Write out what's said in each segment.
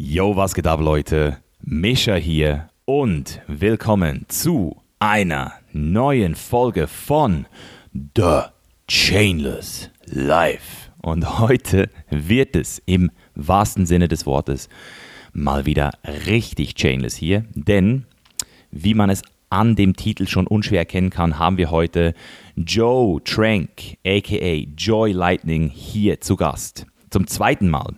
Yo, was geht ab, Leute? Mischa hier und willkommen zu einer neuen Folge von The Chainless Life. Und heute wird es im wahrsten Sinne des Wortes mal wieder richtig chainless hier, denn wie man es an dem Titel schon unschwer erkennen kann, haben wir heute Joe Trank, aka Joy Lightning, hier zu Gast. Zum zweiten Mal.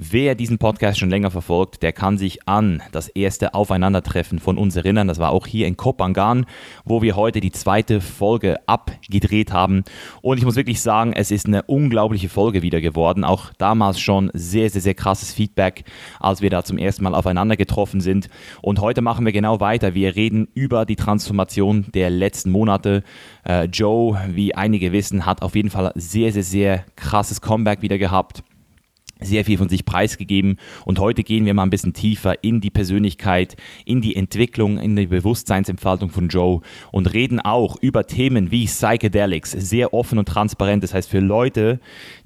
Wer diesen Podcast schon länger verfolgt, der kann sich an das erste Aufeinandertreffen von uns erinnern. Das war auch hier in Kopangan, wo wir heute die zweite Folge abgedreht haben. Und ich muss wirklich sagen, es ist eine unglaubliche Folge wieder geworden. Auch damals schon sehr, sehr, sehr krasses Feedback, als wir da zum ersten Mal aufeinander getroffen sind. Und heute machen wir genau weiter. Wir reden über die Transformation der letzten Monate. Äh, Joe, wie einige wissen, hat auf jeden Fall sehr, sehr, sehr krasses Comeback wieder gehabt sehr viel von sich preisgegeben und heute gehen wir mal ein bisschen tiefer in die Persönlichkeit, in die Entwicklung, in die Bewusstseinsentfaltung von Joe und reden auch über Themen wie Psychedelics, sehr offen und transparent. Das heißt, für Leute,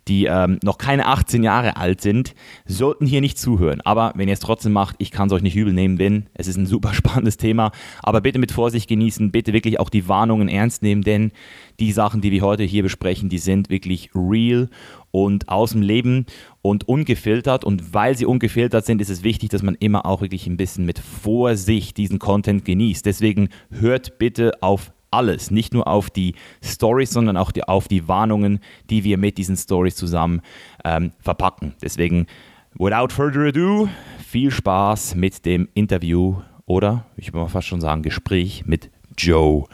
die ähm, noch keine 18 Jahre alt sind, sollten hier nicht zuhören. Aber wenn ihr es trotzdem macht, ich kann es euch nicht übel nehmen, denn es ist ein super spannendes Thema. Aber bitte mit Vorsicht genießen, bitte wirklich auch die Warnungen ernst nehmen, denn die Sachen, die wir heute hier besprechen, die sind wirklich real und aus dem Leben und ungefiltert. Und weil sie ungefiltert sind, ist es wichtig, dass man immer auch wirklich ein bisschen mit Vorsicht diesen Content genießt. Deswegen hört bitte auf alles, nicht nur auf die Stories, sondern auch die, auf die Warnungen, die wir mit diesen Stories zusammen ähm, verpacken. Deswegen, without further ado, viel Spaß mit dem Interview oder, ich würde mal fast schon sagen, Gespräch mit Joe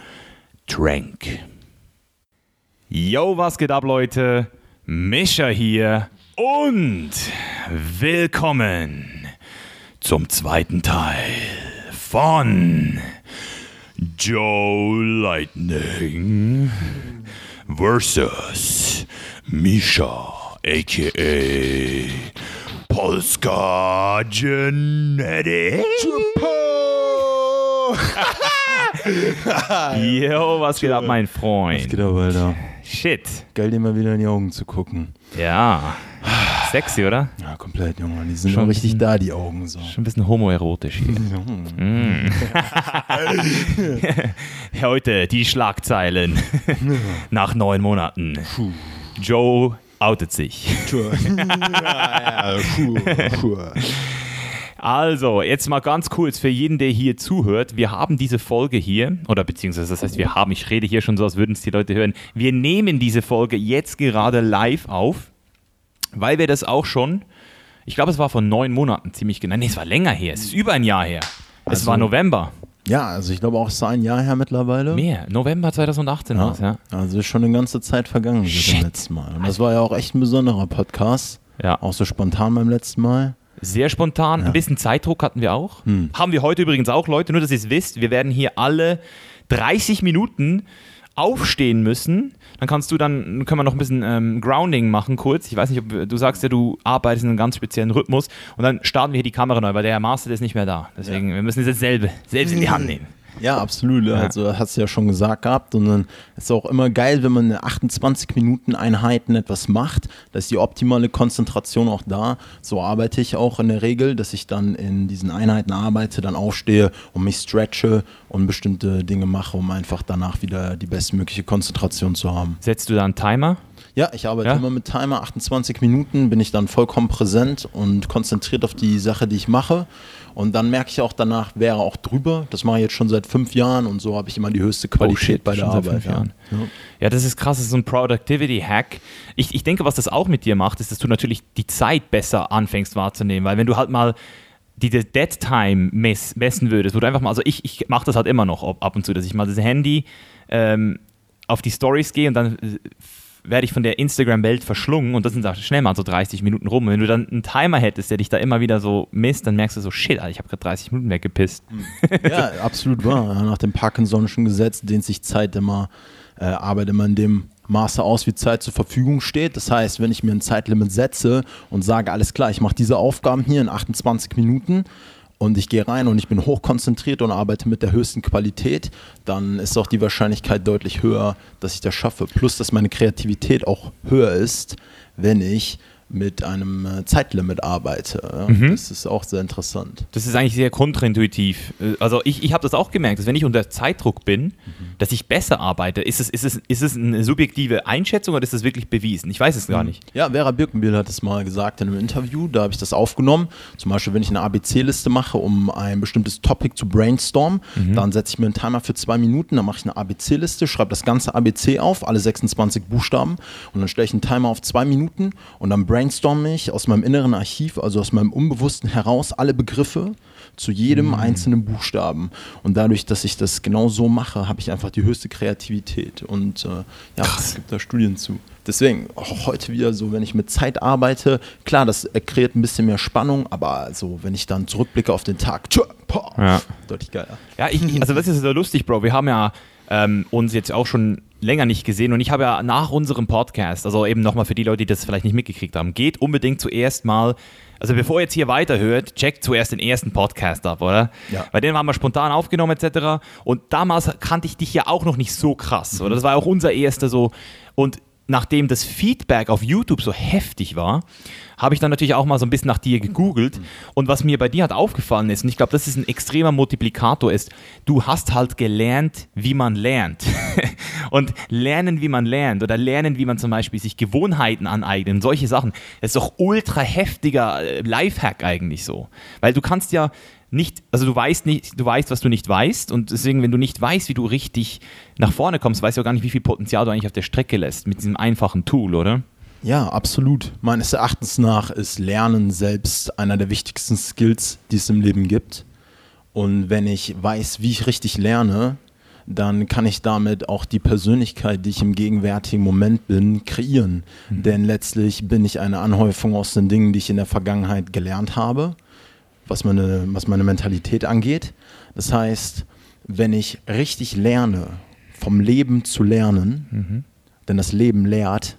Trank. Yo, was geht ab, Leute? Mischa hier und willkommen zum zweiten Teil von Joe Lightning versus Misha, aka Polska Genetic. Yo, was geht ab, mein Freund? Was geht ab, Alter? Shit. Geil, dir mal wieder in die Augen zu gucken. Ja. Sexy, oder? Ja, komplett, Junge. Die sind Schon richtig ein da, die Augen so. Schon ein bisschen homoerotisch hier. Mm. Heute die Schlagzeilen nach neun Monaten. Joe outet sich. ja, ja, puh, puh. Also, jetzt mal ganz kurz für jeden, der hier zuhört. Wir haben diese Folge hier, oder beziehungsweise das heißt, wir haben, ich rede hier schon so, als würden es die Leute hören. Wir nehmen diese Folge jetzt gerade live auf, weil wir das auch schon, ich glaube, es war vor neun Monaten ziemlich genau. Nee, es war länger her, es ist über ein Jahr her. Es Also- war November. Ja, also ich glaube auch, es ist ein Jahr her mittlerweile. Mehr, November 2018 war es, ja. Also ist schon eine ganze Zeit vergangen seit dem letzten Mal. Und das war ja auch echt ein besonderer Podcast. Ja, Auch so spontan beim letzten Mal. Sehr spontan. Ein bisschen Zeitdruck hatten wir auch. Haben wir heute übrigens auch, Leute, nur dass ihr es wisst. Wir werden hier alle 30 Minuten aufstehen müssen. Dann kannst du dann, können wir noch ein bisschen ähm, Grounding machen kurz. Ich weiß nicht, ob du sagst ja, du arbeitest in einem ganz speziellen Rhythmus und dann starten wir hier die Kamera neu, weil der Herr Master ist nicht mehr da. Deswegen, wir müssen es jetzt selber, selbst in die Hand nehmen. Ja, absolut. Also hast du ja schon gesagt gehabt. Und dann ist es auch immer geil, wenn man in 28 Minuten Einheiten etwas macht. Da ist die optimale Konzentration auch da. So arbeite ich auch in der Regel, dass ich dann in diesen Einheiten arbeite, dann aufstehe und mich stretche und bestimmte Dinge mache, um einfach danach wieder die bestmögliche Konzentration zu haben. Setzt du da einen Timer? Ja, ich arbeite Ja? immer mit Timer. 28 Minuten bin ich dann vollkommen präsent und konzentriert auf die Sache, die ich mache. Und dann merke ich auch danach, wäre auch drüber. Das mache ich jetzt schon seit fünf Jahren und so habe ich immer die höchste Qualität bei der Oh, schon Arbeit. fünf Jahren. Ja. Ja, das ist krass, das ist so ein Productivity-Hack. Ich, ich denke, was das auch mit dir macht, ist, dass du natürlich die Zeit besser anfängst wahrzunehmen, weil wenn du halt mal die Dead Time mess, messen würdest, wo du einfach mal, also ich, ich mache das halt immer noch ab ab und zu, dass ich mal das Handy ähm, auf die Stories gehe und dann werde ich von der Instagram-Welt verschlungen und das sind schnell mal so 30 Minuten rum. Und wenn du dann einen Timer hättest, der dich da immer wieder so misst, dann merkst du so, shit, Alter, ich habe gerade 30 Minuten weggepisst. ja, absolut wahr. Nach dem Parkinson'schen Gesetz dehnt sich Zeit immer, äh, Arbeit immer in dem Maße aus, wie Zeit zur Verfügung steht. Das heißt, wenn ich mir ein Zeitlimit setze und sage, alles klar, ich mache diese Aufgaben hier in 28 Minuten und ich gehe rein und ich bin hochkonzentriert und arbeite mit der höchsten Qualität, dann ist auch die Wahrscheinlichkeit deutlich höher, dass ich das schaffe. Plus, dass meine Kreativität auch höher ist, wenn ich mit einem äh, Zeitlimit arbeite. Mhm. Das ist auch sehr interessant. Das ist eigentlich sehr kontraintuitiv. Äh, also ich, ich habe das auch gemerkt, dass wenn ich unter Zeitdruck bin, mhm. dass ich besser arbeite. Ist es, ist, es, ist es eine subjektive Einschätzung oder ist das wirklich bewiesen? Ich weiß es gar mhm. nicht. Ja, Vera Birkenbiel hat es mal gesagt in einem Interview, da habe ich das aufgenommen. Zum Beispiel, wenn ich eine ABC-Liste mache, um ein bestimmtes Topic zu brainstormen, mhm. dann setze ich mir einen Timer für zwei Minuten, dann mache ich eine ABC-Liste, schreibe das ganze ABC auf, alle 26 Buchstaben und dann stelle ich einen Timer auf zwei Minuten und dann brainstorme ich aus meinem inneren Archiv, also aus meinem Unbewussten heraus, alle Begriffe zu jedem mhm. einzelnen Buchstaben. Und dadurch, dass ich das genau so mache, habe ich einfach die höchste Kreativität. Und äh, ja, Krass. es gibt da Studien zu. Deswegen auch heute wieder so, wenn ich mit Zeit arbeite, klar, das kreiert ein bisschen mehr Spannung, aber so, wenn ich dann zurückblicke auf den Tag, tschö, boah, ja. deutlich geiler. Ja, ich, also das ist so lustig, Bro. Wir haben ja ähm, uns jetzt auch schon länger nicht gesehen und ich habe ja nach unserem Podcast, also eben nochmal für die Leute, die das vielleicht nicht mitgekriegt haben, geht unbedingt zuerst mal, also bevor ihr jetzt hier weiterhört, checkt zuerst den ersten Podcast ab, oder? Ja. Weil den haben wir spontan aufgenommen etc. Und damals kannte ich dich ja auch noch nicht so krass, mhm. oder? Das war auch unser erster so und nachdem das Feedback auf YouTube so heftig war, habe ich dann natürlich auch mal so ein bisschen nach dir gegoogelt. Und was mir bei dir halt aufgefallen ist, und ich glaube, das ist ein extremer Multiplikator, ist, du hast halt gelernt, wie man lernt. und lernen, wie man lernt oder lernen, wie man zum Beispiel sich Gewohnheiten aneignet, solche Sachen, das ist doch ultra heftiger äh, Lifehack eigentlich so. Weil du kannst ja nicht, also du weißt nicht, du weißt, was du nicht weißt und deswegen, wenn du nicht weißt, wie du richtig nach vorne kommst, weißt du auch gar nicht, wie viel Potenzial du eigentlich auf der Strecke lässt mit diesem einfachen Tool, oder? Ja, absolut. Meines Erachtens nach ist Lernen selbst einer der wichtigsten Skills, die es im Leben gibt. Und wenn ich weiß, wie ich richtig lerne, dann kann ich damit auch die Persönlichkeit, die ich im gegenwärtigen Moment bin, kreieren. Mhm. Denn letztlich bin ich eine Anhäufung aus den Dingen, die ich in der Vergangenheit gelernt habe was meine, was meine Mentalität angeht. Das heißt, wenn ich richtig lerne, vom Leben zu lernen, mhm. denn das Leben lehrt,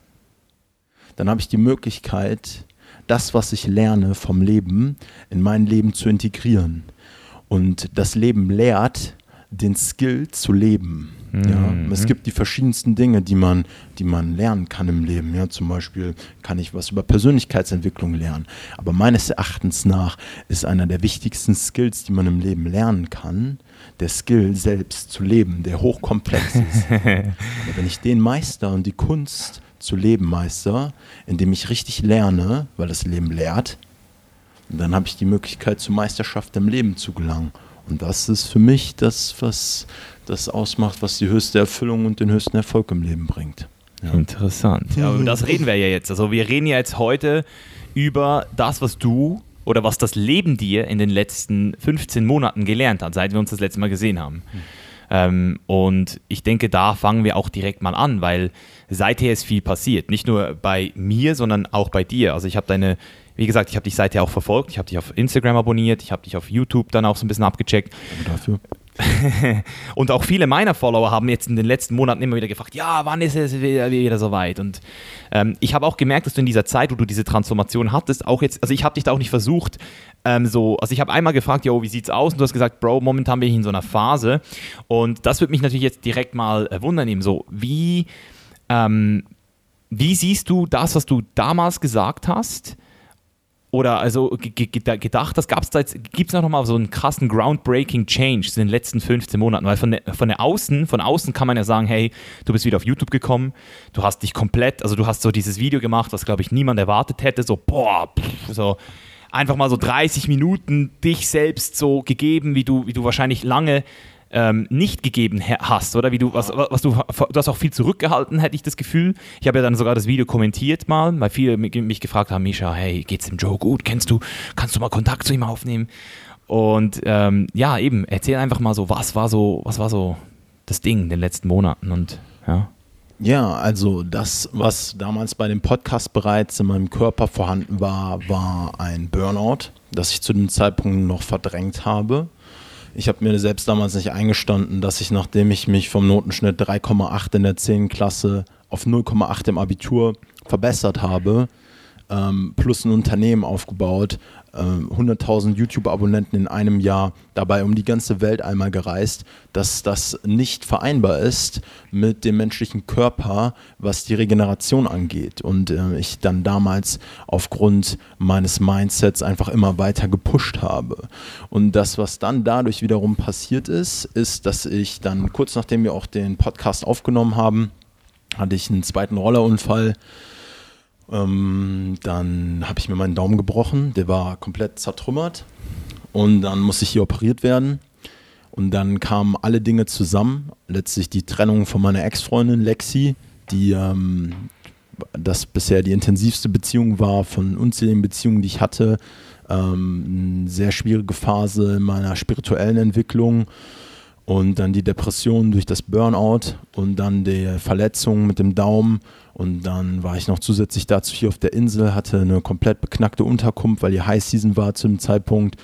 dann habe ich die Möglichkeit, das, was ich lerne vom Leben, in mein Leben zu integrieren. Und das Leben lehrt, den Skill zu leben. Ja, mhm. es gibt die verschiedensten Dinge, die man, die man lernen kann im Leben. Ja, zum Beispiel kann ich was über Persönlichkeitsentwicklung lernen. Aber meines Erachtens nach ist einer der wichtigsten Skills, die man im Leben lernen kann, der Skill selbst zu leben, der hochkomplex ist. Aber wenn ich den meister und die Kunst zu leben meister, indem ich richtig lerne, weil das Leben lehrt, dann habe ich die Möglichkeit zur Meisterschaft im Leben zu gelangen. Und das ist für mich das, was das ausmacht, was die höchste Erfüllung und den höchsten Erfolg im Leben bringt. Ja. Interessant. Ja, über das reden wir ja jetzt. Also wir reden ja jetzt heute über das, was du oder was das Leben dir in den letzten 15 Monaten gelernt hat, seit wir uns das letzte Mal gesehen haben. Mhm. Ähm, und ich denke, da fangen wir auch direkt mal an, weil seither ist viel passiert. Nicht nur bei mir, sondern auch bei dir. Also ich habe deine, wie gesagt, ich habe dich seither auch verfolgt. Ich habe dich auf Instagram abonniert. Ich habe dich auf YouTube dann auch so ein bisschen abgecheckt. Und dafür. und auch viele meiner Follower haben jetzt in den letzten Monaten immer wieder gefragt, ja, wann ist es wieder, wieder soweit? Und ähm, ich habe auch gemerkt, dass du in dieser Zeit, wo du diese Transformation hattest, auch jetzt, also ich habe dich da auch nicht versucht, ähm, so, also ich habe einmal gefragt, jo, wie sieht's aus? Und du hast gesagt, Bro, momentan bin ich in so einer Phase. Und das würde mich natürlich jetzt direkt mal äh, wundern, eben so, wie, ähm, wie siehst du das, was du damals gesagt hast? Oder also gedacht, das gab es da jetzt, gibt es noch mal so einen krassen groundbreaking Change in den letzten 15 Monaten, weil von der, von der Außen, von außen kann man ja sagen, hey, du bist wieder auf YouTube gekommen, du hast dich komplett, also du hast so dieses Video gemacht, was glaube ich niemand erwartet hätte, so boah, pff, so einfach mal so 30 Minuten dich selbst so gegeben, wie du, wie du wahrscheinlich lange ähm, nicht gegeben hast, oder? Wie du, was, was du, du hast auch viel zurückgehalten, hätte ich das Gefühl. Ich habe ja dann sogar das Video kommentiert mal, weil viele mich gefragt haben, Misha, hey, geht's dem Joe gut? Kennst du, kannst du mal Kontakt zu ihm aufnehmen? Und ähm, ja, eben, erzähl einfach mal so, was war so, was war so das Ding in den letzten Monaten und ja. Ja, also das, was damals bei dem Podcast bereits in meinem Körper vorhanden war, war ein Burnout, das ich zu dem Zeitpunkt noch verdrängt habe. Ich habe mir selbst damals nicht eingestanden, dass ich, nachdem ich mich vom Notenschnitt 3,8 in der 10. Klasse auf 0,8 im Abitur verbessert habe, ähm, plus ein Unternehmen aufgebaut, 100.000 ähm, YouTube-Abonnenten in einem Jahr, dabei um die ganze Welt einmal gereist, dass das nicht vereinbar ist mit dem menschlichen Körper, was die Regeneration angeht. Und äh, ich dann damals aufgrund meines Mindsets einfach immer weiter gepusht habe. Und das, was dann dadurch wiederum passiert ist, ist, dass ich dann kurz nachdem wir auch den Podcast aufgenommen haben, hatte ich einen zweiten Rollerunfall ähm, dann habe ich mir meinen Daumen gebrochen, der war komplett zertrümmert und dann musste ich hier operiert werden. Und dann kamen alle Dinge zusammen. Letztlich die Trennung von meiner Ex-Freundin Lexi, die ähm, das bisher die intensivste Beziehung war von unzähligen Beziehungen, die ich hatte. Ähm, eine sehr schwierige Phase in meiner spirituellen Entwicklung und dann die Depression durch das Burnout und dann die Verletzung mit dem Daumen und dann war ich noch zusätzlich dazu hier auf der Insel, hatte eine komplett beknackte Unterkunft, weil die High Season war zu dem Zeitpunkt.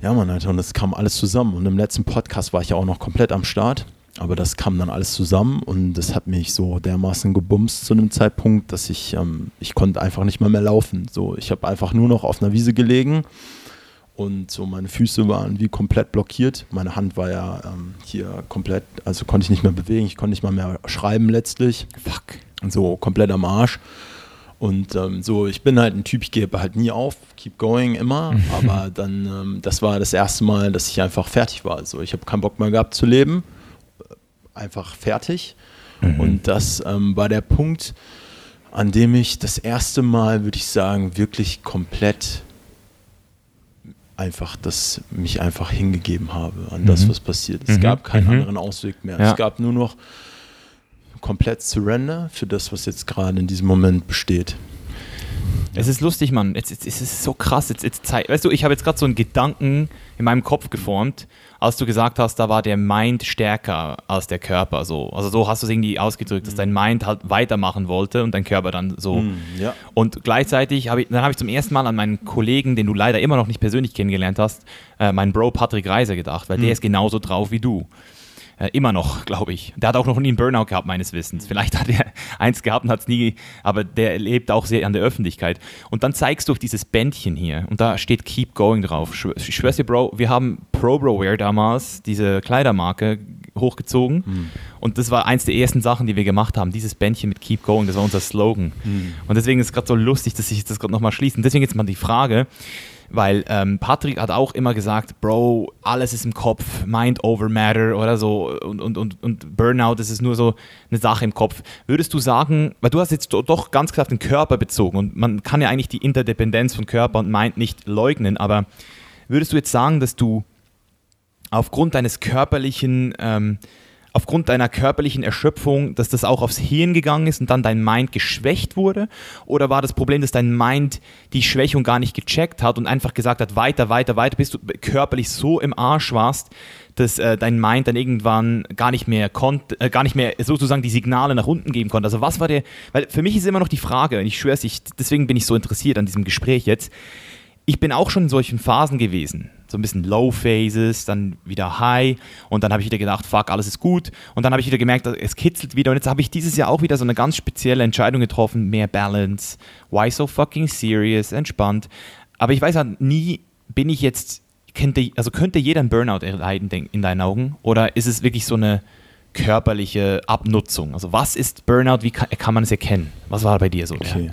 Ja, man, Alter, und das kam alles zusammen. Und im letzten Podcast war ich ja auch noch komplett am Start. Aber das kam dann alles zusammen und das hat mich so dermaßen gebumst zu einem Zeitpunkt, dass ich, ähm, ich konnte einfach nicht mehr mehr laufen. So, ich habe einfach nur noch auf einer Wiese gelegen und so meine Füße waren wie komplett blockiert. Meine Hand war ja ähm, hier komplett, also konnte ich nicht mehr bewegen, ich konnte nicht mal mehr schreiben letztlich. Fuck so komplett am Arsch. Und ähm, so, ich bin halt ein Typ, ich gebe halt nie auf, keep going immer. Aber dann, ähm, das war das erste Mal, dass ich einfach fertig war. Also ich habe keinen Bock mehr gehabt zu leben. Einfach fertig. Mhm. Und das ähm, war der Punkt, an dem ich das erste Mal, würde ich sagen, wirklich komplett einfach das mich einfach hingegeben habe an das, mhm. was passiert. Es mhm. gab keinen mhm. anderen Ausweg mehr. Ja. Es gab nur noch komplett Surrender für das, was jetzt gerade in diesem Moment besteht. Es ist lustig, Mann. Es, es, es ist so krass. Jetzt, jetzt, weißt du, ich habe jetzt gerade so einen Gedanken in meinem Kopf geformt, als du gesagt hast, da war der Mind stärker als der Körper. So. Also so hast du es irgendwie ausgedrückt, dass dein Mind halt weitermachen wollte und dein Körper dann so. Mm, ja. Und gleichzeitig habe ich, dann habe ich zum ersten Mal an meinen Kollegen, den du leider immer noch nicht persönlich kennengelernt hast, äh, meinen Bro Patrick Reiser gedacht, weil mm. der ist genauso drauf wie du. Äh, immer noch, glaube ich. Der hat auch noch nie einen Burnout gehabt, meines Wissens. Vielleicht hat er eins gehabt und hat es nie, aber der lebt auch sehr an der Öffentlichkeit. Und dann zeigst du dieses Bändchen hier und da steht Keep Going drauf. Ich schwör's dir, Bro, wir haben Pro Bro Wear damals, diese Kleidermarke, hochgezogen. Mhm. Und das war eins der ersten Sachen, die wir gemacht haben. Dieses Bändchen mit Keep Going, das war unser Slogan. Mhm. Und deswegen ist es gerade so lustig, dass ich das gerade nochmal schließe. Und deswegen jetzt mal die Frage, weil ähm, Patrick hat auch immer gesagt, Bro, alles ist im Kopf, Mind over Matter oder so und, und, und, und Burnout, das ist nur so eine Sache im Kopf. Würdest du sagen, weil du hast jetzt doch ganz klar den Körper bezogen und man kann ja eigentlich die Interdependenz von Körper und Mind nicht leugnen, aber würdest du jetzt sagen, dass du aufgrund deines körperlichen ähm, aufgrund deiner körperlichen Erschöpfung, dass das auch aufs Hirn gegangen ist und dann dein Mind geschwächt wurde? Oder war das Problem, dass dein Mind die Schwächung gar nicht gecheckt hat und einfach gesagt hat, weiter, weiter, weiter, bis du körperlich so im Arsch warst, dass äh, dein Mind dann irgendwann gar nicht mehr konnte, äh, gar nicht mehr sozusagen die Signale nach unten geben konnte. Also was war der, weil für mich ist immer noch die Frage, und ich schwöre es, deswegen bin ich so interessiert an diesem Gespräch jetzt, ich bin auch schon in solchen Phasen gewesen. So ein bisschen Low Phases, dann wieder High und dann habe ich wieder gedacht, fuck, alles ist gut. Und dann habe ich wieder gemerkt, es kitzelt wieder. Und jetzt habe ich dieses Jahr auch wieder so eine ganz spezielle Entscheidung getroffen: mehr Balance, why so fucking serious, entspannt. Aber ich weiß halt nie, bin ich jetzt, könnte, also könnte jeder einen Burnout erleiden in deinen Augen? Oder ist es wirklich so eine körperliche Abnutzung? Also, was ist Burnout? Wie kann, kann man es erkennen? Was war bei dir so? Okay. Ja?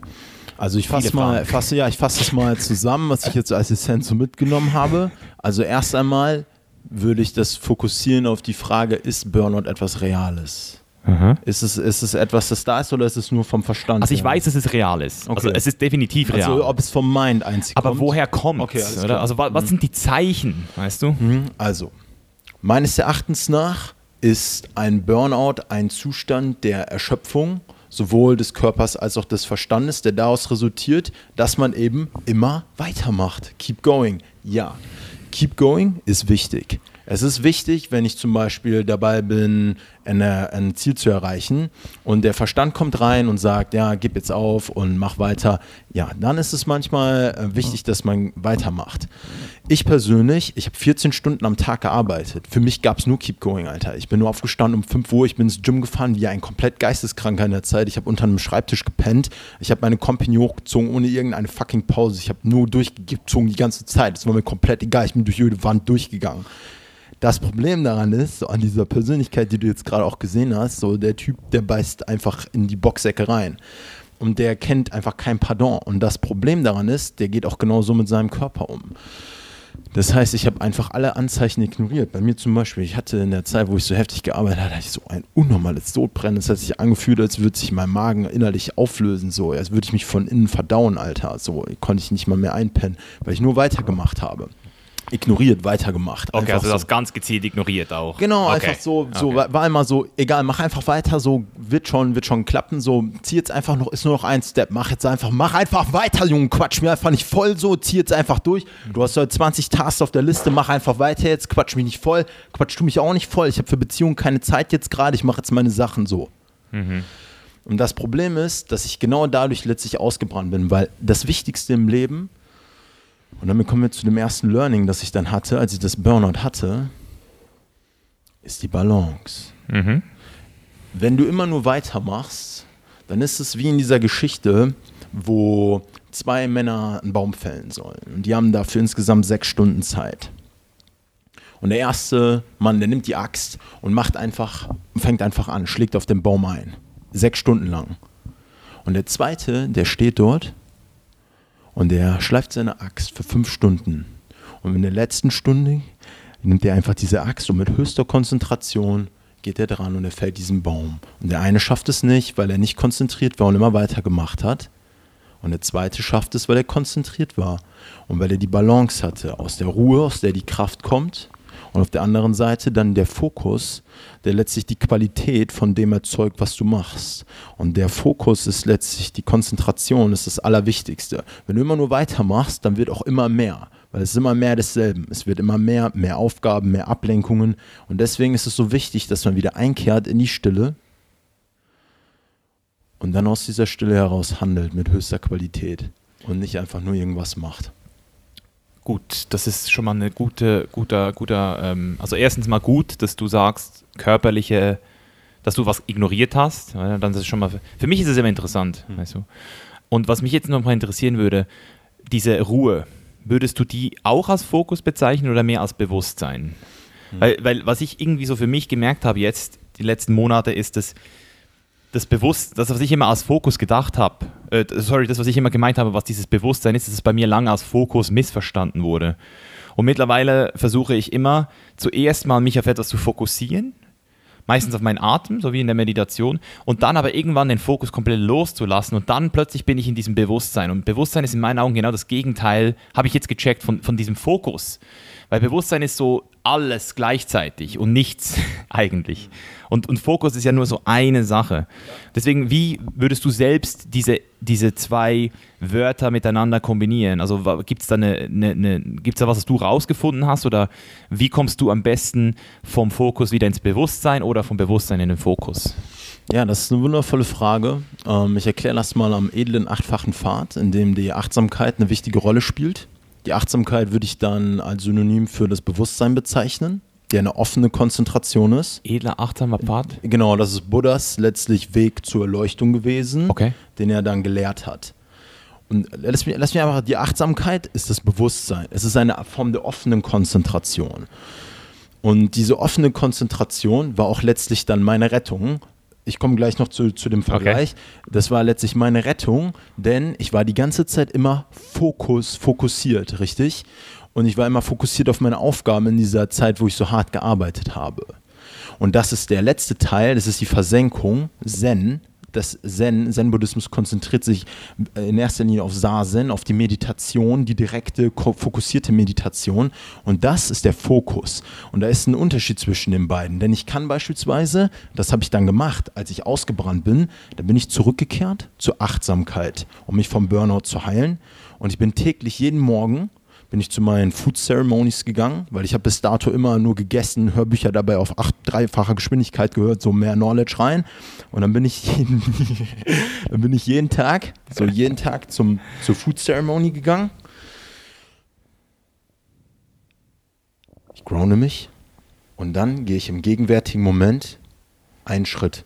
Also ich fasse mal, fasse, ja, ich fasse es mal zusammen, was ich jetzt als Essenz so mitgenommen habe. Also erst einmal würde ich das fokussieren auf die Frage, ist Burnout etwas Reales? Mhm. Ist, es, ist es etwas, das da ist oder ist es nur vom Verstand? Also ich her? weiß, dass es real ist. Also okay. Also es ist definitiv real. Also ob es vom Mind einzig kommt. Aber woher kommt okay, es? Also was, was, sind die Zeichen, weißt du? Mhm. Also, meines Erachtens nach ist ein Burnout ein Zustand der Erschöpfung sowohl des Körpers als auch des Verstandes, der daraus resultiert, dass man eben immer weitermacht. Keep going. Ja, keep going ist wichtig. Es ist wichtig, wenn ich zum Beispiel dabei bin, eine, ein Ziel zu erreichen und der Verstand kommt rein und sagt, ja, gib jetzt auf und mach weiter. Ja, dann ist es manchmal äh, wichtig, dass man weitermacht. Ich persönlich, ich habe 14 Stunden am Tag gearbeitet. Für mich gab es nur Keep Going, Alter. Ich bin nur aufgestanden um 5 Uhr, ich bin ins Gym gefahren, wie ein komplett Geisteskranker in der Zeit. Ich habe unter einem Schreibtisch gepennt. Ich habe meine Company hochgezogen ohne irgendeine fucking Pause. Ich habe nur durchgezogen die ganze Zeit. Es war mir komplett egal. Ich bin durch jede Wand durchgegangen. Das Problem daran ist, so an dieser Persönlichkeit, die du jetzt gerade auch gesehen hast, so der Typ, der beißt einfach in die Boxsäcke rein. Und der kennt einfach kein Pardon. Und das Problem daran ist, der geht auch genauso mit seinem Körper um. Das heißt, ich habe einfach alle Anzeichen ignoriert. Bei mir zum Beispiel, ich hatte in der Zeit, wo ich so heftig gearbeitet habe, hatte ich so ein unnormales Sodbrennen. Das hat sich angefühlt, als würde sich mein Magen innerlich auflösen, so als würde ich mich von innen verdauen, Alter. So konnte ich nicht mal mehr einpennen, weil ich nur weitergemacht habe ignoriert, weitergemacht. Okay, also so. das ganz gezielt ignoriert auch. Genau, okay. einfach so, so okay. war immer so, egal, mach einfach weiter, so wird schon, wird schon klappen, so zieh jetzt einfach noch, ist nur noch ein Step, mach jetzt einfach, mach einfach weiter, Junge, quatsch mir einfach nicht voll so, zieh jetzt einfach durch. Du hast heute 20 Tasks auf der Liste, mach einfach weiter jetzt, quatsch mich nicht voll, quatsch du mich auch nicht voll, ich habe für Beziehungen keine Zeit jetzt gerade, ich mache jetzt meine Sachen so. Mhm. Und das Problem ist, dass ich genau dadurch letztlich ausgebrannt bin, weil das Wichtigste im Leben und damit kommen wir zu dem ersten Learning, das ich dann hatte, als ich das Burnout hatte, ist die Balance. Mhm. Wenn du immer nur weitermachst, dann ist es wie in dieser Geschichte, wo zwei Männer einen Baum fällen sollen. Und die haben dafür insgesamt sechs Stunden Zeit. Und der erste Mann, der nimmt die Axt und macht einfach, fängt einfach an, schlägt auf den Baum ein. Sechs Stunden lang. Und der zweite, der steht dort und er schleift seine Axt für fünf Stunden. Und in der letzten Stunde nimmt er einfach diese Axt und mit höchster Konzentration geht er dran und er fällt diesen Baum. Und der eine schafft es nicht, weil er nicht konzentriert war und immer weiter gemacht hat. Und der zweite schafft es, weil er konzentriert war und weil er die Balance hatte, aus der Ruhe, aus der die Kraft kommt und auf der anderen Seite dann der Fokus, der letztlich die Qualität von dem erzeugt, was du machst. Und der Fokus ist letztlich die Konzentration, ist das Allerwichtigste. Wenn du immer nur weitermachst, dann wird auch immer mehr. Weil es ist immer mehr desselben. Es wird immer mehr, mehr Aufgaben, mehr Ablenkungen. Und deswegen ist es so wichtig, dass man wieder einkehrt in die Stille und dann aus dieser Stille heraus handelt mit höchster Qualität und nicht einfach nur irgendwas macht. Gut, das ist schon mal eine gute, guter, guter, ähm, also erstens mal gut, dass du sagst, körperliche, dass du was ignoriert hast. Ja, dann ist es schon mal, für, für mich ist es immer interessant, mhm. weißt du. Und was mich jetzt noch mal interessieren würde, diese Ruhe, würdest du die auch als Fokus bezeichnen oder mehr als Bewusstsein? Mhm. Weil, weil was ich irgendwie so für mich gemerkt habe jetzt, die letzten Monate, ist, dass das Bewusst, das, was ich immer als Fokus gedacht habe, äh, sorry, das, was ich immer gemeint habe, was dieses Bewusstsein ist, dass es bei mir lange als Fokus missverstanden wurde. Und mittlerweile versuche ich immer zuerst mal mich auf etwas zu fokussieren, meistens auf meinen Atem, so wie in der Meditation, und dann aber irgendwann den Fokus komplett loszulassen und dann plötzlich bin ich in diesem Bewusstsein. Und Bewusstsein ist in meinen Augen genau das Gegenteil, habe ich jetzt gecheckt, von, von diesem Fokus. Weil Bewusstsein ist so alles gleichzeitig und nichts eigentlich. Und, und Fokus ist ja nur so eine Sache. Deswegen, wie würdest du selbst diese, diese zwei Wörter miteinander kombinieren? Also gibt es da, eine, eine, eine, gibt's da was, was du rausgefunden hast? Oder wie kommst du am besten vom Fokus wieder ins Bewusstsein oder vom Bewusstsein in den Fokus? Ja, das ist eine wundervolle Frage. Ähm, ich erkläre das mal am edlen achtfachen Pfad, in dem die Achtsamkeit eine wichtige Rolle spielt. Die Achtsamkeit würde ich dann als Synonym für das Bewusstsein bezeichnen, der eine offene Konzentration ist. Edler achtsamer Pfad? Genau, das ist Buddhas letztlich Weg zur Erleuchtung gewesen, okay. den er dann gelehrt hat. Und lass mich, lass mich einfach, die Achtsamkeit ist das Bewusstsein. Es ist eine Form der offenen Konzentration. Und diese offene Konzentration war auch letztlich dann meine Rettung, ich komme gleich noch zu, zu dem Vergleich. Okay. Das war letztlich meine Rettung, denn ich war die ganze Zeit immer Fokus, fokussiert, richtig? Und ich war immer fokussiert auf meine Aufgaben in dieser Zeit, wo ich so hart gearbeitet habe. Und das ist der letzte Teil, das ist die Versenkung, Zen, das Zen, Zen-Buddhismus konzentriert sich in erster Linie auf Sazen, auf die Meditation, die direkte, fokussierte Meditation. Und das ist der Fokus. Und da ist ein Unterschied zwischen den beiden. Denn ich kann beispielsweise, das habe ich dann gemacht, als ich ausgebrannt bin, da bin ich zurückgekehrt zur Achtsamkeit, um mich vom Burnout zu heilen. Und ich bin täglich jeden Morgen bin ich zu meinen Food Ceremonies gegangen, weil ich habe bis dato immer nur gegessen, Hörbücher dabei auf acht, dreifacher Geschwindigkeit gehört, so mehr Knowledge rein. Und dann bin ich jeden, dann bin ich jeden Tag, so jeden Tag zum, zur Food Ceremony gegangen. Ich grounde mich und dann gehe ich im gegenwärtigen Moment einen Schritt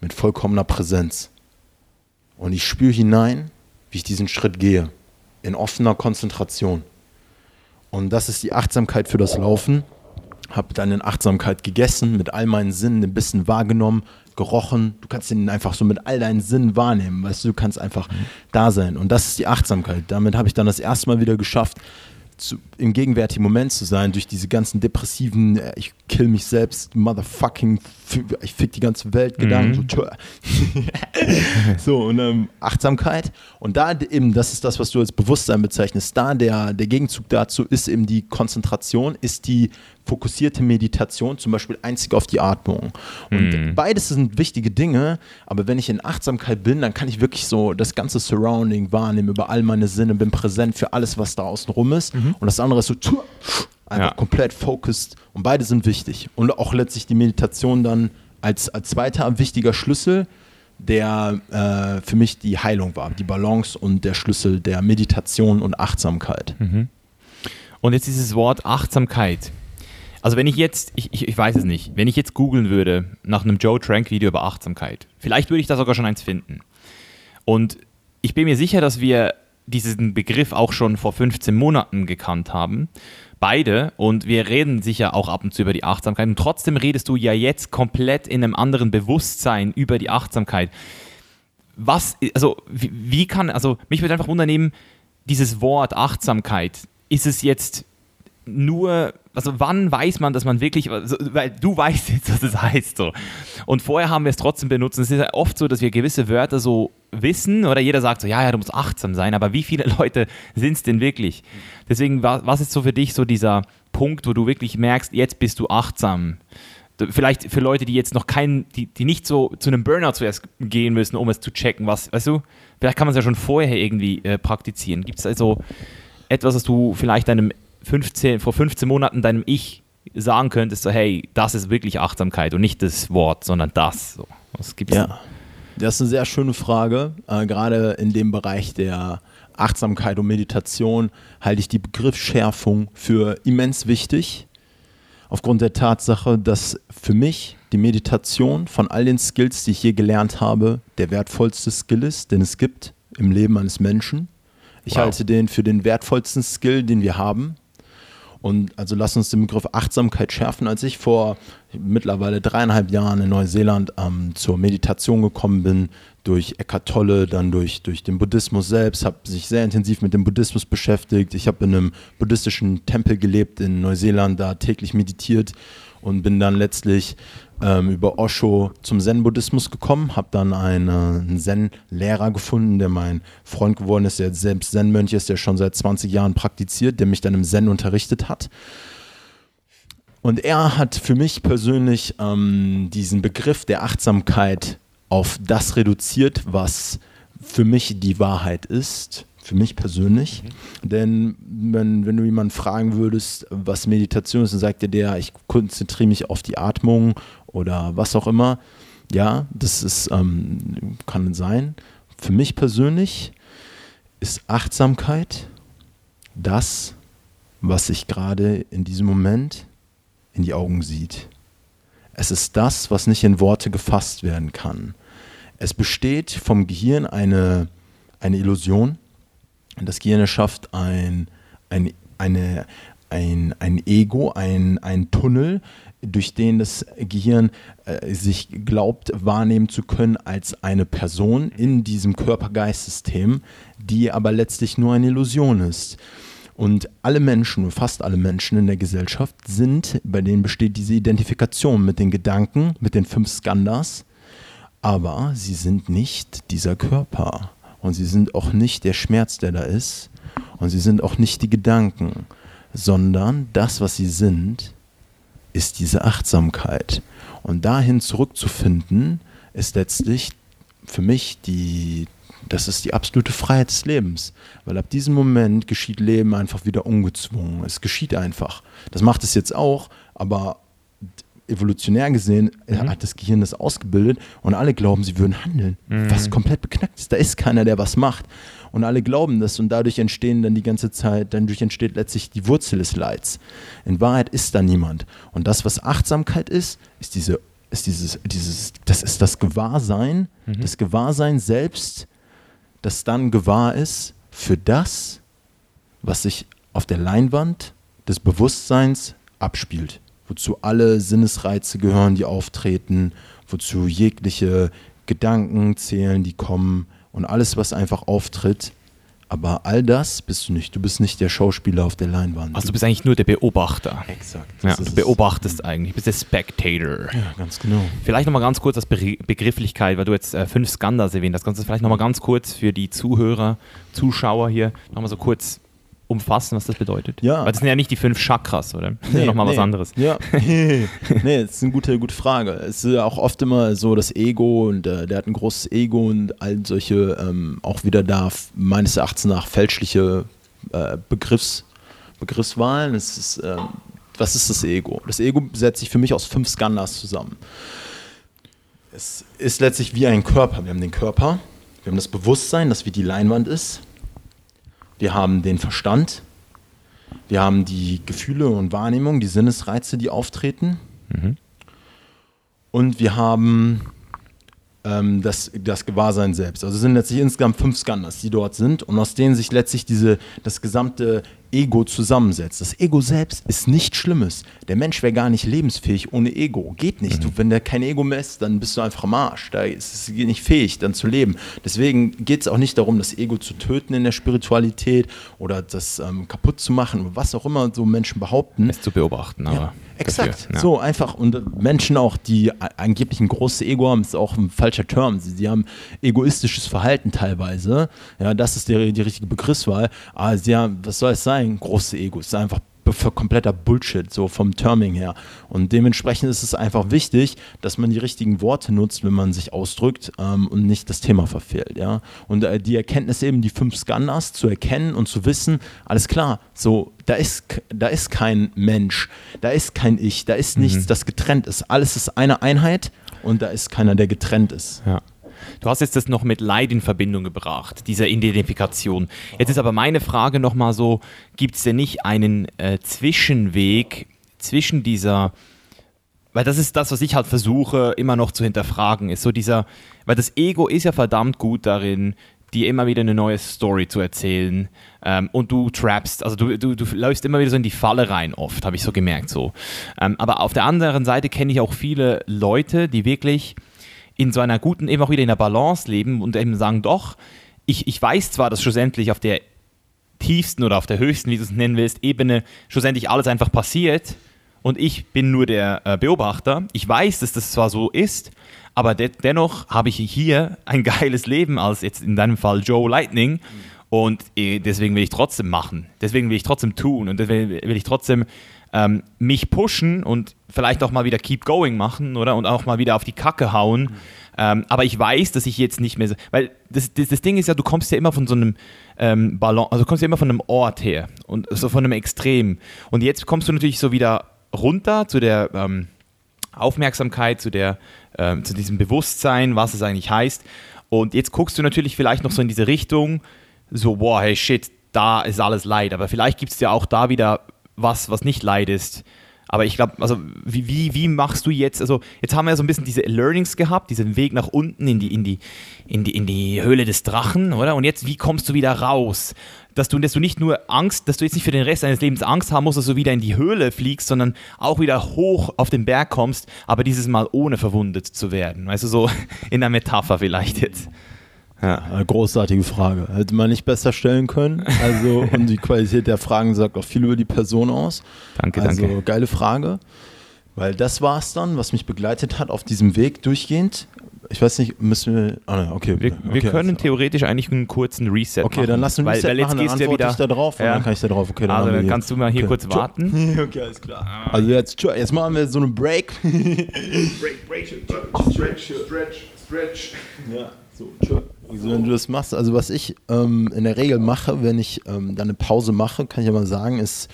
mit vollkommener Präsenz. Und ich spüre hinein, wie ich diesen Schritt gehe, in offener Konzentration. Und das ist die Achtsamkeit für das Laufen. Habe dann in Achtsamkeit gegessen, mit all meinen Sinnen ein bisschen wahrgenommen, gerochen. Du kannst ihn einfach so mit all deinen Sinnen wahrnehmen. Weißt du, du kannst einfach da sein. Und das ist die Achtsamkeit. Damit habe ich dann das erste Mal wieder geschafft, zu, im gegenwärtigen Moment zu sein, durch diese ganzen depressiven, äh, ich kill mich selbst, motherfucking, ich fick die ganze Welt Gedanken, mhm. so, so, und ähm, Achtsamkeit. Und da eben, das ist das, was du als Bewusstsein bezeichnest, da der, der Gegenzug dazu ist eben die Konzentration, ist die fokussierte Meditation, zum Beispiel einzig auf die Atmung. Und mhm. beides sind wichtige Dinge, aber wenn ich in Achtsamkeit bin, dann kann ich wirklich so das ganze Surrounding wahrnehmen, über all meine Sinne, bin präsent für alles, was da außen rum ist. Mhm. Und das andere ist so einfach ja. komplett focused. Und beide sind wichtig. Und auch letztlich die Meditation dann als, als zweiter wichtiger Schlüssel, der äh, für mich die Heilung war, die Balance und der Schlüssel der Meditation und Achtsamkeit. Mhm. Und jetzt dieses Wort Achtsamkeit. Also wenn ich jetzt, ich, ich, ich weiß es nicht, wenn ich jetzt googeln würde nach einem Joe Trank Video über Achtsamkeit, vielleicht würde ich da sogar schon eins finden. Und ich bin mir sicher, dass wir diesen Begriff auch schon vor 15 Monaten gekannt haben. Beide. Und wir reden sicher auch ab und zu über die Achtsamkeit. Und trotzdem redest du ja jetzt komplett in einem anderen Bewusstsein über die Achtsamkeit. Was, also, wie, wie kann, also, mich würde einfach wundern, dieses Wort Achtsamkeit, ist es jetzt nur, also wann weiß man, dass man wirklich, also, weil du weißt jetzt, was es heißt so. Und vorher haben wir es trotzdem benutzt. es ist ja oft so, dass wir gewisse Wörter so wissen oder jeder sagt so, ja, ja, du musst achtsam sein, aber wie viele Leute sind es denn wirklich? Deswegen, was ist so für dich so dieser Punkt, wo du wirklich merkst, jetzt bist du achtsam? Vielleicht für Leute, die jetzt noch keinen, die, die nicht so zu einem Burnout zuerst gehen müssen, um es zu checken, was, weißt du, vielleicht kann man es ja schon vorher irgendwie äh, praktizieren. Gibt es also etwas, was du vielleicht deinem 15, vor 15 Monaten deinem Ich sagen könntest, so hey, das ist wirklich Achtsamkeit und nicht das Wort, sondern das. So, was gibt's ja, das ist eine sehr schöne Frage. Äh, gerade in dem Bereich der Achtsamkeit und Meditation halte ich die Begriffsschärfung für immens wichtig. Aufgrund der Tatsache, dass für mich die Meditation von all den Skills, die ich je gelernt habe, der wertvollste Skill ist, den es gibt im Leben eines Menschen. Ich wow. halte den für den wertvollsten Skill, den wir haben. Und also lass uns den Begriff Achtsamkeit schärfen. Als ich vor mittlerweile dreieinhalb Jahren in Neuseeland ähm, zur Meditation gekommen bin, durch Eckhart Tolle, dann durch, durch den Buddhismus selbst, habe sich sehr intensiv mit dem Buddhismus beschäftigt. Ich habe in einem buddhistischen Tempel gelebt in Neuseeland, da täglich meditiert und bin dann letztlich ähm, über Osho zum Zen-Buddhismus gekommen, habe dann einen, Zen-Lehrer gefunden, der mein Freund geworden ist, der selbst Zen-Mönch ist, der schon seit 20 Jahren praktiziert, der mich dann im Zen unterrichtet hat. Und er hat für mich persönlich ähm, diesen Begriff der Achtsamkeit auf das reduziert, was für mich die Wahrheit ist für mich persönlich. Mhm. Denn wenn, wenn du jemanden fragen würdest, was Meditation ist, dann sagt er der, ich konzentriere mich auf die Atmung oder was auch immer. Ja, das ist, ähm, kann sein. Für mich persönlich ist Achtsamkeit das, was sich gerade in diesem Moment in die Augen sieht. Es ist das, was nicht in Worte gefasst werden kann. Es besteht vom Gehirn eine, eine Illusion, das Gehirn schafft ein, ein, eine, ein, ein Ego, ein, ein Tunnel, durch den das Gehirn äh, sich glaubt wahrnehmen zu können als eine Person in diesem Körper-Geist-System, die aber letztlich nur eine Illusion ist. Und alle Menschen, fast alle Menschen in der Gesellschaft sind, bei denen besteht diese Identifikation mit den Gedanken, mit den fünf Skandhas, aber sie sind nicht dieser Körper. Und sie sind auch nicht der Schmerz, der da ist. Und sie sind auch nicht die Gedanken, sondern das, was sie sind, ist diese Achtsamkeit. Und dahin zurückzufinden, ist letztlich für mich die, das ist die absolute Freiheit des Lebens. Weil ab diesem Moment geschieht Leben einfach wieder ungezwungen. Es geschieht einfach. Das macht es jetzt auch, aber evolutionär gesehen mhm. hat das Gehirn das ausgebildet und alle glauben, sie würden handeln. Mhm. Was komplett beknackt ist. Da ist keiner, der was macht. Und alle glauben das und dadurch entstehen dann die ganze Zeit, dadurch entsteht letztlich die Wurzel des Leids. In Wahrheit ist da niemand. Und das, was Achtsamkeit ist, ist diese, ist dieses, dieses, das ist das Gewahrsein, mhm. das Gewahrsein selbst, das dann gewahr ist für das, was sich auf der Leinwand des Bewusstseins abspielt, wozu alle Sinnesreize gehören, die auftreten, wozu jegliche Gedanken zählen, die kommen und alles, was einfach auftritt. Aber all das bist du nicht. Du bist nicht der Schauspieler auf der Leinwand. Also du bist eigentlich nur der Beobachter. Exakt. Ja, du beobachtest eigentlich. Du bist der Spectator. Ja, ganz genau. Vielleicht nochmal ganz kurz als Begrifflichkeit, weil du jetzt äh, fünf Skandals erwähnt hast. Kannst du vielleicht nochmal ganz kurz für die Zuhörer, Zuschauer hier nochmal so kurz umfassen, was das bedeutet? Ja. Weil das sind ja nicht die fünf Chakras, oder? Das nee, ist ja nochmal nee. was anderes. Ja. nee, das ist eine gute, gute Frage. Es ist ja auch oft immer so das Ego und äh, der hat ein großes Ego und all solche ähm, auch wieder da meines Erachtens nach fälschliche äh, Begriffs, Begriffswahlen. Es ist, äh, was ist das Ego? Das Ego setzt sich für mich aus fünf Skandals zusammen. Es ist letztlich wie ein Körper. Wir haben den Körper, wir haben das Bewusstsein, das wie die Leinwand ist wir haben den Verstand, wir haben die Gefühle und Wahrnehmung, die Sinnesreize, die auftreten. Mhm. Und wir haben ähm, das, das Gewahrsein selbst. Also es sind letztlich insgesamt fünf Skandals, die dort sind und aus denen sich letztlich diese, das gesamte Ego zusammensetzt. Das Ego selbst ist nichts Schlimmes. Der Mensch wäre gar nicht lebensfähig ohne Ego. Geht nicht. Mhm. Du, wenn der kein Ego mehr ist, dann bist du einfach am Arsch. Da ist es nicht fähig, dann zu leben. Deswegen geht es auch nicht darum, das Ego zu töten in der Spiritualität oder das ähm, kaputt zu machen, was auch immer so Menschen behaupten. Es zu beobachten, aber. Ja, exakt. Dafür, ja. So einfach. Und Menschen auch, die angeblich ein großes Ego haben, ist auch ein falscher Term. Sie, sie haben egoistisches Verhalten teilweise. Ja, das ist die, die richtige Begriffswahl. Aber sie haben, was soll es sein? großes Ego. Es ist einfach kompletter Bullshit, so vom Terming her. Und dementsprechend ist es einfach wichtig, dass man die richtigen Worte nutzt, wenn man sich ausdrückt ähm, und nicht das Thema verfehlt. Ja? Und äh, die Erkenntnis eben, die fünf Scanners zu erkennen und zu wissen, alles klar, so, da ist, da ist kein Mensch, da ist kein Ich, da ist nichts, mhm. das getrennt ist. Alles ist eine Einheit und da ist keiner, der getrennt ist. Ja. Du hast jetzt das noch mit Leid in Verbindung gebracht, diese Identifikation. Jetzt ist aber meine Frage nochmal so, gibt es denn nicht einen äh, Zwischenweg zwischen dieser, weil das ist das, was ich halt versuche immer noch zu hinterfragen, ist so dieser, weil das Ego ist ja verdammt gut darin, dir immer wieder eine neue Story zu erzählen ähm, und du trappst, also du, du, du läufst immer wieder so in die Falle rein oft, habe ich so gemerkt so. Ähm, aber auf der anderen Seite kenne ich auch viele Leute, die wirklich in so einer guten, eben auch wieder in der Balance leben und eben sagen, doch, ich, ich weiß zwar, dass schlussendlich auf der tiefsten oder auf der höchsten, wie du es nennen willst, Ebene schlussendlich alles einfach passiert und ich bin nur der äh, Beobachter. Ich weiß, dass das zwar so ist, aber de dennoch habe ich hier ein geiles Leben als jetzt in deinem Fall Joe Lightning und äh, deswegen will ich trotzdem machen, deswegen will ich trotzdem tun und deswegen will ich trotzdem ähm, mich pushen und vielleicht auch mal wieder keep going machen, oder? Und auch mal wieder auf die Kacke hauen. Mhm. Ähm, aber ich weiß, dass ich jetzt nicht mehr, weil das, das, das, Ding ist ja, du kommst ja immer von so einem ähm, Ballon, also du kommst ja immer von einem Ort her und so von einem Extrem. Und jetzt kommst du natürlich so wieder runter zu der ähm, Aufmerksamkeit, zu der, äh, zu diesem Bewusstsein, was es eigentlich heißt. Und jetzt guckst du natürlich vielleicht noch so in diese Richtung, so, boah, hey shit, da ist alles Leid. Aber vielleicht gibt es ja auch da wieder was, was nicht Leid ist. Aber ich glaube, also wie, wie, wie machst du jetzt, also jetzt haben wir ja so ein bisschen diese Learnings gehabt, diesen Weg nach unten in die, in die, in die, in die Höhle des Drachen, oder? Und jetzt, wie kommst du wieder raus? Dass du, dass du nicht nur Angst, dass du jetzt nicht für den Rest deines Lebens Angst haben musst, dass du wieder in die Höhle fliegst, sondern auch wieder hoch auf den Berg kommst, aber dieses Mal ohne verwundet zu werden. Weißt du, so in der Metapher vielleicht jetzt. Ja. Großartige Frage. Hätte man nicht besser stellen können. Also, und die Qualität der Fragen sagt auch viel über die Person aus. Danke, also, danke. geile Frage. Weil das war es dann, was mich begleitet hat auf diesem Weg durchgehend. Ich weiß nicht, müssen wir. Ah, ne, okay. Wir, wir okay, können also. theoretisch eigentlich einen kurzen Reset okay, machen. Okay, dann lass einen Reset weil, weil machen, jetzt dann wieder, ich da drauf ja. und dann kann ich da drauf. Okay, dann also dann kannst du mal hier okay. kurz warten. okay, alles klar. Also jetzt, jetzt machen wir so einen Break. break, break, stretch, stretch, stretch, stretch. Ja, so, tschö. Wieso, wenn du das machst, also was ich ähm, in der Regel mache, wenn ich ähm, dann eine Pause mache, kann ich ja mal sagen, ist,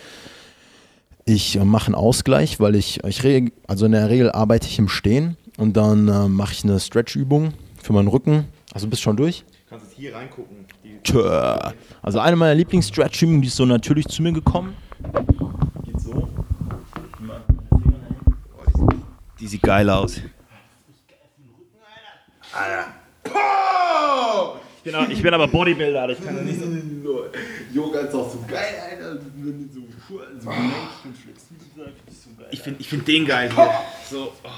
ich äh, mache einen Ausgleich, weil ich, ich also in der Regel arbeite ich im Stehen und dann äh, mache ich eine Stretch-Übung für meinen Rücken. Also bist schon durch? Du kannst jetzt hier reingucken. Tja. Also eine meiner Lieblings-Stretch-Übungen, die ist so natürlich zu mir gekommen. Geht so. Die sieht geil aus. Alter. Ich bin, ich bin aber Bodybuilder, ich kann ja nicht so. Yoga ist auch so geil, Alter. Wenn du so, so Ich finde ich find den geil hier. So. Oh.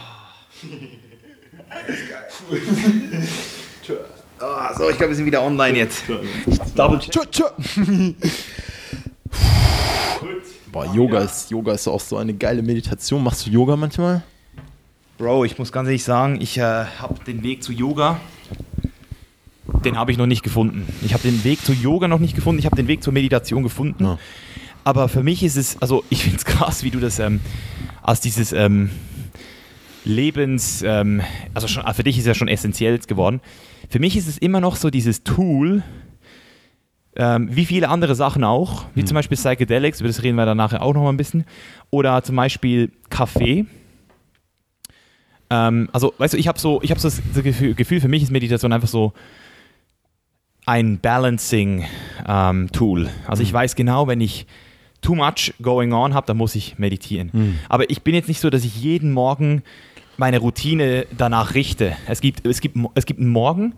oh, so, ich glaube, wir sind wieder online jetzt. Double Boah, Yoga ist, Yoga ist auch so eine geile Meditation. Machst du Yoga manchmal? Bro, ich muss ganz ehrlich sagen, ich äh, habe den Weg zu Yoga den habe ich noch nicht gefunden. Ich habe den Weg zu Yoga noch nicht gefunden, ich habe den Weg zur Meditation gefunden. Ja. Aber für mich ist es, also ich finde es krass, wie du das ähm, als dieses ähm, Lebens, ähm, also schon, für dich ist es ja schon essentiell geworden. Für mich ist es immer noch so dieses Tool, ähm, wie viele andere Sachen auch, wie mhm. zum Beispiel Psychedelics, über das reden wir dann nachher auch noch mal ein bisschen, oder zum Beispiel Kaffee. Ähm, also, weißt du, ich habe so, ich habe so das Gefühl, Gefühl, für mich ist Meditation einfach so, ein Balancing-Tool. Ähm, also ich mhm. weiß genau, wenn ich too much going on habe, dann muss ich meditieren. Mhm. Aber ich bin jetzt nicht so, dass ich jeden Morgen meine Routine danach richte. Es gibt, es gibt, es gibt einen Morgen,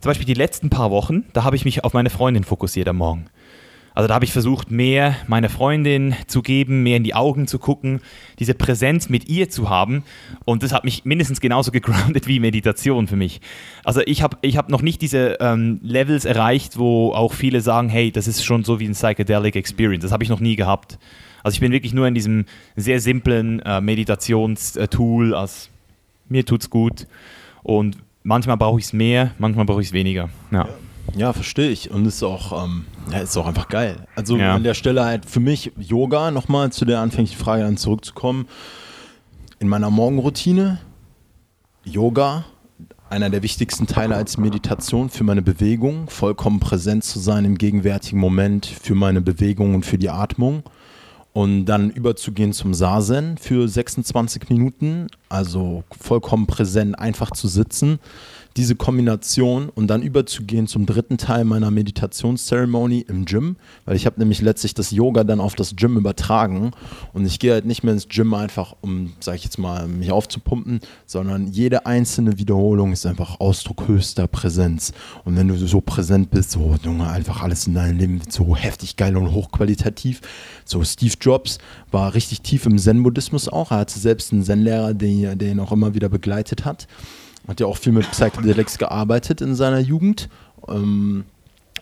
zum Beispiel die letzten paar Wochen, da habe ich mich auf meine Freundin fokussiert am Morgen. Also da habe ich versucht, mehr meiner Freundin zu geben, mehr in die Augen zu gucken, diese Präsenz mit ihr zu haben. Und das hat mich mindestens genauso gegroundet wie Meditation für mich. Also ich habe ich hab noch nicht diese ähm, Levels erreicht, wo auch viele sagen, hey, das ist schon so wie ein Psychedelic Experience. Das habe ich noch nie gehabt. Also ich bin wirklich nur in diesem sehr simplen äh, Meditationstool. Also mir tut's gut. Und manchmal brauche ich es mehr, manchmal brauche ich es weniger. ja. ja. Verstehe ich. Und ist auch, ähm, ja, ist auch einfach geil. Also ja. an der Stelle halt für mich Yoga, nochmal zu der anfänglichen Frage dann zurückzukommen. In meiner Morgenroutine, Yoga, einer der wichtigsten Teile als Meditation für meine Bewegung, vollkommen präsent zu sein im gegenwärtigen Moment für meine Bewegung und für die Atmung. Und dann überzugehen zum Sasen für 26 Minuten, also vollkommen präsent, einfach zu sitzen diese Kombination und dann überzugehen zum dritten Teil meiner Meditationszeremonie im Gym, weil ich habe nämlich letztlich das Yoga dann auf das Gym übertragen und ich gehe halt nicht mehr ins Gym einfach, um, sag ich jetzt mal, mich aufzupumpen, sondern jede einzelne Wiederholung ist einfach Ausdruck höchster Präsenz. Und wenn du so präsent bist, so Junge, einfach alles in deinem Leben so heftig geil und hochqualitativ. So Steve Jobs war richtig tief im Zen-Buddhismus auch. Er hatte selbst einen Zen-Lehrer, den, den ihn auch immer wieder begleitet hat. Hat ja auch viel mit Psychedelics gearbeitet in seiner Jugend. Ähm,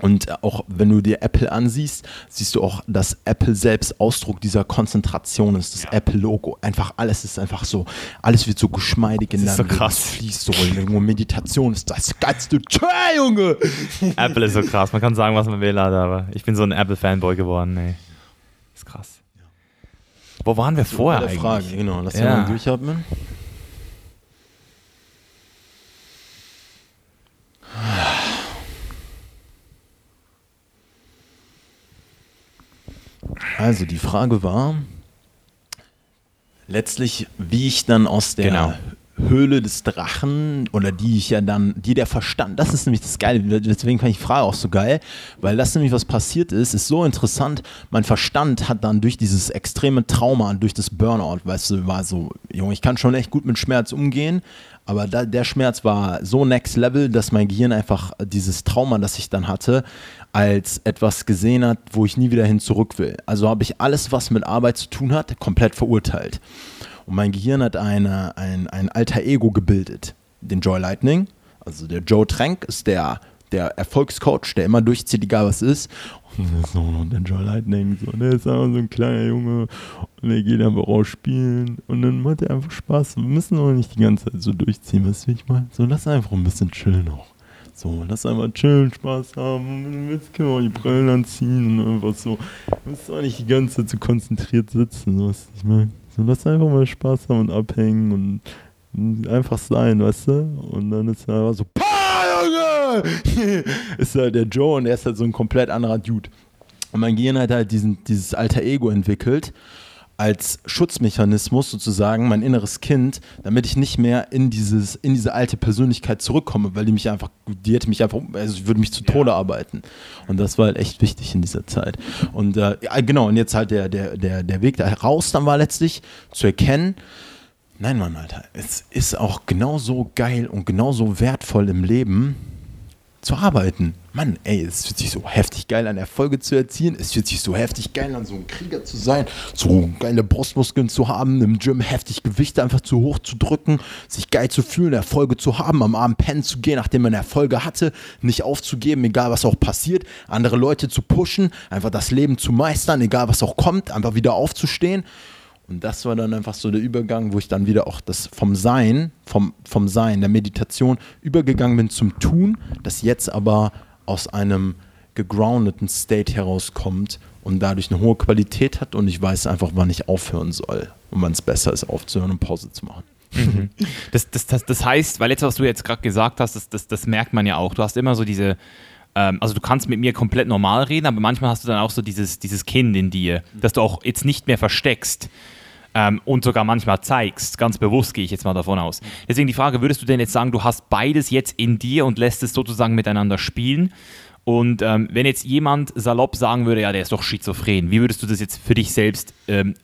und auch wenn du dir Apple ansiehst, siehst du auch, dass Apple selbst Ausdruck dieser Konzentration ist, das ja. Apple-Logo. Einfach alles ist einfach so, alles wird so geschmeidig in deinem so krass. fließt so. Irgendwo Meditation ist das geilste Tschö, Junge! Apple ist so krass, man kann sagen, was man will, aber ich bin so ein Apple-Fanboy geworden, ey. Ist krass. Wo waren wir vorher eigentlich? Frage, genau. Lass ja. mal durchatmen. Also die Frage war letztlich, wie ich dann aus der genau. Höhle des Drachen oder die ich ja dann, die der Verstand, das ist nämlich das Geile, deswegen fand ich die Frage auch so geil, weil das nämlich was passiert ist, ist so interessant, mein Verstand hat dann durch dieses extreme Trauma, durch das Burnout, weißt du, war so, Junge, ich kann schon echt gut mit Schmerz umgehen, aber da, der Schmerz war so next level, dass mein Gehirn einfach dieses Trauma, das ich dann hatte, als etwas gesehen hat, wo ich nie wieder hin zurück will. Also habe ich alles, was mit Arbeit zu tun hat, komplett verurteilt. Und mein Gehirn hat eine, ein, ein alter Ego gebildet, den Joy Lightning. Also der Joe Trank ist der, der Erfolgscoach, der immer durchzieht, egal was ist. Und so, und der Joy Lightning, so, der ist einfach so ein kleiner Junge und der geht einfach raus spielen und dann macht er einfach Spaß. Wir müssen auch nicht die ganze Zeit so durchziehen, weißt du, wie ich meine? So, lass einfach ein bisschen chillen auch. So, lass einfach chillen, Spaß haben. Willst, können wir auch die Brillen anziehen und einfach so. Du musst auch nicht die ganze Zeit so konzentriert sitzen, so was ich meine. Lass einfach mal Spaß haben und abhängen und einfach sein, weißt du? Und dann ist er einfach so, PAH, Junge! ist halt der Joe und er ist halt so ein komplett anderer Dude. Und mein Gehirn hat halt diesen, dieses alter Ego entwickelt als Schutzmechanismus sozusagen mein inneres Kind, damit ich nicht mehr in dieses in diese alte Persönlichkeit zurückkomme, weil die mich einfach die hätte mich einfach also ich würde mich zu Tode ja. arbeiten und das war halt echt wichtig in dieser Zeit und äh, genau und jetzt halt der der der der Weg da heraus dann war letztlich zu erkennen Nein, Mann, Alter, es ist auch genauso geil und genauso wertvoll im Leben, zu arbeiten. Mann, ey, es fühlt sich so heftig geil an, Erfolge zu erzielen. Es fühlt sich so heftig geil an, so ein Krieger zu sein, so geile Brustmuskeln zu haben, im Gym heftig Gewichte einfach zu hoch zu drücken, sich geil zu fühlen, Erfolge zu haben, am Abend pennen zu gehen, nachdem man Erfolge hatte, nicht aufzugeben, egal was auch passiert, andere Leute zu pushen, einfach das Leben zu meistern, egal was auch kommt, einfach wieder aufzustehen. Und das war dann einfach so der Übergang, wo ich dann wieder auch das vom Sein, vom, vom Sein, der Meditation übergegangen bin zum Tun, das jetzt aber aus einem gegroundeten State herauskommt und dadurch eine hohe Qualität hat und ich weiß einfach, wann ich aufhören soll und wann es besser ist, aufzuhören und Pause zu machen. Mhm. Das, das, das, das heißt, weil jetzt, was du jetzt gerade gesagt hast, das, das, das merkt man ja auch. Du hast immer so diese, ähm, also du kannst mit mir komplett normal reden, aber manchmal hast du dann auch so dieses, dieses Kind in dir, das du auch jetzt nicht mehr versteckst ähm, und sogar manchmal zeigst. Ganz bewusst gehe ich jetzt mal davon aus. Deswegen die Frage, würdest du denn jetzt sagen, du hast beides jetzt in dir und lässt es sozusagen miteinander spielen? Und ähm, wenn jetzt jemand salopp sagen würde, ja, der ist doch schizophren, wie würdest du das jetzt für dich selbst ähm,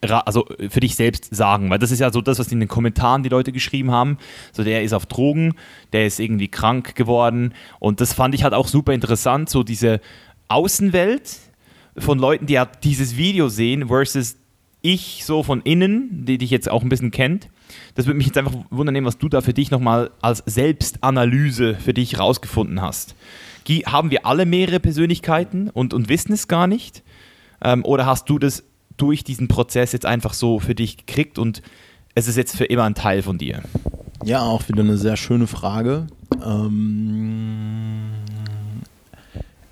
also für dich selbst sagen, weil das ist ja so das, was in den Kommentaren die Leute geschrieben haben. So, der ist auf Drogen, der ist irgendwie krank geworden und das fand ich halt auch super interessant, so diese Außenwelt von Leuten, die ja dieses Video sehen versus ich so von innen, die dich jetzt auch ein bisschen kennt, das würde mich jetzt einfach wundern, was du da für dich nochmal als Selbstanalyse für dich rausgefunden hast. Haben wir alle mehrere Persönlichkeiten und, und wissen es gar nicht? Ähm, oder hast du das durch diesen Prozess jetzt einfach so für dich gekriegt und es ist jetzt für immer ein Teil von dir? Ja, auch wieder eine sehr schöne Frage. Ähm,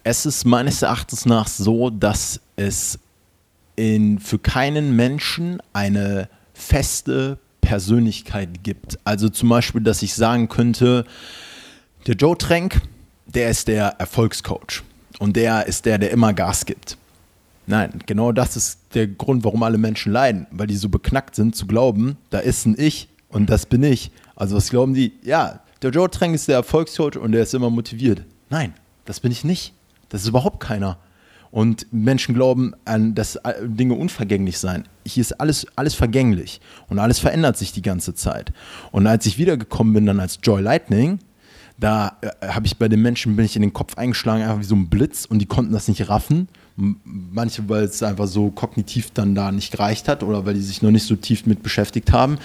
es ist meines Erachtens nach so, dass es in, für keinen Menschen eine feste Persönlichkeit gibt. Also zum Beispiel, dass ich sagen könnte, der Joe Trank, der ist der Erfolgscoach und der ist der, der immer Gas gibt. Nein, genau das ist der Grund, warum alle Menschen leiden, weil die so beknackt sind zu glauben, da ist ein Ich und das bin ich. Also was glauben die? Ja, der Joe Trank ist der Erfolgscoach und der ist immer motiviert. Nein, das bin ich nicht. Das ist überhaupt keiner. Und Menschen glauben an, dass äh, Dinge unvergänglich seien. Hier ist alles, alles vergänglich und alles verändert sich die ganze Zeit. Und als ich wiedergekommen bin, dann als Joy Lightning, da äh, habe ich bei den Menschen, bin ich in den Kopf eingeschlagen, einfach wie so ein Blitz und die konnten das nicht raffen. Manche, weil es einfach so kognitiv dann da nicht gereicht hat oder weil die sich noch nicht so tief mit beschäftigt haben.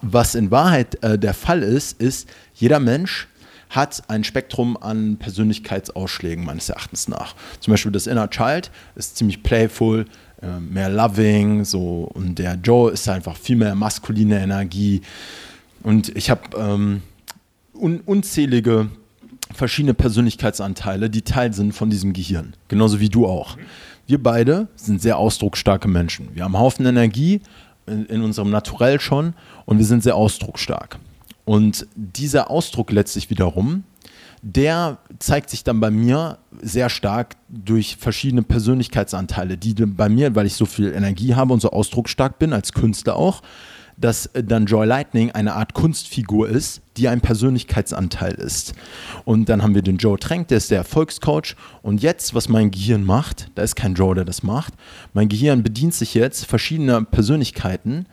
Was in Wahrheit äh, der Fall ist, ist, jeder Mensch hat ein Spektrum an Persönlichkeitsausschlägen meines Erachtens nach. Zum Beispiel das Inner Child ist ziemlich playful, äh, mehr loving, so und der Joe ist einfach viel mehr maskuline Energie. Und ich habe ähm, un unzählige verschiedene Persönlichkeitsanteile, die Teil sind von diesem Gehirn. Genauso wie du auch. Wir beide sind sehr ausdrucksstarke Menschen. Wir haben einen Haufen Energie in, in unserem Naturell schon und wir sind sehr ausdrucksstark. Und dieser Ausdruck letztlich wiederum, der zeigt sich dann bei mir sehr stark durch verschiedene Persönlichkeitsanteile, die bei mir, weil ich so viel Energie habe und so ausdrucksstark bin, als Künstler auch, dass dann Joy Lightning eine Art Kunstfigur ist, die ein Persönlichkeitsanteil ist. Und dann haben wir den Joe Trank, der ist der Erfolgscoach. Und jetzt, was mein Gehirn macht, da ist kein Joe, der das macht, mein Gehirn bedient sich jetzt verschiedener Persönlichkeiten,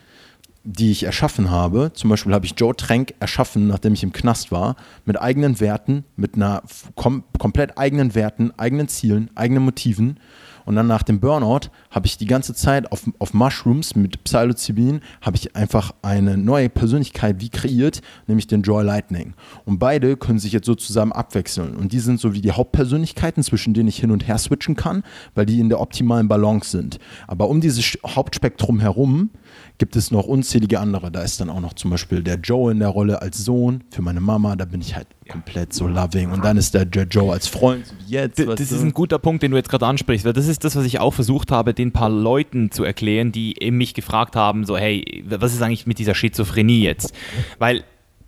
die ich erschaffen habe. Zum Beispiel habe ich Joe Trank erschaffen, nachdem ich im Knast war, mit eigenen Werten, mit einer kom komplett eigenen Werten, eigenen Zielen, eigenen Motiven. Und dann nach dem Burnout habe ich die ganze Zeit auf, auf Mushrooms mit Psilocybin, habe ich einfach eine neue Persönlichkeit wie kreiert, nämlich den Joy Lightning. Und beide können sich jetzt so zusammen abwechseln. Und die sind so wie die Hauptpersönlichkeiten, zwischen denen ich hin und her switchen kann, weil die in der optimalen Balance sind. Aber um dieses Hauptspektrum herum gibt es noch unzählige andere. Da ist dann auch noch zum Beispiel der Joe in der Rolle als Sohn für meine Mama. Da bin ich halt komplett so loving. Und dann ist der Joe als Freund, so wie jetzt. Das, ist ein guter Punkt, den du jetzt gerade ansprichst, weil das ist das, was ich auch versucht habe, den paar Leuten zu erklären, die mich gefragt haben: so, hey, was ist eigentlich mit dieser Schizophrenie jetzt? Weil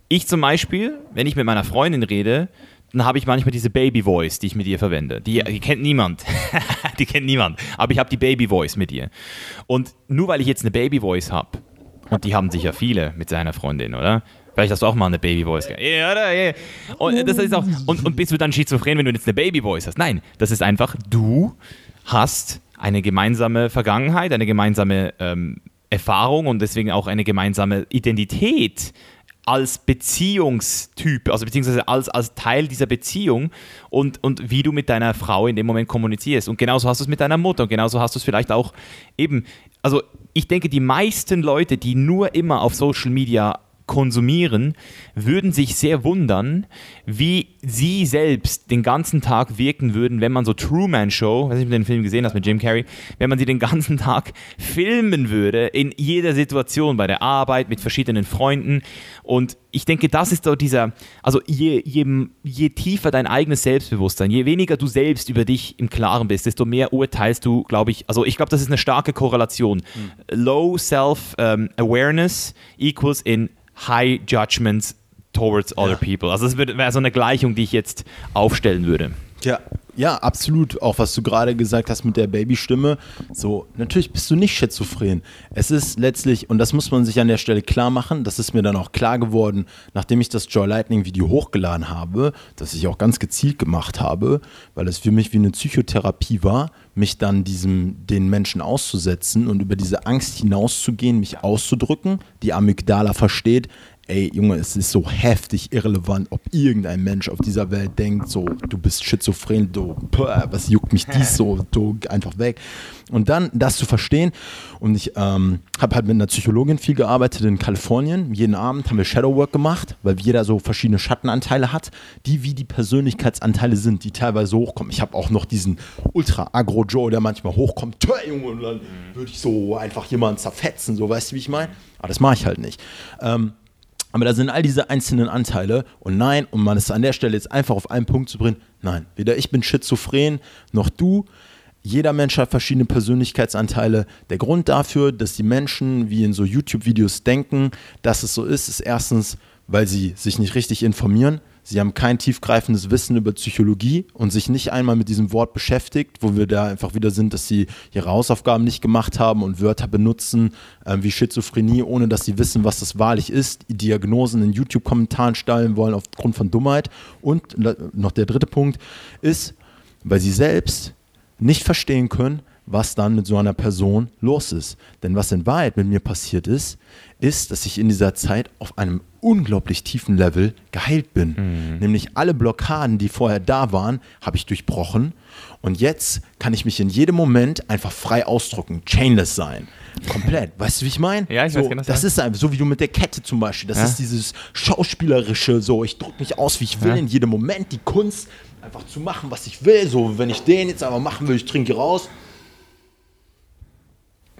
ich zum Beispiel, wenn ich mit meiner Freundin rede, dann habe ich manchmal diese Baby Voice, die ich mit ihr verwende. Die, die kennt niemand. die kennt niemand. Aber ich habe die Baby Voice mit ihr. Und nur weil ich jetzt eine Baby Voice habe, und die haben sicher viele mit seiner Freundin, oder? Vielleicht hast du auch mal eine Baby Voice. Ja, oder? Ja. Und, das ist auch, und, und bist du dann schizophren, wenn du jetzt eine Baby Voice hast? Nein, das ist einfach, du hast eine gemeinsame Vergangenheit, eine gemeinsame ähm, Erfahrung und deswegen auch eine gemeinsame Identität als Beziehungstyp, also beziehungsweise als, als Teil dieser Beziehung und, und wie du mit deiner Frau in dem Moment kommunizierst. Und genauso hast du es mit deiner Mutter und genauso hast du es vielleicht auch eben, also ich denke, die meisten Leute, die nur immer auf Social Media konsumieren, würden sich sehr wundern, wie sie selbst den ganzen Tag wirken würden, wenn man so Truman Show, weiß ich, ob du den Film gesehen hast mit Jim Carrey, wenn man sie den ganzen Tag filmen würde, in jeder Situation, bei der Arbeit, mit verschiedenen Freunden. Und ich denke, das ist so dieser, also je, je, je tiefer dein eigenes Selbstbewusstsein, je weniger du selbst über dich im Klaren bist, desto mehr urteilst du, glaube ich, also ich glaube, das ist eine starke Korrelation. Mhm. Low Self-Awareness ähm, equals in high judgments towards other ja. people. Also das wäre so eine Gleichung, die ich jetzt aufstellen würde. Ja, ja, absolut. Auch was du gerade gesagt hast mit der Babystimme. So, natürlich bist du nicht schizophren. Es ist letztlich, und das muss man sich an der Stelle klar machen, das ist mir dann auch klar geworden, nachdem ich das Joy Lightning Video hochgeladen habe, das ich auch ganz gezielt gemacht habe, weil es für mich wie eine Psychotherapie war, mich dann diesem, den Menschen auszusetzen und über diese Angst hinauszugehen, mich auszudrücken. Die Amygdala versteht, ey Junge, es ist so heftig irrelevant, ob irgendein Mensch auf dieser Welt denkt, so, du bist schizophren, du, was juckt mich dies so, du, einfach weg. Und dann das zu verstehen. Und ich ähm, habe halt mit einer Psychologin viel gearbeitet in Kalifornien. Jeden Abend haben wir Shadowwork gemacht, weil jeder so verschiedene Schattenanteile hat, die wie die Persönlichkeitsanteile sind, die teilweise hochkommen. Ich habe auch noch diesen Ultra-Agro-Joe, der manchmal hochkommt, Junge, und dann würde ich so einfach jemanden zerfetzen, so weißt du, wie ich meine? Aber das mache ich halt nicht. Ähm, aber da sind all diese einzelnen Anteile und nein, um man es an der Stelle jetzt einfach auf einen Punkt zu bringen, nein, weder ich bin schizophren noch du. Jeder Mensch hat verschiedene Persönlichkeitsanteile. Der Grund dafür, dass die Menschen wie in so YouTube-Videos denken, dass es so ist, ist erstens, weil sie sich nicht richtig informieren. Sie haben kein tiefgreifendes Wissen über Psychologie und sich nicht einmal mit diesem Wort beschäftigt, wo wir da einfach wieder sind, dass sie ihre Hausaufgaben nicht gemacht haben und Wörter benutzen äh, wie Schizophrenie, ohne dass sie wissen, was das wahrlich ist, Diagnosen in YouTube-Kommentaren stellen wollen aufgrund von Dummheit. Und noch der dritte Punkt ist, weil sie selbst nicht verstehen können, was dann mit so einer Person los ist. Denn was in Wahrheit mit mir passiert ist, ist, dass ich in dieser Zeit auf einem unglaublich tiefen Level geheilt bin. Mhm. Nämlich alle Blockaden, die vorher da waren, habe ich durchbrochen. Und jetzt kann ich mich in jedem Moment einfach frei ausdrücken, chainless sein. Komplett. Weißt du, wie ich meine? Ja, ich so, weiß genau. Das ist einfach so wie du mit der Kette zum Beispiel. Das ja? ist dieses schauspielerische, so ich drücke mich aus, wie ich will, ja? in jedem Moment die Kunst einfach zu machen, was ich will. So, wenn ich den jetzt aber machen will, ich trinke raus,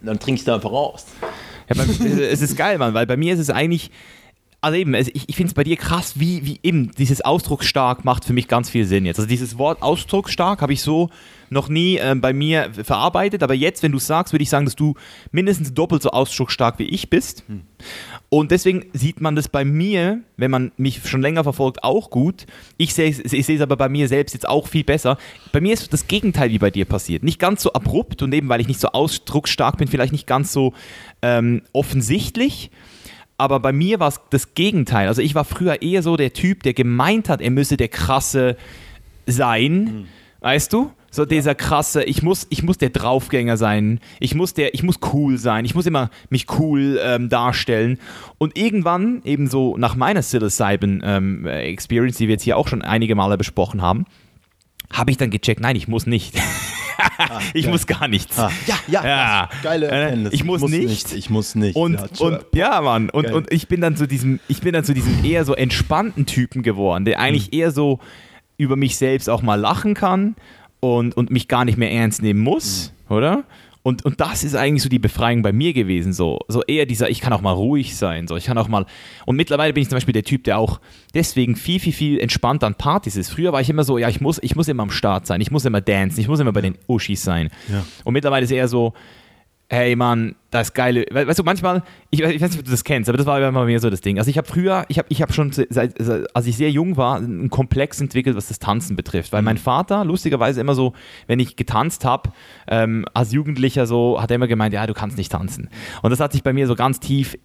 dann trinke ich da einfach raus. Ja, es ist geil, Mann, weil bei mir ist es eigentlich, also eben, ich, ich finde es bei dir krass, wie, wie eben dieses ausdrucksstark macht für mich ganz viel Sinn jetzt. Also dieses Wort ausdrucksstark habe ich so noch nie äh, bei mir verarbeitet, aber jetzt, wenn du sagst, würde ich sagen, dass du mindestens doppelt so ausdrucksstark wie ich bist. Hm. Und deswegen sieht man das bei mir, wenn man mich schon länger verfolgt, auch gut. Ich sehe ich es aber bei mir selbst jetzt auch viel besser. Bei mir ist das Gegenteil wie bei dir passiert. Nicht ganz so abrupt und eben, weil ich nicht so ausdrucksstark bin, vielleicht nicht ganz so ähm, offensichtlich. Aber bei mir war es das Gegenteil. Also ich war früher eher so der Typ, der gemeint hat, er müsse der krasse sein. Mhm. Weißt du? So dieser krasse, ich muss, ich muss der Draufgänger sein, ich muss der, ich muss cool sein, ich muss immer mich cool ähm, darstellen. Und irgendwann, eben so nach meiner Psilocybin ähm, Experience, die wir jetzt hier auch schon einige Male besprochen haben, habe ich dann gecheckt, nein, ich muss nicht. ah, ich geil. muss gar nichts. Ah, ja, ja, ja. geile äh, Erkenntnis. Ich muss, muss nicht. nicht. Ich muss nicht. Und, ja, und ja, Mann. Und, und ich bin dann zu diesem, ich bin dann zu diesem eher so entspannten Typen geworden, der eigentlich mhm. eher so über mich selbst auch mal lachen kann und, und mich gar nicht mehr ernst nehmen muss, mhm. oder? Und, und das ist eigentlich so die Befreiung bei mir gewesen. So, so eher dieser, ich kann auch mal ruhig sein. So, ich kann auch mal. Und mittlerweile bin ich zum Beispiel der Typ, der auch deswegen viel, viel, viel entspannter an Partys ist. Früher war ich immer so, ja, ich muss, ich muss immer am Start sein, ich muss immer dancen, ich muss immer bei den Uschis sein. Ja. Und mittlerweile ist eher so, hey Mann, das geile, weißt du, manchmal, ich, ich, weiß nicht, ob du das kennst, aber das war immer mehr so das Ding. Also ich habe früher, ich habe ich hab schon, seit, als ich sehr jung war, einen Komplex entwickelt, was das Tanzen betrifft, weil mhm. mein Vater lustigerweise immer so, wenn ich getanzt habe, ähm, als Jugendlicher so, hat er immer gemeint, ja, du kannst nicht tanzen. Und das hat sich bei mir so ganz tief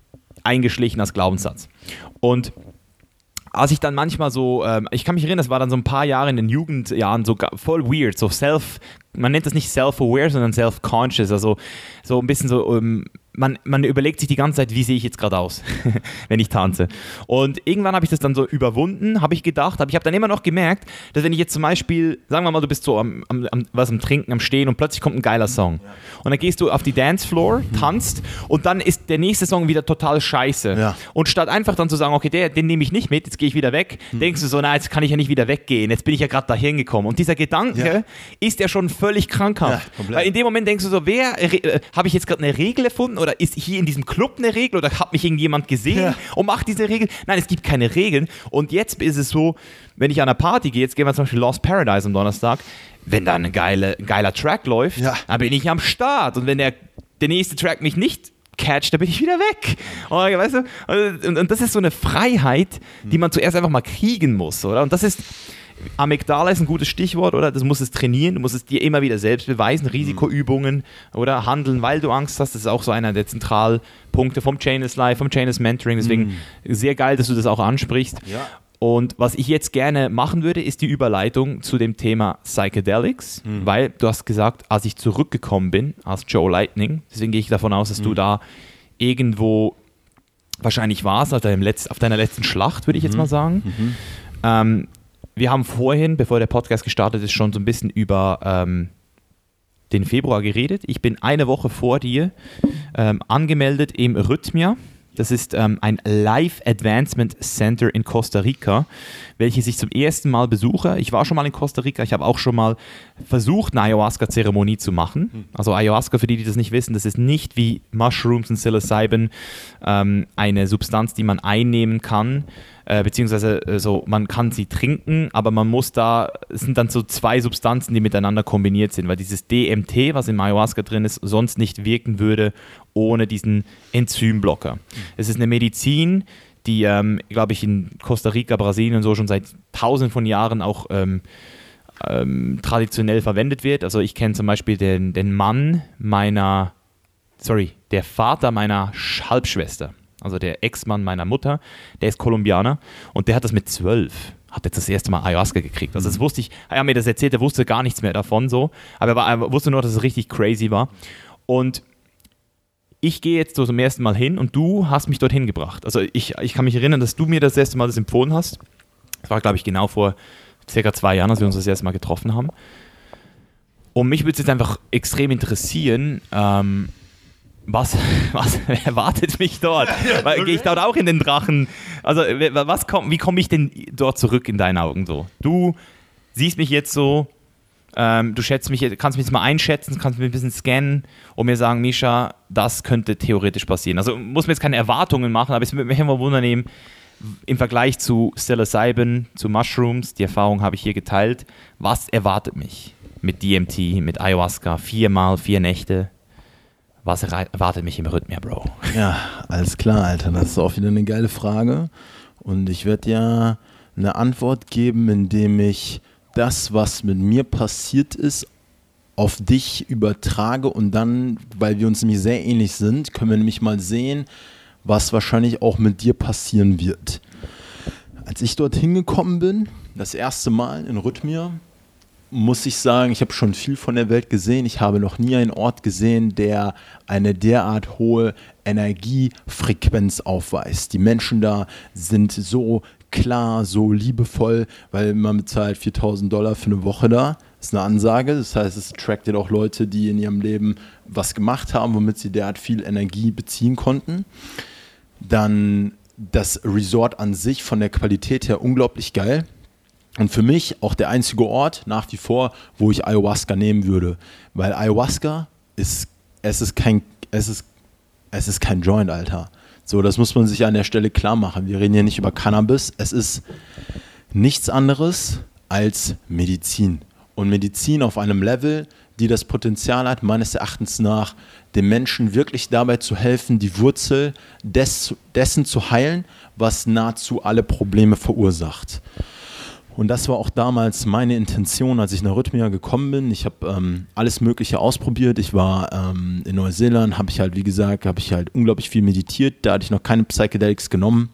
eingeschlichen als Glaubenssatz. Und als ich dann manchmal so, ähm, ich kann mich erinnern, das war dann so ein paar Jahre in den Jugendjahren so voll weird, so self, man nennt das nicht self-aware, sondern self-conscious, also so ein bisschen so, ähm, man, man überlegt sich die ganze Zeit, wie sehe ich jetzt gerade aus, wenn ich tanze. Und irgendwann habe ich das dann so überwunden, habe ich gedacht, aber ich habe dann immer noch gemerkt, dass wenn ich jetzt zum Beispiel, sagen wir mal, du bist so am, am, was am Trinken, am Stehen und plötzlich kommt ein geiler Song. Ja. Und dann gehst du auf die Dancefloor, mhm. tanzt und dann ist der nächste Song wieder total scheiße. Ja. Und statt einfach dann zu sagen, okay, der, den nehme ich nicht mit, jetzt gehe ich wieder weg, mhm. denkst du so, na, jetzt kann ich ja nicht wieder weggehen, jetzt bin ich ja gerade dahin gekommen. Und dieser Gedanke ja. ist ja schon völlig krankhaft. Weil in dem Moment denkst du so, wer, äh, habe ich jetzt gerade eine Regel erfunden oder ist hier in diesem Club eine Regel oder hat mich irgendjemand gesehen ja. und macht diese Regel? Nein, es gibt keine Regeln. Und jetzt ist es so, wenn ich an einer Party gehe, jetzt gehen wir zum Beispiel Lost Paradise am Donnerstag, wenn da ein geile, geiler Track läuft, ja. dann bin ich am Start. Und wenn der, der nächste Track mich nicht catcht, dann bin ich wieder weg. Und, weißt du? und, und das ist so eine Freiheit, die man zuerst einfach mal kriegen muss, oder? Und das ist Amygdala ist ein gutes Stichwort, oder? Das musst es trainieren, du musst es dir immer wieder selbst beweisen, Risikoübungen mhm. oder handeln, weil du Angst hast. Das ist auch so einer der Zentralpunkte vom Chainless Life, vom Chainless Mentoring. Deswegen mhm. sehr geil, dass du das auch ansprichst. Ja. Und was ich jetzt gerne machen würde, ist die Überleitung zu dem Thema Psychedelics, mhm. weil du hast gesagt, als ich zurückgekommen bin als Joe Lightning, deswegen gehe ich davon aus, dass mhm. du da irgendwo wahrscheinlich warst, auf, deinem Letz-, auf deiner letzten Schlacht, würde ich jetzt mhm. mal sagen. Mhm. Ähm, wir haben vorhin, bevor der Podcast gestartet ist, schon so ein bisschen über ähm, den Februar geredet. Ich bin eine Woche vor dir ähm, angemeldet im Rhythmia. Das ist ähm, ein Life Advancement Center in Costa Rica, welches ich zum ersten Mal besuche. Ich war schon mal in Costa Rica, ich habe auch schon mal versucht, eine Ayahuasca-Zeremonie zu machen. Hm. Also Ayahuasca, für die, die das nicht wissen, das ist nicht wie Mushrooms und Psilocybin ähm, eine Substanz, die man einnehmen kann, äh, beziehungsweise äh, so, man kann sie trinken, aber man muss da, es sind dann so zwei Substanzen, die miteinander kombiniert sind, weil dieses DMT, was im Ayahuasca drin ist, sonst nicht wirken würde ohne diesen Enzymblocker. Mhm. Es ist eine Medizin, die, ähm, glaube ich, in Costa Rica, Brasilien und so schon seit tausenden von Jahren auch ähm, ähm, traditionell verwendet wird. Also ich kenne zum Beispiel den, den Mann meiner, sorry, der Vater meiner Halbschwester also der Ex-Mann meiner Mutter, der ist Kolumbianer und der hat das mit zwölf hat jetzt das erste Mal Ayahuasca gekriegt. Also das mhm. wusste ich, er hat mir das erzählt, er wusste gar nichts mehr davon so, aber er, war, er wusste nur, dass es richtig crazy war. Und ich gehe jetzt so zum ersten Mal hin und du hast mich dorthin gebracht. Also ich, ich kann mich erinnern, dass du mir das erste Mal das empfohlen hast. Das war, glaube ich, genau vor circa zwei Jahren, als wir uns das erste Mal getroffen haben. Und mich würde es jetzt einfach extrem interessieren, ähm, was, was erwartet mich dort? Gehe ich dort auch in den Drachen? Also, was komm, wie komme ich denn dort zurück in deinen Augen so? Du siehst mich jetzt so, ähm, du schätzt mich, kannst mich jetzt mal einschätzen, kannst mich ein bisschen scannen und mir sagen, Misha, das könnte theoretisch passieren. Also muss mir jetzt keine Erwartungen machen, aber es würde mich immer wundern im Vergleich zu Psilocybin, zu Mushrooms, die Erfahrung habe ich hier geteilt. Was erwartet mich mit DMT, mit Ayahuasca, viermal, vier Nächte? Was erwartet mich im Rhythmia, Bro? Ja, alles klar, Alter. Das ist auch wieder eine geile Frage. Und ich werde ja eine Antwort geben, indem ich das, was mit mir passiert ist, auf dich übertrage und dann, weil wir uns nämlich sehr ähnlich sind, können wir nämlich mal sehen, was wahrscheinlich auch mit dir passieren wird. Als ich dorthin gekommen bin, das erste Mal in Rhythmia, muss ich sagen, ich habe schon viel von der Welt gesehen. Ich habe noch nie einen Ort gesehen, der eine derart hohe Energiefrequenz aufweist. Die Menschen da sind so klar, so liebevoll, weil man bezahlt 4000 Dollar für eine Woche da. Ist eine Ansage. Das heißt, es attractet auch Leute, die in ihrem Leben was gemacht haben, womit sie derart viel Energie beziehen konnten. Dann das Resort an sich von der Qualität her unglaublich geil. Und für mich auch der einzige Ort nach wie vor, wo ich Ayahuasca nehmen würde. Weil Ayahuasca ist, es ist kein, es ist, es ist kein Joint, Alter. So, das muss man sich an der Stelle klar machen. Wir reden hier nicht über Cannabis. Es ist nichts anderes als Medizin. Und Medizin auf einem Level, die das Potenzial hat, meines Erachtens nach, dem Menschen wirklich dabei zu helfen, die Wurzel des, dessen zu heilen, was nahezu alle Probleme verursacht. Und das war auch damals meine Intention, als ich nach Rhythmia gekommen bin. Ich habe ähm, alles Mögliche ausprobiert. Ich war ähm, in Neuseeland, habe ich halt, wie gesagt, habe ich halt unglaublich viel meditiert. Da hatte ich noch keine Psychedelics genommen.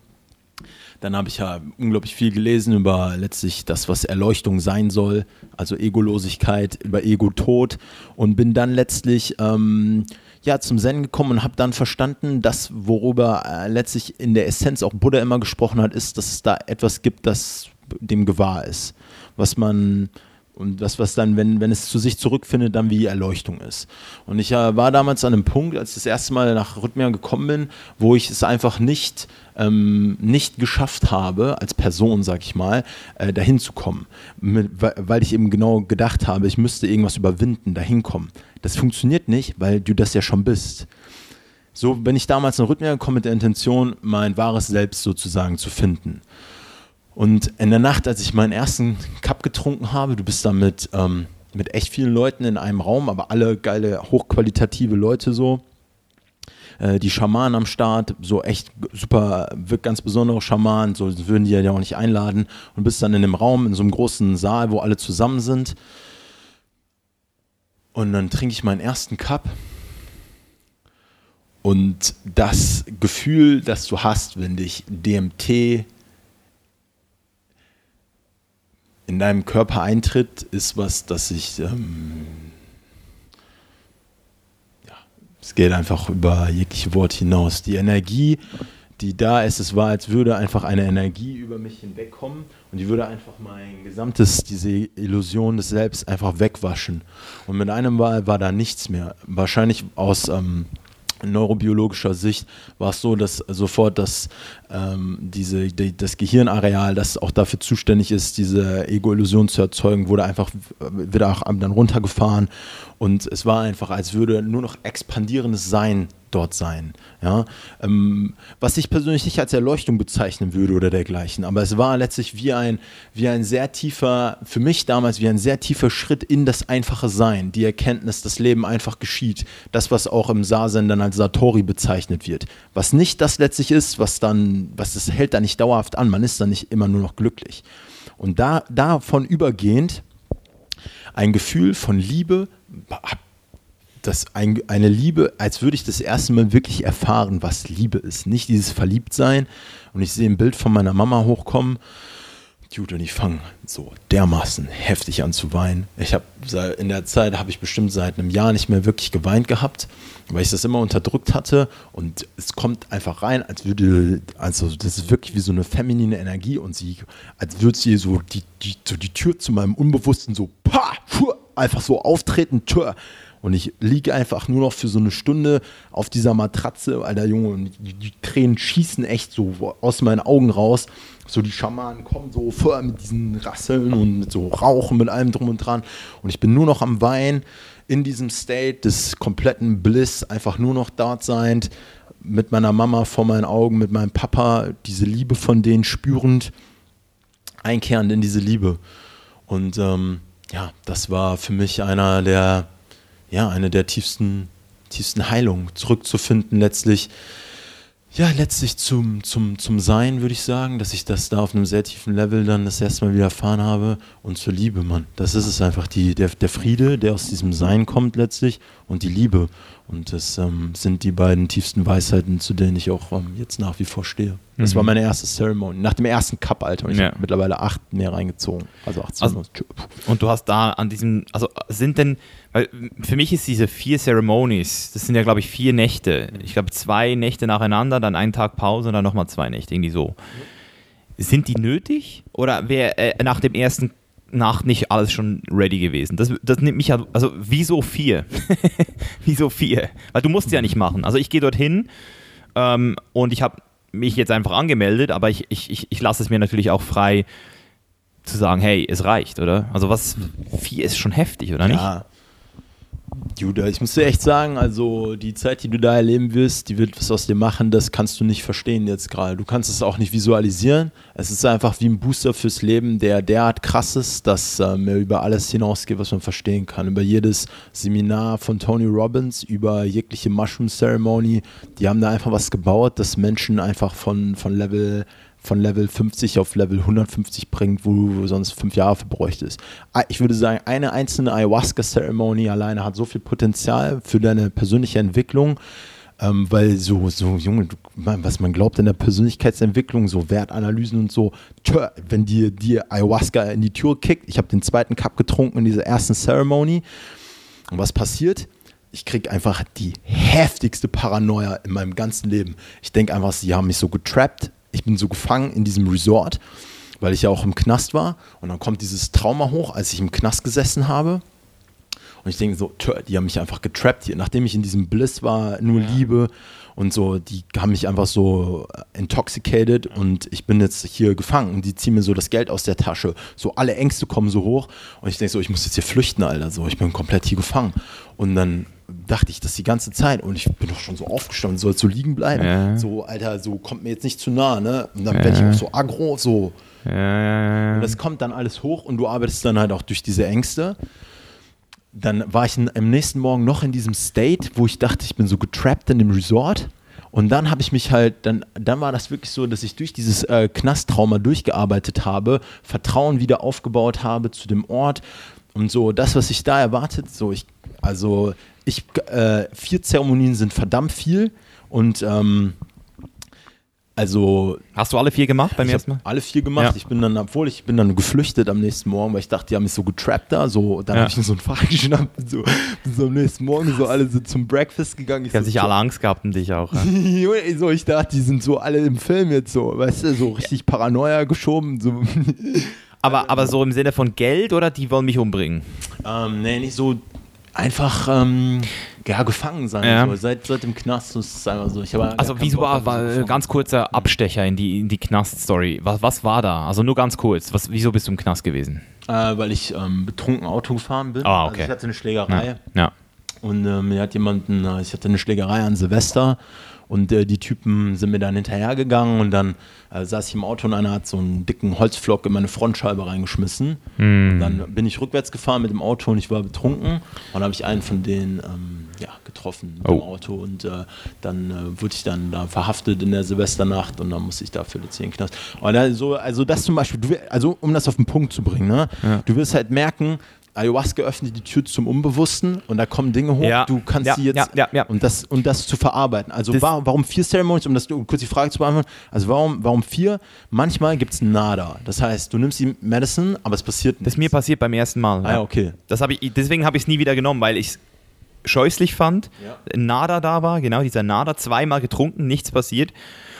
Dann habe ich ja unglaublich viel gelesen über letztlich das, was Erleuchtung sein soll, also Egolosigkeit, über Ego-Tod. Und bin dann letztlich ähm, ja, zum Zen gekommen und habe dann verstanden, dass worüber äh, letztlich in der Essenz auch Buddha immer gesprochen hat, ist, dass es da etwas gibt, das dem gewahr ist, was man und das, was dann, wenn, wenn es zu sich zurückfindet, dann wie Erleuchtung ist. Und ich äh, war damals an einem Punkt, als ich das erste Mal nach Rhythmia gekommen bin, wo ich es einfach nicht, ähm, nicht geschafft habe, als Person, sag ich mal, äh, dahin zu kommen. Mit, weil ich eben genau gedacht habe, ich müsste irgendwas überwinden, dahin kommen. Das funktioniert nicht, weil du das ja schon bist. So bin ich damals nach Rhythmia gekommen mit der Intention, mein wahres Selbst sozusagen zu finden. Und in der Nacht, als ich meinen ersten Cup getrunken habe, du bist da mit, ähm, mit echt vielen Leuten in einem Raum, aber alle geile, hochqualitative Leute so. Äh, die Schamanen am Start, so echt super, wirklich ganz besondere Schamanen, so würden die ja auch nicht einladen. Und bist dann in einem Raum, in so einem großen Saal, wo alle zusammen sind. Und dann trinke ich meinen ersten Cup. Und das Gefühl, das du hast, wenn dich DMT in deinem Körper eintritt, ist was, das sich, ähm, ja, es geht einfach über jegliche Wort hinaus. Die Energie, die da ist, es war, als würde einfach eine Energie über mich hinwegkommen und die würde einfach mein gesamtes, diese Illusion des Selbst einfach wegwaschen. Und mit einem Mal war da nichts mehr. Wahrscheinlich aus ähm, neurobiologischer Sicht war es so, dass sofort das, ähm, diese, die, das Gehirnareal, das auch dafür zuständig ist, diese Ego-Illusion zu erzeugen, wurde einfach wieder auch dann runtergefahren. Und es war einfach, als würde nur noch expandierendes Sein dort sein. Ja? Ähm, was ich persönlich nicht als Erleuchtung bezeichnen würde oder dergleichen, aber es war letztlich wie ein, wie ein sehr tiefer, für mich damals wie ein sehr tiefer Schritt in das einfache Sein, die Erkenntnis, dass Leben einfach geschieht. Das, was auch im Sazen dann als Satori bezeichnet wird. Was nicht das letztlich ist, was dann, was es hält da nicht dauerhaft an, man ist dann nicht immer nur noch glücklich. Und da, davon übergehend ein Gefühl von Liebe, das ein, eine Liebe, als würde ich das erste Mal wirklich erfahren, was Liebe ist. Nicht dieses Verliebtsein. Und ich sehe ein Bild von meiner Mama hochkommen. Dude, und ich fange so dermaßen heftig an zu weinen. Ich habe in der Zeit habe ich bestimmt seit einem Jahr nicht mehr wirklich geweint gehabt, weil ich das immer unterdrückt hatte. Und es kommt einfach rein, als würde, also das ist wirklich wie so eine feminine Energie und sie, als würde sie so die, die, so die Tür zu meinem Unbewussten so, pa, einfach so auftreten, Tür und ich liege einfach nur noch für so eine Stunde auf dieser Matratze, alter Junge, und die, die Tränen schießen echt so aus meinen Augen raus. So die Schamanen kommen so vor mit diesen Rasseln und mit so Rauchen, mit allem drum und dran. Und ich bin nur noch am Wein in diesem State des kompletten Bliss, einfach nur noch dort seiend, mit meiner Mama vor meinen Augen, mit meinem Papa, diese Liebe von denen spürend, einkehrend in diese Liebe. Und ähm, ja, das war für mich einer der ja, eine der tiefsten, tiefsten Heilungen zurückzufinden, letztlich, ja, letztlich zum, zum, zum Sein, würde ich sagen, dass ich das da auf einem sehr tiefen Level dann das erste Mal wieder erfahren habe und zur Liebe, Mann. Das ist es einfach, die, der, der Friede, der aus diesem Sein kommt letztlich und die Liebe. Und das ähm, sind die beiden tiefsten Weisheiten, zu denen ich auch ähm, jetzt nach wie vor stehe. Das mhm. war meine erste Ceremony. Nach dem ersten Cup, Alter. Und ich ja. habe mittlerweile acht mehr reingezogen. Also 18. Also, und du hast da an diesem, also sind denn, weil für mich ist diese vier Ceremonies, das sind ja, glaube ich, vier Nächte. Ich glaube, zwei Nächte nacheinander, dann einen Tag Pause und dann nochmal zwei Nächte, irgendwie so. Sind die nötig? Oder wäre äh, nach dem ersten Nacht nicht alles schon ready gewesen. Das, das nimmt mich ja, also wieso vier? wieso vier? Weil du musst ja nicht machen. Also ich gehe dorthin ähm, und ich habe mich jetzt einfach angemeldet, aber ich, ich, ich, ich lasse es mir natürlich auch frei zu sagen, hey, es reicht, oder? Also was, vier ist schon heftig, oder nicht? Judah, ich muss dir echt sagen, also die Zeit, die du da erleben wirst, die wird was aus dir machen, das kannst du nicht verstehen jetzt gerade. Du kannst es auch nicht visualisieren. Es ist einfach wie ein Booster fürs Leben, der derart krass ist, dass ähm, er über alles hinausgeht, was man verstehen kann. Über jedes Seminar von Tony Robbins, über jegliche Mushroom Ceremony. Die haben da einfach was gebaut, dass Menschen einfach von, von Level von Level 50 auf Level 150 bringt, wo du sonst fünf Jahre für bräuchtest. Ah, ich würde sagen, eine einzelne Ayahuasca-Ceremony alleine hat so viel Potenzial für deine persönliche Entwicklung, ähm, weil so, so, Junge, was man glaubt in der Persönlichkeitsentwicklung, so Wertanalysen und so, tja, wenn dir, dir Ayahuasca in die Tür kickt, ich habe den zweiten Cup getrunken in dieser ersten Ceremony und was passiert? ich kriege einfach die heftigste Paranoia in meinem ganzen Leben. Ich denke einfach, sie haben mich so getrappt ich bin so gefangen in diesem Resort, weil ich ja auch im Knast war. Und dann kommt dieses Trauma hoch, als ich im Knast gesessen habe. Und ich denke so, die haben mich einfach getrappt hier. Nachdem ich in diesem Bliss war, nur ja. Liebe und so, die haben mich einfach so intoxicated und ich bin jetzt hier gefangen und die ziehen mir so das Geld aus der Tasche. So alle Ängste kommen so hoch und ich denke so, ich muss jetzt hier flüchten, Alter. So, ich bin komplett hier gefangen. Und dann dachte ich das die ganze Zeit und ich bin doch schon so aufgestanden, soll so liegen bleiben. Ja. So, Alter, so kommt mir jetzt nicht zu nah, ne? Und dann ja. werde ich auch so aggro, so. Ja, und das kommt dann alles hoch und du arbeitest dann halt auch durch diese Ängste. Dann war ich am nächsten Morgen noch in diesem State, wo ich dachte, ich bin so getrappt in dem Resort. Und dann habe ich mich halt, dann, dann war das wirklich so, dass ich durch dieses äh, Knasttrauma durchgearbeitet habe, Vertrauen wieder aufgebaut habe zu dem Ort und so das, was ich da erwartet, so ich, also ich, äh, vier Zeremonien sind verdammt viel und ähm, also. Hast du alle vier gemacht beim ersten Mal? Alle vier gemacht. Ja. Ich bin dann, obwohl ich bin dann geflüchtet am nächsten Morgen, weil ich dachte, die haben mich so getrappt da. So, dann ja. habe ich mir so einen Fahrer geschnappt. So, so am nächsten Morgen so alle so zum Breakfast gegangen. Ich die haben so, sich alle Angst gehabt um dich auch. Ja? so, ich dachte, die sind so alle im Film jetzt so, weißt du, so richtig Paranoia geschoben. So. Aber, aber so im Sinne von Geld oder die wollen mich umbringen? Ähm, nee, nicht so einfach ähm, ja, gefangen sein. Ja. So. Seit, seit dem Knast ist es einfach so. Also wieso war, war ganz kurzer Abstecher in die, in die Knast-Story. Was, was war da? Also nur ganz kurz. Was, wieso bist du im Knast gewesen? Äh, weil ich ähm, betrunken Auto gefahren bin. Ah, okay. Also ich hatte eine Schlägerei. Ja. ja. Und äh, mir hat jemanden, äh, ich hatte eine Schlägerei an Silvester und äh, die Typen sind mir dann hinterhergegangen und dann äh, saß ich im Auto und einer hat so einen dicken Holzflock in meine Frontscheibe reingeschmissen. Mm. Dann bin ich rückwärts gefahren mit dem Auto und ich war betrunken. Und dann habe ich einen von denen ähm, ja, getroffen mit oh. dem Auto und äh, dann äh, wurde ich dann da verhaftet in der Silvesternacht und dann musste ich dafür die Zehn Knast. Also, also das zum Beispiel, du, also um das auf den Punkt zu bringen, ne? Ja. du wirst halt merken, Ayahuasca öffnet die Tür zum Unbewussten und da kommen Dinge hoch, ja. du kannst ja, sie jetzt ja, ja, und das und das zu verarbeiten. Also das warum, warum vier Ceremonies, um das um kurz die Frage zu beantworten, also warum, warum vier? Manchmal gibt es Nada. Das heißt, du nimmst die Medicine, aber es passiert nichts. Das ist mir passiert beim ersten Mal. Ah, okay. Das ich, deswegen habe ich es nie wieder genommen, weil ich es scheußlich fand. Nada da war, genau, dieser Nada, zweimal getrunken, nichts passiert.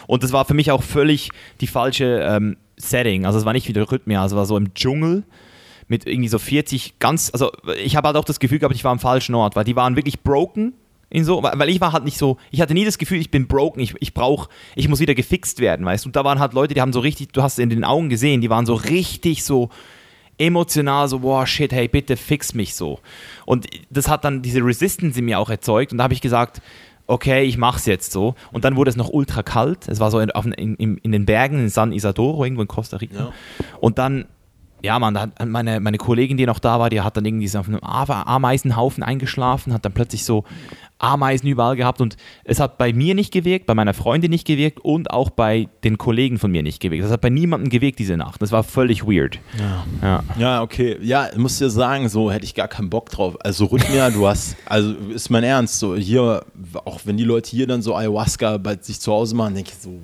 Und das war für mich auch völlig die falsche ähm, Setting. Also es war nicht wieder Rhythmia, also es war so im Dschungel mit irgendwie so 40 ganz, also ich habe halt auch das Gefühl gehabt, ich war am falschen Ort, weil die waren wirklich broken in so, weil ich war halt nicht so, ich hatte nie das Gefühl, ich bin broken, ich, ich brauche, ich muss wieder gefixt werden, weißt du, und da waren halt Leute, die haben so richtig, du hast es in den Augen gesehen, die waren so richtig so emotional so, boah, shit, hey, bitte fix mich so. Und das hat dann diese Resistance in mir auch erzeugt und da habe ich gesagt, okay, ich mach's jetzt so. Und dann wurde es noch ultra kalt. Es war so in, in, in, den Bergen in San Isadoro, irgendwo in Costa Rica. Ja. Und dann ja, man, da hat meine, meine Kollegin, die noch da war, die hat dann irgendwie so auf einem Ameisenhaufen eingeschlafen, hat dann plötzlich so Ameisen überall gehabt und es hat bei mir nicht gewirkt, bei meiner Freundin nicht gewirkt und auch bei den Kollegen von mir nicht gewirkt. Das hat bei niemandem gewirkt diese Nacht. Das war völlig weird. Ja, ja. ja okay. Ja, ich muss dir sagen, so hätte ich gar keinen Bock drauf. Also Rhythmia, du hast, also ist mein Ernst, so hier, auch wenn die Leute hier dann so Ayahuasca bei sich zu Hause machen, denke ich so,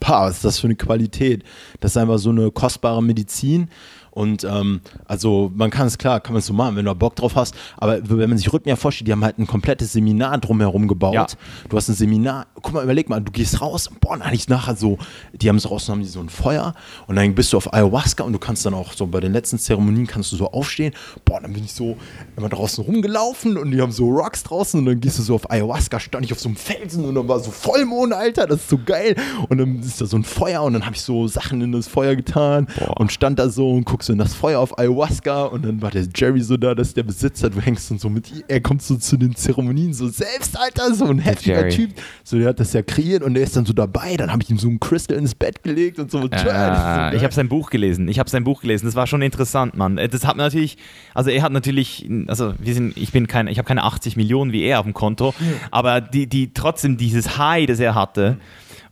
Pah, was ist das für eine Qualität? Das ist einfach so eine kostbare Medizin. Und ähm, also man kann es klar, kann man es so machen, wenn du Bock drauf hast. Aber wenn man sich Rhythmia vorstellt, die haben halt ein komplettes Seminar drumherum gebaut. Ja. Du hast ein Seminar, guck mal, überleg mal, du gehst raus, boah, dann ich nachher so, die haben es raus, dann haben die so ein Feuer und dann bist du auf Ayahuasca und du kannst dann auch so bei den letzten Zeremonien kannst du so aufstehen. Boah, dann bin ich so immer draußen rumgelaufen und die haben so Rocks draußen und dann gehst du so auf Ayahuasca, stand ich auf so einem Felsen und dann war so Vollmond, Alter, das ist so geil. Und dann ist da so ein Feuer und dann habe ich so Sachen in das Feuer getan boah. und stand da so und guck guckst du in das Feuer auf Ayahuasca und dann war der Jerry so da, dass der Besitzer, du hängst dann so mit, er kommt so zu den Zeremonien so selbst, Alter, so ein heftiger Typ. So, der hat das ja kreiert und der ist dann so dabei. Dann habe ich ihm so ein Crystal ins Bett gelegt und so. Äh, ich habe sein Buch gelesen. Ich habe sein Buch gelesen. Das war schon interessant, Mann. Das hat natürlich, also er hat natürlich, also wir sind, ich bin kein, ich habe keine 80 Millionen wie er auf dem Konto, aber die, die trotzdem dieses High, das er hatte.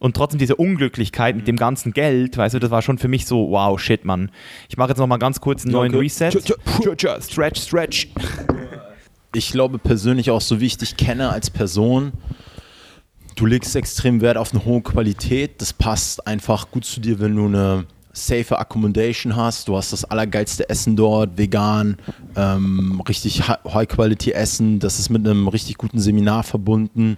Und trotzdem diese Unglücklichkeit mit dem ganzen Geld, weißt du, das war schon für mich so, wow, shit, Mann. Ich mache jetzt noch mal ganz kurz einen neuen Reset. Stretch, stretch. Ich glaube persönlich auch, so wie ich dich kenne als Person, du legst extrem Wert auf eine hohe Qualität. Das passt einfach gut zu dir, wenn du eine safe Accommodation hast. Du hast das allergeilste Essen dort, vegan, ähm, richtig High-Quality-Essen. Das ist mit einem richtig guten Seminar verbunden.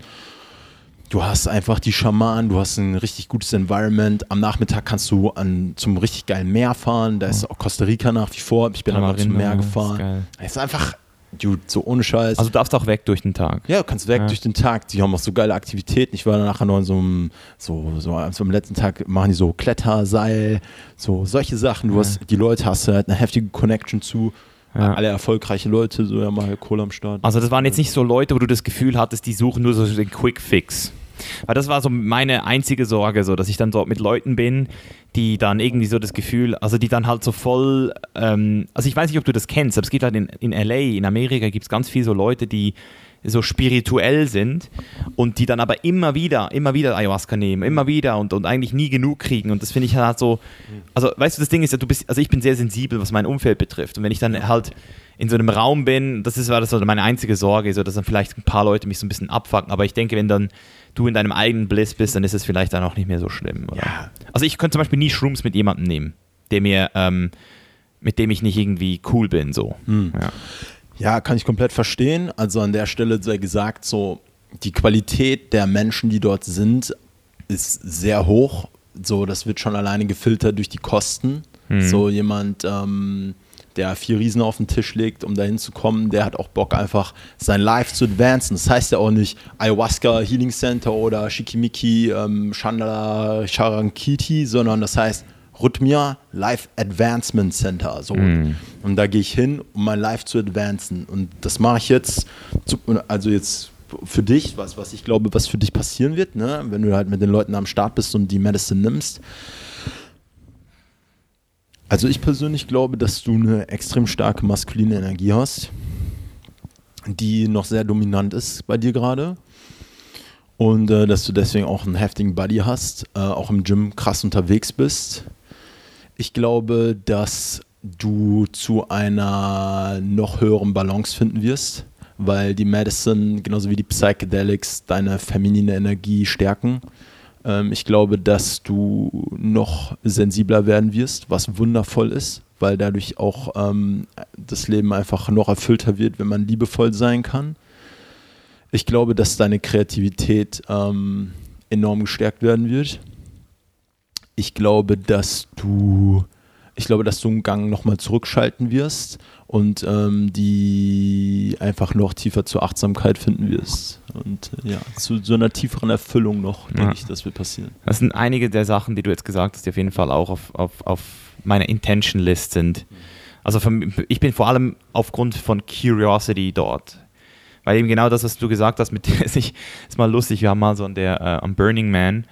Du hast einfach die Schamanen, du hast ein richtig gutes Environment. Am Nachmittag kannst du an, zum richtig geilen Meer fahren. Da ist auch Costa Rica nach wie vor. Ich bin einmal zum Meer gefahren. Es ist einfach, dude, so ohne Scheiß. Also du darfst auch weg durch den Tag. Ja, du kannst weg ja. durch den Tag. Die haben auch so geile Aktivitäten. Ich war dann nachher noch in so einem, so, so, so am letzten Tag machen die so Kletterseil, so solche Sachen. Du ja. hast, die Leute hast halt eine heftige Connection zu. Ja. Alle erfolgreiche Leute, so ja mal Kohle am Start. Also das waren jetzt nicht so Leute, wo du das Gefühl hattest, die suchen nur so den Quick Fix. Weil das war so meine einzige Sorge, so, dass ich dann dort mit Leuten bin, die dann irgendwie so das Gefühl, also die dann halt so voll, ähm, also ich weiß nicht, ob du das kennst, aber es gibt halt in, in LA, in Amerika gibt es ganz viele so Leute, die so spirituell sind und die dann aber immer wieder, immer wieder Ayahuasca nehmen, immer wieder und, und eigentlich nie genug kriegen. Und das finde ich halt so, also weißt du, das Ding ist ja, du bist, also ich bin sehr sensibel, was mein Umfeld betrifft. Und wenn ich dann halt in so einem Raum bin, das ist, war das so meine einzige Sorge, so dass dann vielleicht ein paar Leute mich so ein bisschen abfacken. Aber ich denke, wenn dann du in deinem eigenen Bliss bist, dann ist es vielleicht dann auch nicht mehr so schlimm. Ja. Also ich könnte zum Beispiel nie Shrooms mit jemandem nehmen, der mir, ähm, mit dem ich nicht irgendwie cool bin. So. Hm. Ja. ja, kann ich komplett verstehen. Also an der Stelle sei gesagt, so die Qualität der Menschen, die dort sind, ist sehr hoch. So, das wird schon alleine gefiltert durch die Kosten. Hm. So jemand ähm, der vier Riesen auf den Tisch legt, um dahin zu kommen, der hat auch Bock, einfach sein Life zu advancen. Das heißt ja auch nicht Ayahuasca Healing Center oder Shikimiki, ähm, Chandala Charankiti, sondern das heißt Rhythmia Life Advancement Center. So. Mm. Und da gehe ich hin, um mein Life zu advancen. Und das mache ich jetzt, also jetzt für dich, was, was ich glaube, was für dich passieren wird, ne? wenn du halt mit den Leuten am Start bist und die Medicine nimmst also ich persönlich glaube, dass du eine extrem starke maskuline Energie hast, die noch sehr dominant ist bei dir gerade. Und äh, dass du deswegen auch einen heftigen Buddy hast, äh, auch im Gym krass unterwegs bist. Ich glaube, dass du zu einer noch höheren Balance finden wirst, weil die Medicine genauso wie die Psychedelics deine feminine Energie stärken ich glaube, dass du noch sensibler werden wirst, was wundervoll ist, weil dadurch auch ähm, das Leben einfach noch erfüllter wird, wenn man liebevoll sein kann. Ich glaube, dass deine Kreativität ähm, enorm gestärkt werden wird. Ich glaube, dass du ich glaube, dass du einen Gang nochmal zurückschalten wirst und ähm, die einfach noch tiefer zur Achtsamkeit finden wirst. Und äh, ja, zu so einer tieferen Erfüllung noch, denke ja. ich, das wird passieren. Das sind einige der Sachen, die du jetzt gesagt hast, die auf jeden Fall auch auf, auf, auf meiner Intention List sind. Also für, ich bin vor allem aufgrund von Curiosity dort. Weil eben genau das, was du gesagt hast, mit sich ist mal lustig, wir haben mal so an der äh, am Burning Man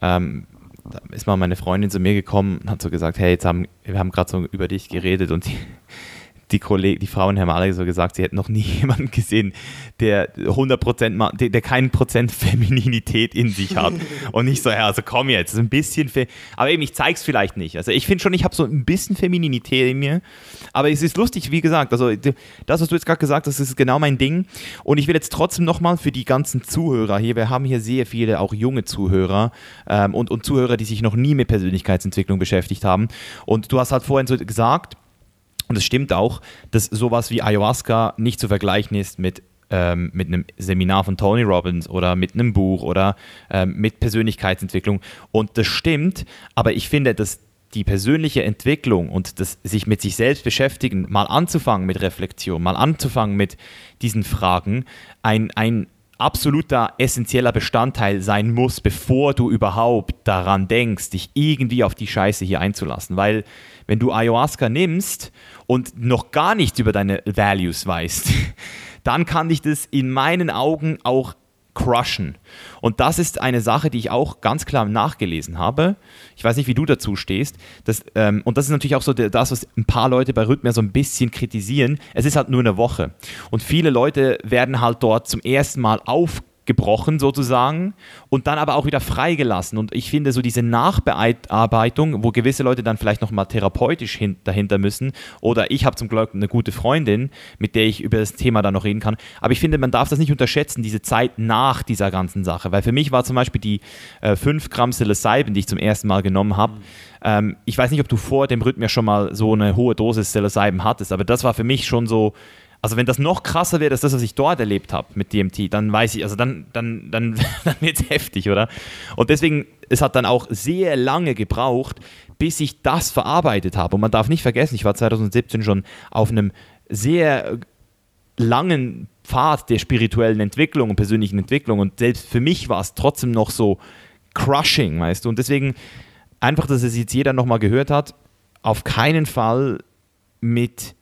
ähm, da ist mal meine Freundin zu mir gekommen und hat so gesagt, hey, jetzt haben wir haben gerade so über dich geredet und die, die, Kolleg die Frauen haben alle so gesagt, sie hätten noch nie jemanden gesehen, der 100 Prozent, der, der keinen Prozent Femininität in sich hat. Und nicht so, ja, also komm jetzt, ein bisschen, aber eben, ich zeig's vielleicht nicht. Also ich finde schon, ich habe so ein bisschen Femininität in mir, aber es ist lustig, wie gesagt, also das, was du jetzt gerade gesagt hast, ist genau mein Ding. Und ich will jetzt trotzdem nochmal für die ganzen Zuhörer hier, wir haben hier sehr viele auch junge Zuhörer ähm, und, und Zuhörer, die sich noch nie mit Persönlichkeitsentwicklung beschäftigt haben. Und du hast halt vorhin so gesagt, und es stimmt auch, dass sowas wie Ayahuasca nicht zu vergleichen ist mit ähm, mit einem Seminar von Tony Robbins oder mit einem Buch oder ähm, mit Persönlichkeitsentwicklung. Und das stimmt, aber ich finde, dass die persönliche Entwicklung und das sich mit sich selbst beschäftigen, mal anzufangen mit Reflexion, mal anzufangen mit diesen Fragen, ein, ein absoluter essentieller Bestandteil sein muss, bevor du überhaupt daran denkst, dich irgendwie auf die Scheiße hier einzulassen. Weil wenn du Ayahuasca nimmst und noch gar nichts über deine Values weißt, dann kann dich das in meinen Augen auch crushen. Und das ist eine Sache, die ich auch ganz klar nachgelesen habe. Ich weiß nicht, wie du dazu stehst. Das, ähm, und das ist natürlich auch so das, was ein paar Leute bei Rhythmia so ein bisschen kritisieren. Es ist halt nur eine Woche. Und viele Leute werden halt dort zum ersten Mal auf gebrochen sozusagen und dann aber auch wieder freigelassen. Und ich finde so diese Nachbearbeitung, wo gewisse Leute dann vielleicht nochmal therapeutisch hin, dahinter müssen oder ich habe zum Glück eine gute Freundin, mit der ich über das Thema dann noch reden kann. Aber ich finde, man darf das nicht unterschätzen, diese Zeit nach dieser ganzen Sache. Weil für mich war zum Beispiel die äh, 5 Gramm Psilocybin, die ich zum ersten Mal genommen habe, mhm. ich weiß nicht, ob du vor dem Rhythmus schon mal so eine hohe Dosis Psilocybin hattest, aber das war für mich schon so also wenn das noch krasser wäre, als das, was ich dort erlebt habe mit DMT, dann weiß ich, also dann, dann, dann, dann wird es heftig, oder? Und deswegen, es hat dann auch sehr lange gebraucht, bis ich das verarbeitet habe. Und man darf nicht vergessen, ich war 2017 schon auf einem sehr langen Pfad der spirituellen Entwicklung und persönlichen Entwicklung. Und selbst für mich war es trotzdem noch so crushing, weißt du? Und deswegen, einfach, dass es jetzt jeder nochmal gehört hat, auf keinen Fall mit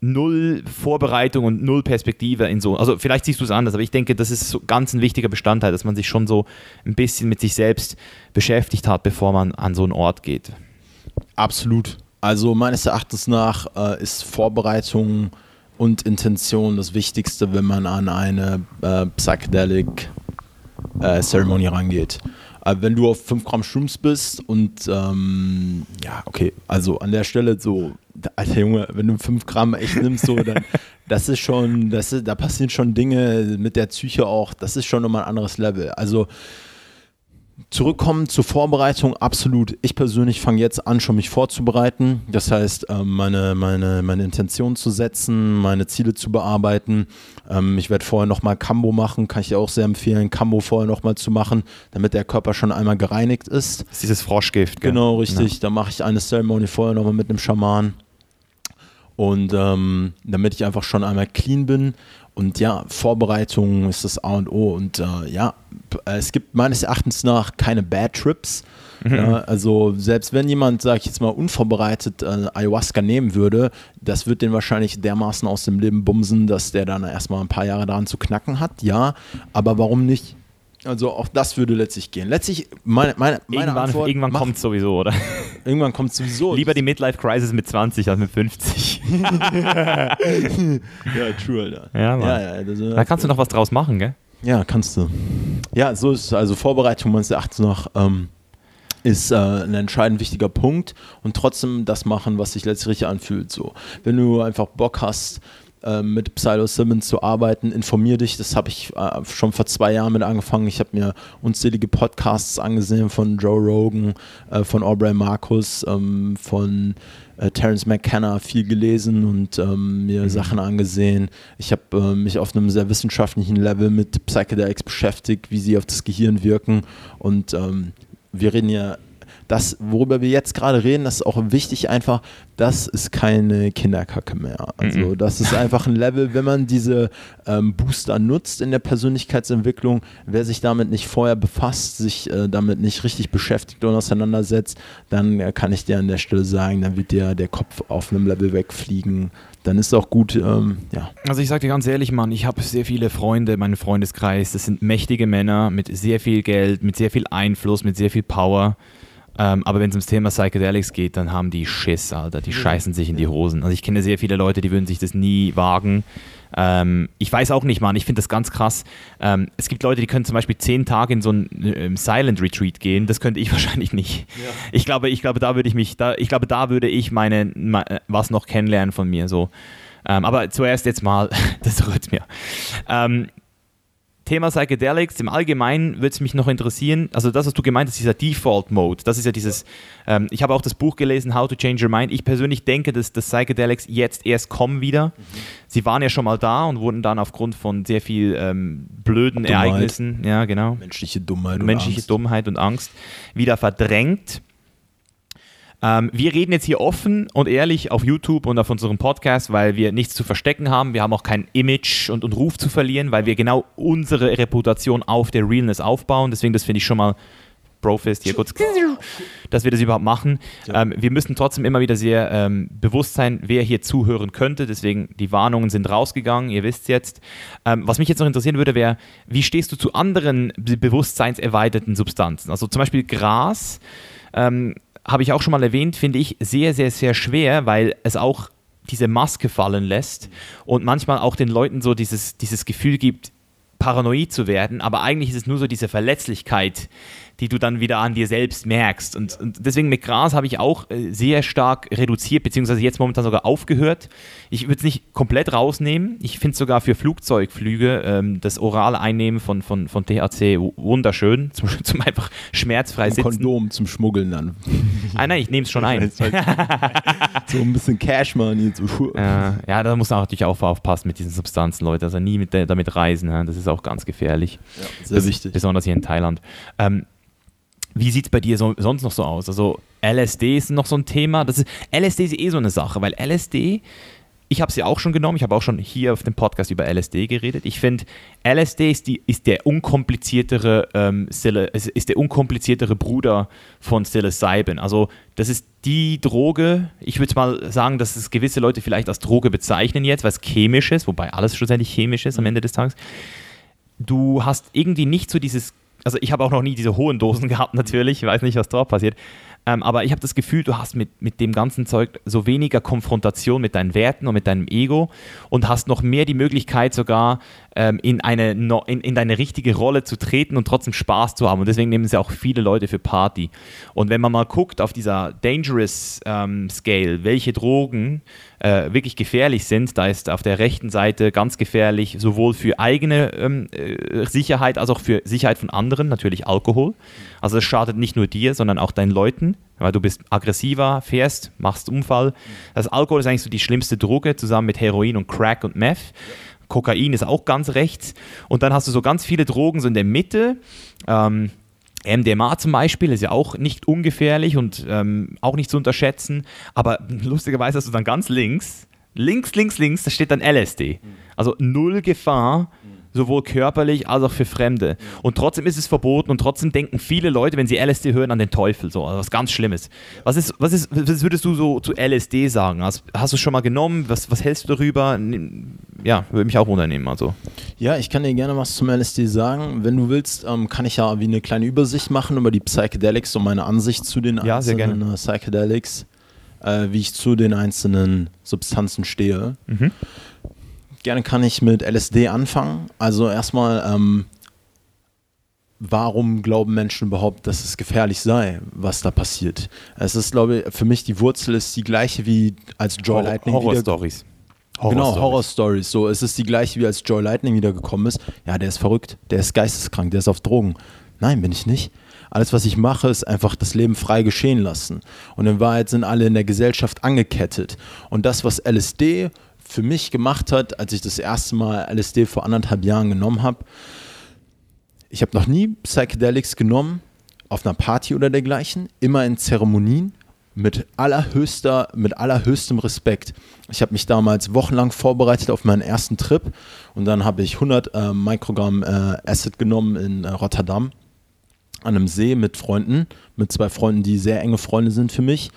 null Vorbereitung und null Perspektive in so. Also vielleicht siehst du es anders, aber ich denke, das ist so ganz ein wichtiger Bestandteil, dass man sich schon so ein bisschen mit sich selbst beschäftigt hat, bevor man an so einen Ort geht. Absolut. Also meines Erachtens nach äh, ist Vorbereitung und Intention das Wichtigste, wenn man an eine äh, Psychedelic äh, rangeht. Aber wenn du auf 5 Gramm Shrooms bist und ähm, ja, okay, also an der Stelle so, alter Junge, wenn du 5 Gramm echt nimmst, so, dann das ist schon, das ist, da passieren schon Dinge mit der Psyche auch, das ist schon nochmal ein anderes Level. Also Zurückkommen zur Vorbereitung, absolut. Ich persönlich fange jetzt an, schon mich vorzubereiten. Das heißt, ähm, meine, meine, meine Intention zu setzen, meine Ziele zu bearbeiten. Ähm, ich werde vorher nochmal Cambo machen, kann ich dir auch sehr empfehlen, Cambo vorher nochmal zu machen, damit der Körper schon einmal gereinigt ist. Das ist dieses Froschgift. Gell? Genau, richtig. Ja. Da mache ich eine Ceremony vorher nochmal mit einem Schaman. Und ähm, damit ich einfach schon einmal clean bin und ja, Vorbereitung ist das A und O. Und äh, ja, es gibt meines Erachtens nach keine Bad Trips. Mhm. Ja, also selbst wenn jemand, sag ich jetzt mal, unvorbereitet äh, Ayahuasca nehmen würde, das wird den wahrscheinlich dermaßen aus dem Leben bumsen, dass der dann erstmal ein paar Jahre daran zu knacken hat. Ja, aber warum nicht? Also auch das würde letztlich gehen. Letztlich, meine, meine, meine irgendwann, Antwort, irgendwann kommt es sowieso, oder? Irgendwann kommt es sowieso. Lieber die Midlife-Crisis mit 20 als mit 50. ja, true, Alter. Ja, Mann. Ja, ja, das, da kannst du noch was draus machen, gell? Ja, kannst du. Ja, so ist also Vorbereitung meines Erachtens nach ähm, ist äh, ein entscheidend wichtiger Punkt und trotzdem das machen, was sich letztlich richtig anfühlt. So, wenn du einfach Bock hast, ähm, mit Psilocybin zu arbeiten. Informier dich, das habe ich äh, schon vor zwei Jahren mit angefangen. Ich habe mir unzählige Podcasts angesehen von Joe Rogan, äh, von Aubrey Marcus, ähm, von äh, Terence McKenna viel gelesen und ähm, mir mhm. Sachen angesehen. Ich habe äh, mich auf einem sehr wissenschaftlichen Level mit Psychedelics beschäftigt, wie sie auf das Gehirn wirken und ähm, wir reden ja das, worüber wir jetzt gerade reden, das ist auch wichtig einfach, das ist keine Kinderkacke mehr. Also mhm. das ist einfach ein Level, wenn man diese ähm, Booster nutzt in der Persönlichkeitsentwicklung, wer sich damit nicht vorher befasst, sich äh, damit nicht richtig beschäftigt und auseinandersetzt, dann äh, kann ich dir an der Stelle sagen, dann wird dir der Kopf auf einem Level wegfliegen, dann ist es auch gut, ähm, ja. Also ich sage dir ganz ehrlich, Mann, ich habe sehr viele Freunde, meinen Freundeskreis, das sind mächtige Männer mit sehr viel Geld, mit sehr viel Einfluss, mit sehr viel Power. Ähm, aber wenn es ums Thema Psychedelics geht, dann haben die Schiss, Alter. Die scheißen sich in die Hosen. Also ich kenne sehr viele Leute, die würden sich das nie wagen. Ähm, ich weiß auch nicht, Mann. Ich finde das ganz krass. Ähm, es gibt Leute, die können zum Beispiel zehn Tage in so ein äh, Silent Retreat gehen. Das könnte ich wahrscheinlich nicht. Ja. Ich glaube, ich glaube, da würde ich mich, da, ich glaube, da würde ich meine, meine, was noch kennenlernen von mir. So. Ähm, aber zuerst jetzt mal das Rhythmia. Ähm, Thema Psychedelics, im Allgemeinen würde es mich noch interessieren, also das, was du gemeint hast, dieser Default-Mode, das ist ja dieses, ähm, ich habe auch das Buch gelesen, How to Change Your Mind. Ich persönlich denke, dass das Psychedelics jetzt erst kommen wieder. Mhm. Sie waren ja schon mal da und wurden dann aufgrund von sehr viel ähm, blöden Dummheit. Ereignissen, ja genau, menschliche Dummheit, menschliche und Dummheit und Angst wieder verdrängt. Ähm, wir reden jetzt hier offen und ehrlich auf YouTube und auf unserem Podcast, weil wir nichts zu verstecken haben. Wir haben auch kein Image und, und Ruf zu verlieren, weil wir genau unsere Reputation auf der Realness aufbauen. Deswegen, das finde ich schon mal Brofist hier kurz, dass wir das überhaupt machen. Ja. Ähm, wir müssen trotzdem immer wieder sehr ähm, bewusst sein, wer hier zuhören könnte. Deswegen, die Warnungen sind rausgegangen, ihr wisst jetzt. Ähm, was mich jetzt noch interessieren würde, wäre, wie stehst du zu anderen bewusstseinserweiterten Substanzen? Also zum Beispiel Gras, ähm, habe ich auch schon mal erwähnt, finde ich sehr, sehr, sehr schwer, weil es auch diese Maske fallen lässt und manchmal auch den Leuten so dieses, dieses Gefühl gibt, paranoid zu werden, aber eigentlich ist es nur so diese Verletzlichkeit, die du dann wieder an dir selbst merkst. Und, und deswegen mit Gras habe ich auch äh, sehr stark reduziert, beziehungsweise jetzt momentan sogar aufgehört. Ich würde es nicht komplett rausnehmen. Ich finde sogar für Flugzeugflüge ähm, das orale Einnehmen von, von, von THC wunderschön, zum, zum einfach schmerzfrei sitzen. Kondom zum Schmuggeln dann. Ah nein, ich nehme es schon ein. so ein bisschen Cash Money. So. Äh, ja, da muss man natürlich auch aufpassen mit diesen Substanzen, Leute. Also nie mit der, damit reisen. Das ist auch ganz gefährlich. Ja, sehr das, wichtig. Besonders hier in Thailand. Ähm, wie sieht es bei dir so, sonst noch so aus? Also LSD ist noch so ein Thema. Das ist, LSD ist eh so eine Sache, weil LSD, ich habe ja auch schon genommen, ich habe auch schon hier auf dem Podcast über LSD geredet. Ich finde, LSD ist, die, ist der unkompliziertere ähm, ist der unkompliziertere Bruder von Psilocybin. Also das ist die Droge, ich würde mal sagen, dass es gewisse Leute vielleicht als Droge bezeichnen jetzt, weil es chemisch ist, wobei alles schlussendlich chemisch ist am. Ende des Tages. Du hast irgendwie nicht so dieses also ich habe auch noch nie diese hohen Dosen gehabt natürlich, ich weiß nicht, was dort passiert, ähm, aber ich habe das Gefühl, du hast mit, mit dem ganzen Zeug so weniger Konfrontation mit deinen Werten und mit deinem Ego und hast noch mehr die Möglichkeit sogar ähm, in, eine, in, in deine richtige Rolle zu treten und trotzdem Spaß zu haben. Und deswegen nehmen sie auch viele Leute für Party. Und wenn man mal guckt auf dieser Dangerous ähm, Scale, welche Drogen äh, wirklich gefährlich sind, da ist auf der rechten Seite ganz gefährlich, sowohl für eigene ähm, äh, Sicherheit als auch für Sicherheit von anderen, natürlich Alkohol. Also es schadet nicht nur dir, sondern auch deinen Leuten, weil du bist aggressiver, fährst, machst Unfall. Das Alkohol ist eigentlich so die schlimmste Droge, zusammen mit Heroin und Crack und Meth. Kokain ist auch ganz rechts. Und dann hast du so ganz viele Drogen so in der Mitte. Ähm, MDMA zum Beispiel ist ja auch nicht ungefährlich und ähm, auch nicht zu unterschätzen. Aber lustigerweise hast du dann ganz links, links, links, links, da steht dann LSD. Also null Gefahr sowohl körperlich als auch für Fremde. Und trotzdem ist es verboten und trotzdem denken viele Leute, wenn sie LSD hören, an den Teufel, so, also was ganz Schlimmes. Was, ist, was, ist, was würdest du so zu LSD sagen? Hast, hast du es schon mal genommen? Was, was hältst du darüber? Ja, würde mich auch unternehmen. Also. Ja, ich kann dir gerne was zum LSD sagen. Wenn du willst, ähm, kann ich ja wie eine kleine Übersicht machen über die Psychedelics und meine Ansicht zu den ja, einzelnen äh, Psychedelics, äh, wie ich zu den einzelnen Substanzen stehe. Mhm. Gerne kann ich mit LSD anfangen. Also erstmal, ähm, warum glauben Menschen überhaupt, dass es gefährlich sei, was da passiert? Es ist, glaube ich, für mich die Wurzel ist die gleiche wie als Joy Lightning Horror Stories. Horror genau, Horror Stories. So, es ist die gleiche wie als Joy Lightning wiedergekommen ist. Ja, der ist verrückt, der ist geisteskrank, der ist auf Drogen. Nein, bin ich nicht. Alles, was ich mache, ist einfach das Leben frei geschehen lassen. Und in Wahrheit sind alle in der Gesellschaft angekettet. Und das, was LSD für mich gemacht hat, als ich das erste Mal LSD vor anderthalb Jahren genommen habe. Ich habe noch nie Psychedelics genommen auf einer Party oder dergleichen, immer in Zeremonien mit allerhöchster, mit allerhöchstem Respekt. Ich habe mich damals wochenlang vorbereitet auf meinen ersten Trip und dann habe ich 100 äh, Mikrogramm äh, Acid genommen in äh, Rotterdam an einem See mit Freunden, mit zwei Freunden, die sehr enge Freunde sind für mich.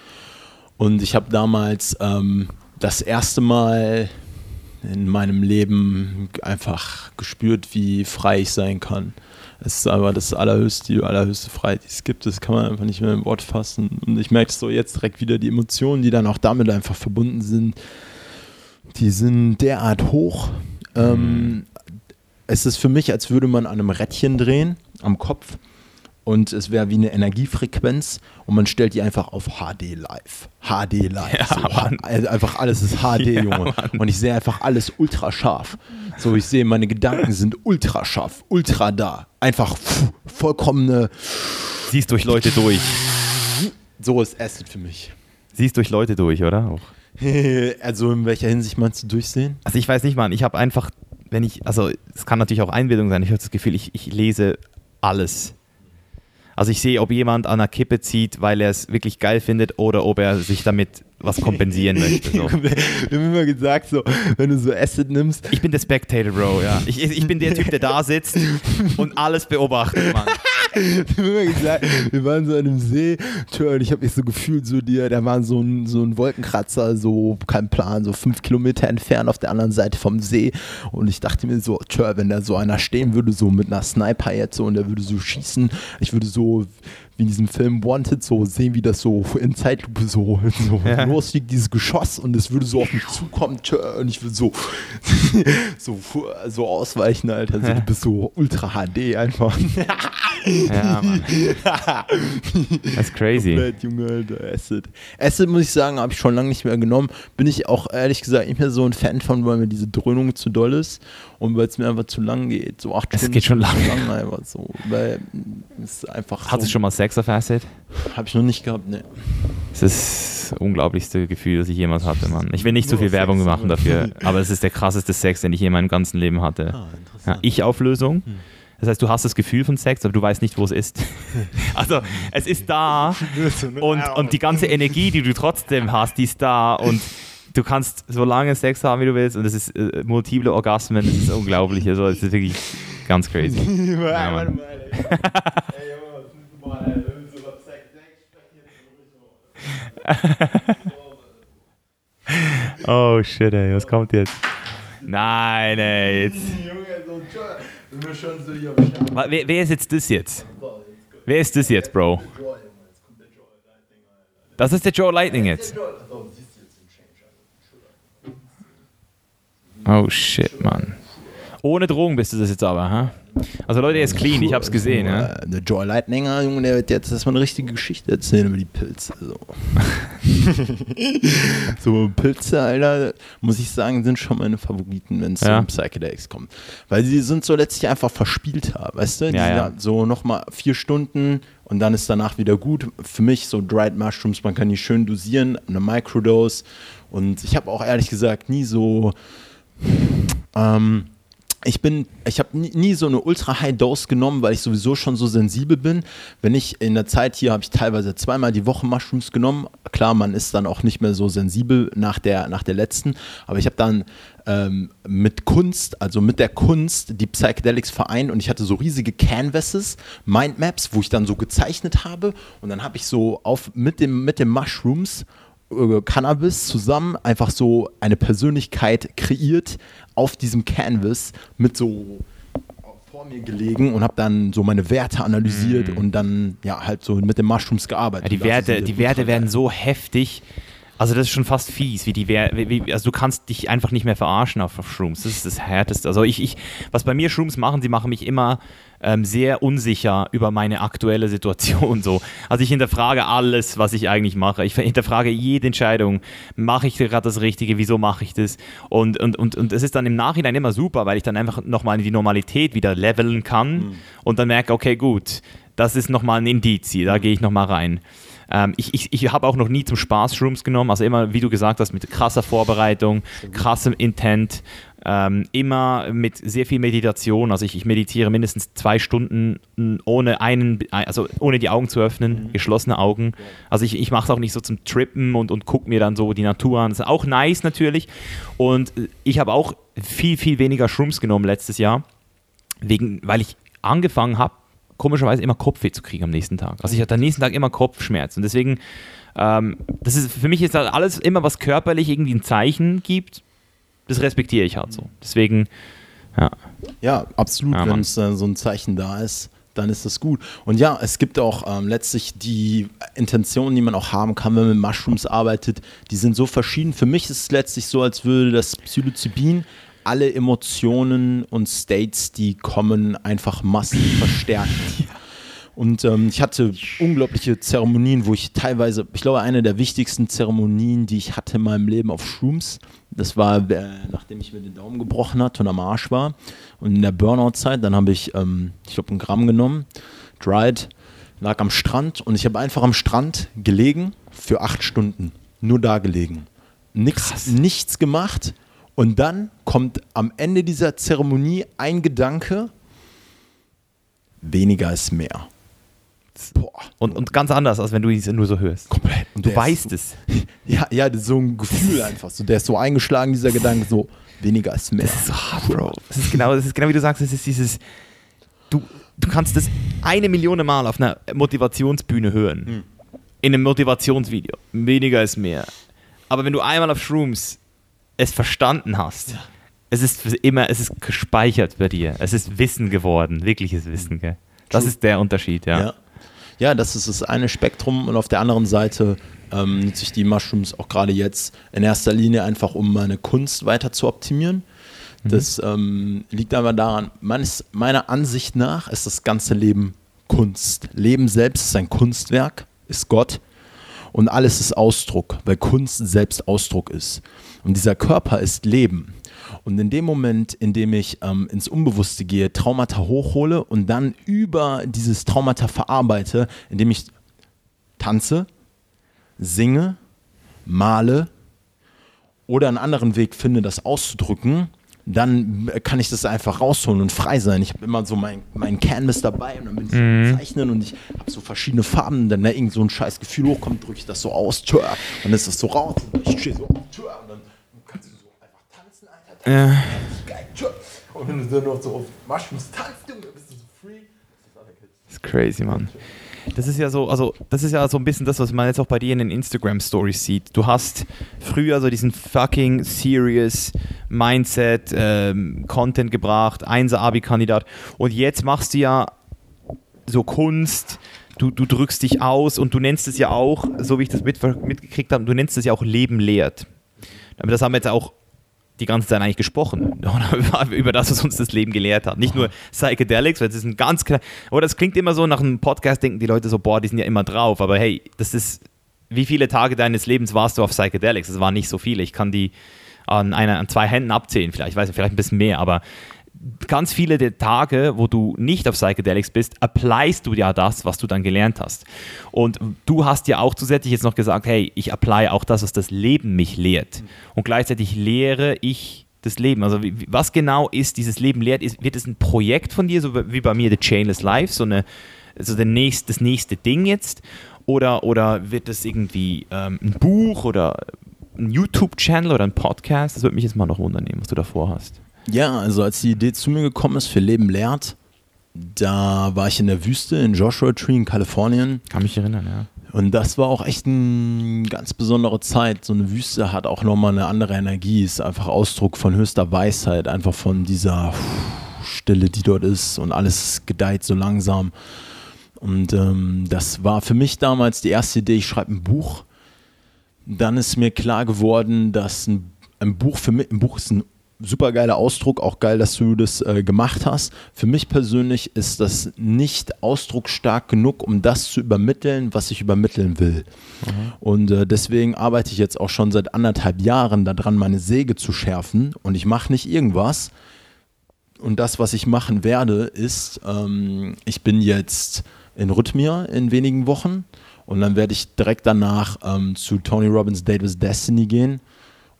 Und ich habe damals ähm, das erste Mal in meinem Leben einfach gespürt, wie frei ich sein kann. Es ist aber das allerhöchste, die allerhöchste Freiheit, die es gibt. Das kann man einfach nicht mehr in Wort fassen. Und ich merke so jetzt direkt wieder, die Emotionen, die dann auch damit einfach verbunden sind, die sind derart hoch. Mhm. Ähm, es ist für mich, als würde man an einem Rädchen drehen am Kopf und es wäre wie eine Energiefrequenz und man stellt die einfach auf HD live. HD live. Ja, so, also einfach alles ist HD, ja, Junge. Mann. Und ich sehe einfach alles ultra scharf. So, ich sehe, meine Gedanken sind ultra scharf, ultra da. Einfach pff, vollkommene. Siehst durch Leute durch. So ist Acid für mich. Siehst durch Leute durch, oder? Auch. also in welcher Hinsicht meinst du durchsehen? Also ich weiß nicht, Mann. Ich habe einfach, wenn ich, also es kann natürlich auch Einbildung sein. Ich habe das Gefühl, ich, ich lese alles Also ich sehe, ob jemand an einer Kippe zieht, weil er es wirklich geil findet oder ob er sich damit was kompensieren möchte. So. Wir haben immer gesagt, so, wenn du so Acid nimmst. Ich bin der Spectator, Bro, ja. Ich, ich bin der Typ, der da sitzt und alles beobachtet, Mann. Wir waren so an einem See, und ich habe mich so gefühlt, so dir, da war so ein, so ein Wolkenkratzer, so kein Plan, so fünf Kilometer entfernt auf der anderen Seite vom See. Und ich dachte mir so, tja, wenn da so einer stehen würde, so mit einer Sniper jetzt so und der würde so schießen, ich würde so wie in diesem Film Wanted so sehen, wie das so in Zeitlupe so, so ja. losfliegt, dieses Geschoss und es würde so auf mich zukommen und ich würde so, so, so ausweichen, Alter. Also, du bist so ultra HD einfach. ja, Mann. Das ist crazy. Komplett, Junge, Alter. Acid. Acid, muss ich sagen, habe ich schon lange nicht mehr genommen. Bin ich auch ehrlich gesagt nicht mehr so ein Fan von, weil mir diese Dröhnung zu doll ist und weil es mir einfach zu lang geht. So acht es Stunden. Es geht schon lang. lang einfach so. Weil es einfach. Hattest du schon mal Sex auf Acid? Habe ich noch nicht gehabt, ne. Das ist das unglaublichste Gefühl, das ich jemals hatte, Mann. Ich will nicht zu so viel Sex, Werbung machen dafür, aber es ist der krasseste Sex, den ich je in meinem ganzen Leben hatte. Ah, ja, Ich-Auflösung. Hm. Das heißt, du hast das Gefühl von Sex, aber du weißt nicht, wo es ist. also es ist da und, und die ganze Energie, die du trotzdem hast, die ist da und du kannst so lange Sex haben, wie du willst und es ist äh, multiple Orgasmen, das ist unglaublich. Also es ist wirklich ganz crazy. ja, oh shit, ey, was kommt jetzt? Nein, ey, jetzt. Wer, wer ist jetzt das jetzt? Wer ist das jetzt, Bro? Das ist der Joe Lightning jetzt. Oh shit, Mann. Ohne Drogen bist du das jetzt aber, ha? Also Leute, er ist clean, ich hab's gesehen, ja. Der Joy Lightninger, Junge, der wird jetzt erstmal eine richtige Geschichte erzählen über die Pilze. So, so Pilze, Alter, muss ich sagen, sind schon meine Favoriten, wenn es ja. um Psychedelics kommt. Weil sie sind so letztlich einfach verspielt haben, weißt du? Die ja, ja. so nochmal vier Stunden und dann ist danach wieder gut. Für mich so Dried Mushrooms, man kann die schön dosieren, eine Microdose. Und ich habe auch ehrlich gesagt nie so ähm, ich bin, ich habe nie, so eine ultra High Dose genommen, weil ich sowieso schon so sensibel bin. Wenn ich in der Zeit hier habe ich teilweise zweimal die Woche Mushrooms genommen. Klar, man ist dann auch nicht mehr so sensibel nach der, nach der letzten, aber ich habe dann ähm, mit Kunst, also mit der Kunst, die Psychedelics vereint und ich hatte so riesige Canvases, Mindmaps, wo ich dann so gezeichnet habe und dann habe ich so auf mit dem mit den Mushrooms Cannabis zusammen einfach so eine Persönlichkeit kreiert auf diesem Canvas mit so vor mir gelegen und habe dann so meine Werte analysiert mm. und dann ja halt so mit den Mushrooms gearbeitet. Ja, die Werte, die Werte werden so heftig. Also das ist schon fast fies, wie die wie, also du kannst dich einfach nicht mehr verarschen auf, auf Shrooms. Das ist das härteste. Also ich, ich, was bei mir Shrooms machen, sie machen mich immer ähm, sehr unsicher über meine aktuelle Situation. So. Also ich hinterfrage alles, was ich eigentlich mache. Ich hinterfrage jede Entscheidung. Mache ich gerade das Richtige? Wieso mache ich das? Und, und, und, und es ist dann im Nachhinein immer super, weil ich dann einfach nochmal in die Normalität wieder leveln kann mhm. und dann merke, okay, gut, das ist nochmal ein Indiz, da gehe ich nochmal rein. Ähm, ich ich, ich habe auch noch nie zum Spaß Shrooms genommen, also immer, wie du gesagt hast, mit krasser Vorbereitung, krassem Intent ähm, immer mit sehr viel Meditation. Also ich, ich, meditiere mindestens zwei Stunden ohne einen, also ohne die Augen zu öffnen, mhm. geschlossene Augen. Also ich, ich mache es auch nicht so zum Trippen und, und gucke mir dann so die Natur an. Das ist auch nice natürlich. Und ich habe auch viel, viel weniger Shrooms genommen letztes Jahr, wegen, weil ich angefangen habe, komischerweise immer Kopfweh zu kriegen am nächsten Tag. Also ich hatte am nächsten Tag immer Kopfschmerzen. Und deswegen, ähm, das ist für mich ist das alles immer, was körperlich irgendwie ein Zeichen gibt, das respektiere ich halt so. Deswegen, ja. Ja, absolut. Ja, Wenn es äh, so ein Zeichen da ist, dann ist das gut. Und ja, es gibt auch ähm, letztlich die Intentionen, die man auch haben kann, wenn man mit Mushrooms arbeitet, die sind so verschieden. Für mich ist es letztlich so, als würde das Psilocybin alle Emotionen und States, die kommen, einfach massiv verstärken. Und ähm, ich hatte unglaubliche Zeremonien, wo ich teilweise, ich glaube, eine der wichtigsten Zeremonien, die ich hatte in meinem Leben auf Shrooms, das war, äh, nachdem ich mir den Daumen gebrochen hatte und am Arsch war. Und in der Burnout-Zeit, dann habe ich, ähm, ich glaube, ein Gramm genommen, dried, lag am Strand und ich habe einfach am Strand gelegen für acht Stunden. Nur da gelegen. Nix, nichts gemacht. Und dann kommt am Ende dieser Zeremonie ein Gedanke, weniger ist mehr Boah. Und, und ganz anders, als wenn du ihn nur so hörst. Komplett. Und du weißt es. Ja, ja, so ein Gefühl einfach. So, der ist so eingeschlagen, dieser Gedanke, so weniger ist mehr. Das ist so hart, Bro. Das ist genau, das ist genau wie du sagst, es ist dieses, du, du kannst das eine Million Mal auf einer Motivationsbühne hören. Hm. In einem Motivationsvideo. Weniger ist mehr. Aber wenn du einmal auf Shrooms es verstanden hast, ja. es ist immer, es ist gespeichert bei dir. Es ist Wissen geworden, wirkliches Wissen, gell? Das True. ist der Unterschied, ja. ja. Ja, das ist das eine Spektrum und auf der anderen Seite ähm, nutze ich die Mushrooms auch gerade jetzt in erster Linie einfach, um meine Kunst weiter zu optimieren. Mhm. Das ähm, liegt aber daran, meines, meiner Ansicht nach ist das ganze Leben Kunst. Leben selbst ist ein Kunstwerk, ist Gott und alles ist Ausdruck, weil Kunst selbst Ausdruck ist. Und dieser Körper ist Leben. Und in dem Moment, in dem ich ähm, ins Unbewusste gehe, Traumata hochhole und dann über dieses Traumata verarbeite, indem ich tanze, singe, male oder einen anderen Weg finde, das auszudrücken, dann kann ich das einfach rausholen und frei sein. Ich habe immer so mein, mein Canvas dabei und dann bin ich so mhm. zeichnen und ich habe so verschiedene Farben. Und dann da irgend so ein scheiß Gefühl hochkommt, drücke ich das so aus, tör, dann ist das so raus. Und ich stehe so tör, und dann kannst du so einfach tanzen, Alter. Ja. Und wenn du dann noch so auf Mushrooms tanzt, dann bist du so free. Das ist crazy, Mann. Das ist ja so, also das ist ja so ein bisschen das, was man jetzt auch bei dir in den Instagram Stories sieht. Du hast früher so diesen fucking serious Mindset ähm, Content gebracht, 1 Abi-Kandidat und jetzt machst du ja so Kunst, du, du drückst dich aus und du nennst es ja auch, so wie ich das mit, mitgekriegt habe, du nennst es ja auch Leben lehrt. Aber das haben wir jetzt auch die ganze Zeit eigentlich gesprochen über das, was uns das Leben gelehrt hat. Nicht nur Psychedelics, weil es ist ein ganz klar, oder das klingt immer so nach einem Podcast, denken die Leute so, boah, die sind ja immer drauf, aber hey, das ist, wie viele Tage deines Lebens warst du auf Psychedelics? Das waren nicht so viele. Ich kann die an, einer, an zwei Händen abzählen, vielleicht, ich weiß nicht, vielleicht ein bisschen mehr, aber ganz viele der Tage, wo du nicht auf Psychedelics bist, applyst du ja das, was du dann gelernt hast. Und du hast ja auch zusätzlich jetzt noch gesagt, hey, ich apply auch das, was das Leben mich lehrt. Und gleichzeitig lehre ich das Leben. Also was genau ist dieses Leben lehrt? Ist, wird es ein Projekt von dir, so wie bei mir The Chainless Life, so eine, also der nächst, das nächste Ding jetzt? Oder, oder wird es irgendwie ähm, ein Buch oder ein YouTube-Channel oder ein Podcast? Das würde mich jetzt mal noch wundern, was du davor hast. Ja, also als die Idee zu mir gekommen ist für Leben lehrt, da war ich in der Wüste in Joshua Tree in Kalifornien. Kann mich erinnern, ja. Und das war auch echt eine ganz besondere Zeit. So eine Wüste hat auch nochmal eine andere Energie, ist einfach Ausdruck von höchster Weisheit, einfach von dieser Stille, die dort ist und alles gedeiht so langsam. Und ähm, das war für mich damals die erste Idee, ich schreibe ein Buch. Dann ist mir klar geworden, dass ein, ein Buch für mich, ein Buch ist ein super geiler Ausdruck, auch geil, dass du das äh, gemacht hast. Für mich persönlich ist das nicht ausdrucksstark genug, um das zu übermitteln, was ich übermitteln will. Mhm. Und äh, deswegen arbeite ich jetzt auch schon seit anderthalb Jahren daran, meine Säge zu schärfen. Und ich mache nicht irgendwas. Und das, was ich machen werde, ist, ähm, ich bin jetzt in Rhythmia in wenigen Wochen. Und dann werde ich direkt danach ähm, zu Tony Robbins Date with Destiny gehen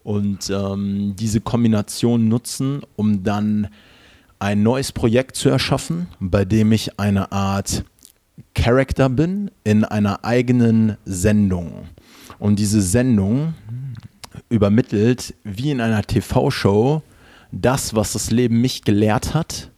und ähm, diese Kombination nutzen, um dann ein neues Projekt zu erschaffen, bei dem ich eine Art Character bin in einer eigenen Sendung. Und diese Sendung übermittelt wie in einer TV-Show das, was das Leben mich gelehrt hat,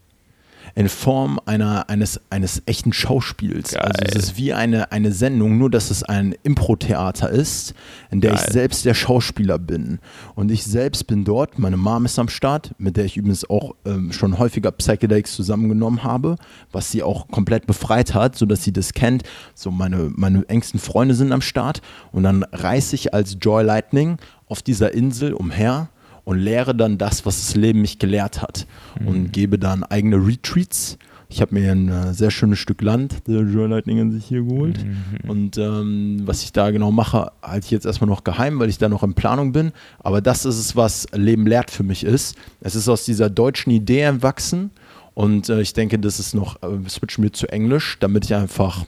in Form einer, eines, eines echten Schauspiels. Geil. Also es ist wie eine, eine Sendung, nur dass es ein Impro-Theater ist, in der Geil. ich selbst der Schauspieler bin. Und ich selbst bin dort, meine Mom ist am Start, mit der ich übrigens auch ähm, schon häufiger Psychedelics zusammengenommen habe, was sie auch komplett befreit hat, sodass sie das kennt. So meine, meine engsten Freunde sind am Start und dann reise ich als Joy Lightning auf dieser Insel umher und lehre dann das, was das Leben mich gelehrt hat mhm. und gebe dann eigene Retreats. Ich habe mir ein äh, sehr schönes Stück Land, der Joy Lightning sich hier geholt. Mhm. Und ähm, was ich da genau mache, halte ich jetzt erstmal noch geheim, weil ich da noch in Planung bin. Aber das ist es, was Leben lehrt für mich ist. Es ist aus dieser deutschen Idee entwachsen. Und äh, ich denke, das ist noch, äh, switchen wir zu Englisch, damit ich einfach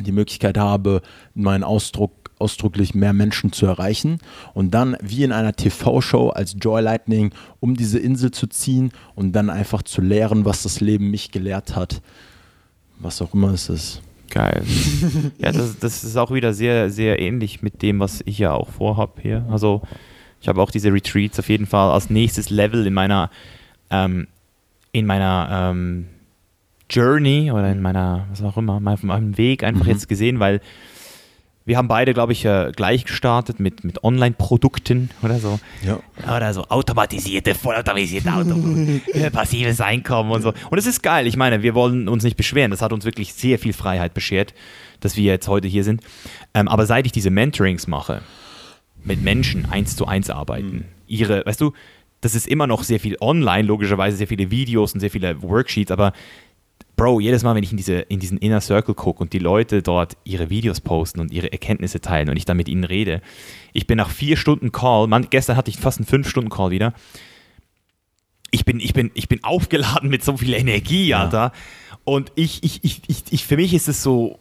die Möglichkeit habe, meinen Ausdruck ausdrücklich mehr Menschen zu erreichen und dann wie in einer TV-Show als Joy Lightning um diese Insel zu ziehen und dann einfach zu lehren, was das Leben mich gelehrt hat. Was auch immer es ist. Geil. ja, das, das ist auch wieder sehr, sehr ähnlich mit dem, was ich ja auch vorhabe hier. Also ich habe auch diese Retreats auf jeden Fall als nächstes Level in meiner, ähm, in meiner ähm, Journey oder in meiner, was auch immer, meinem Weg einfach mhm. jetzt gesehen, weil wir haben beide, glaube ich, äh, gleich gestartet mit, mit Online-Produkten oder so. Ja. Oder so automatisierte, vollautomatisierte Auto, äh, passives Einkommen und so. Und es ist geil. Ich meine, wir wollen uns nicht beschweren. Das hat uns wirklich sehr viel Freiheit beschert, dass wir jetzt heute hier sind. Ähm, aber seit ich diese Mentorings mache, mit Menschen eins zu eins arbeiten, mhm. ihre, weißt du, das ist immer noch sehr viel online, logischerweise sehr viele Videos und sehr viele Worksheets, aber Bro, jedes Mal, wenn ich in, diese, in diesen Inner Circle gucke und die Leute dort ihre Videos posten und ihre Erkenntnisse teilen und ich dann mit ihnen rede, ich bin nach vier Stunden Call, man, gestern hatte ich fast einen fünf Stunden Call wieder, ich bin, ich bin, ich bin aufgeladen mit so viel Energie, ja. Alter. Und ich, ich, ich, ich, ich, für mich ist es so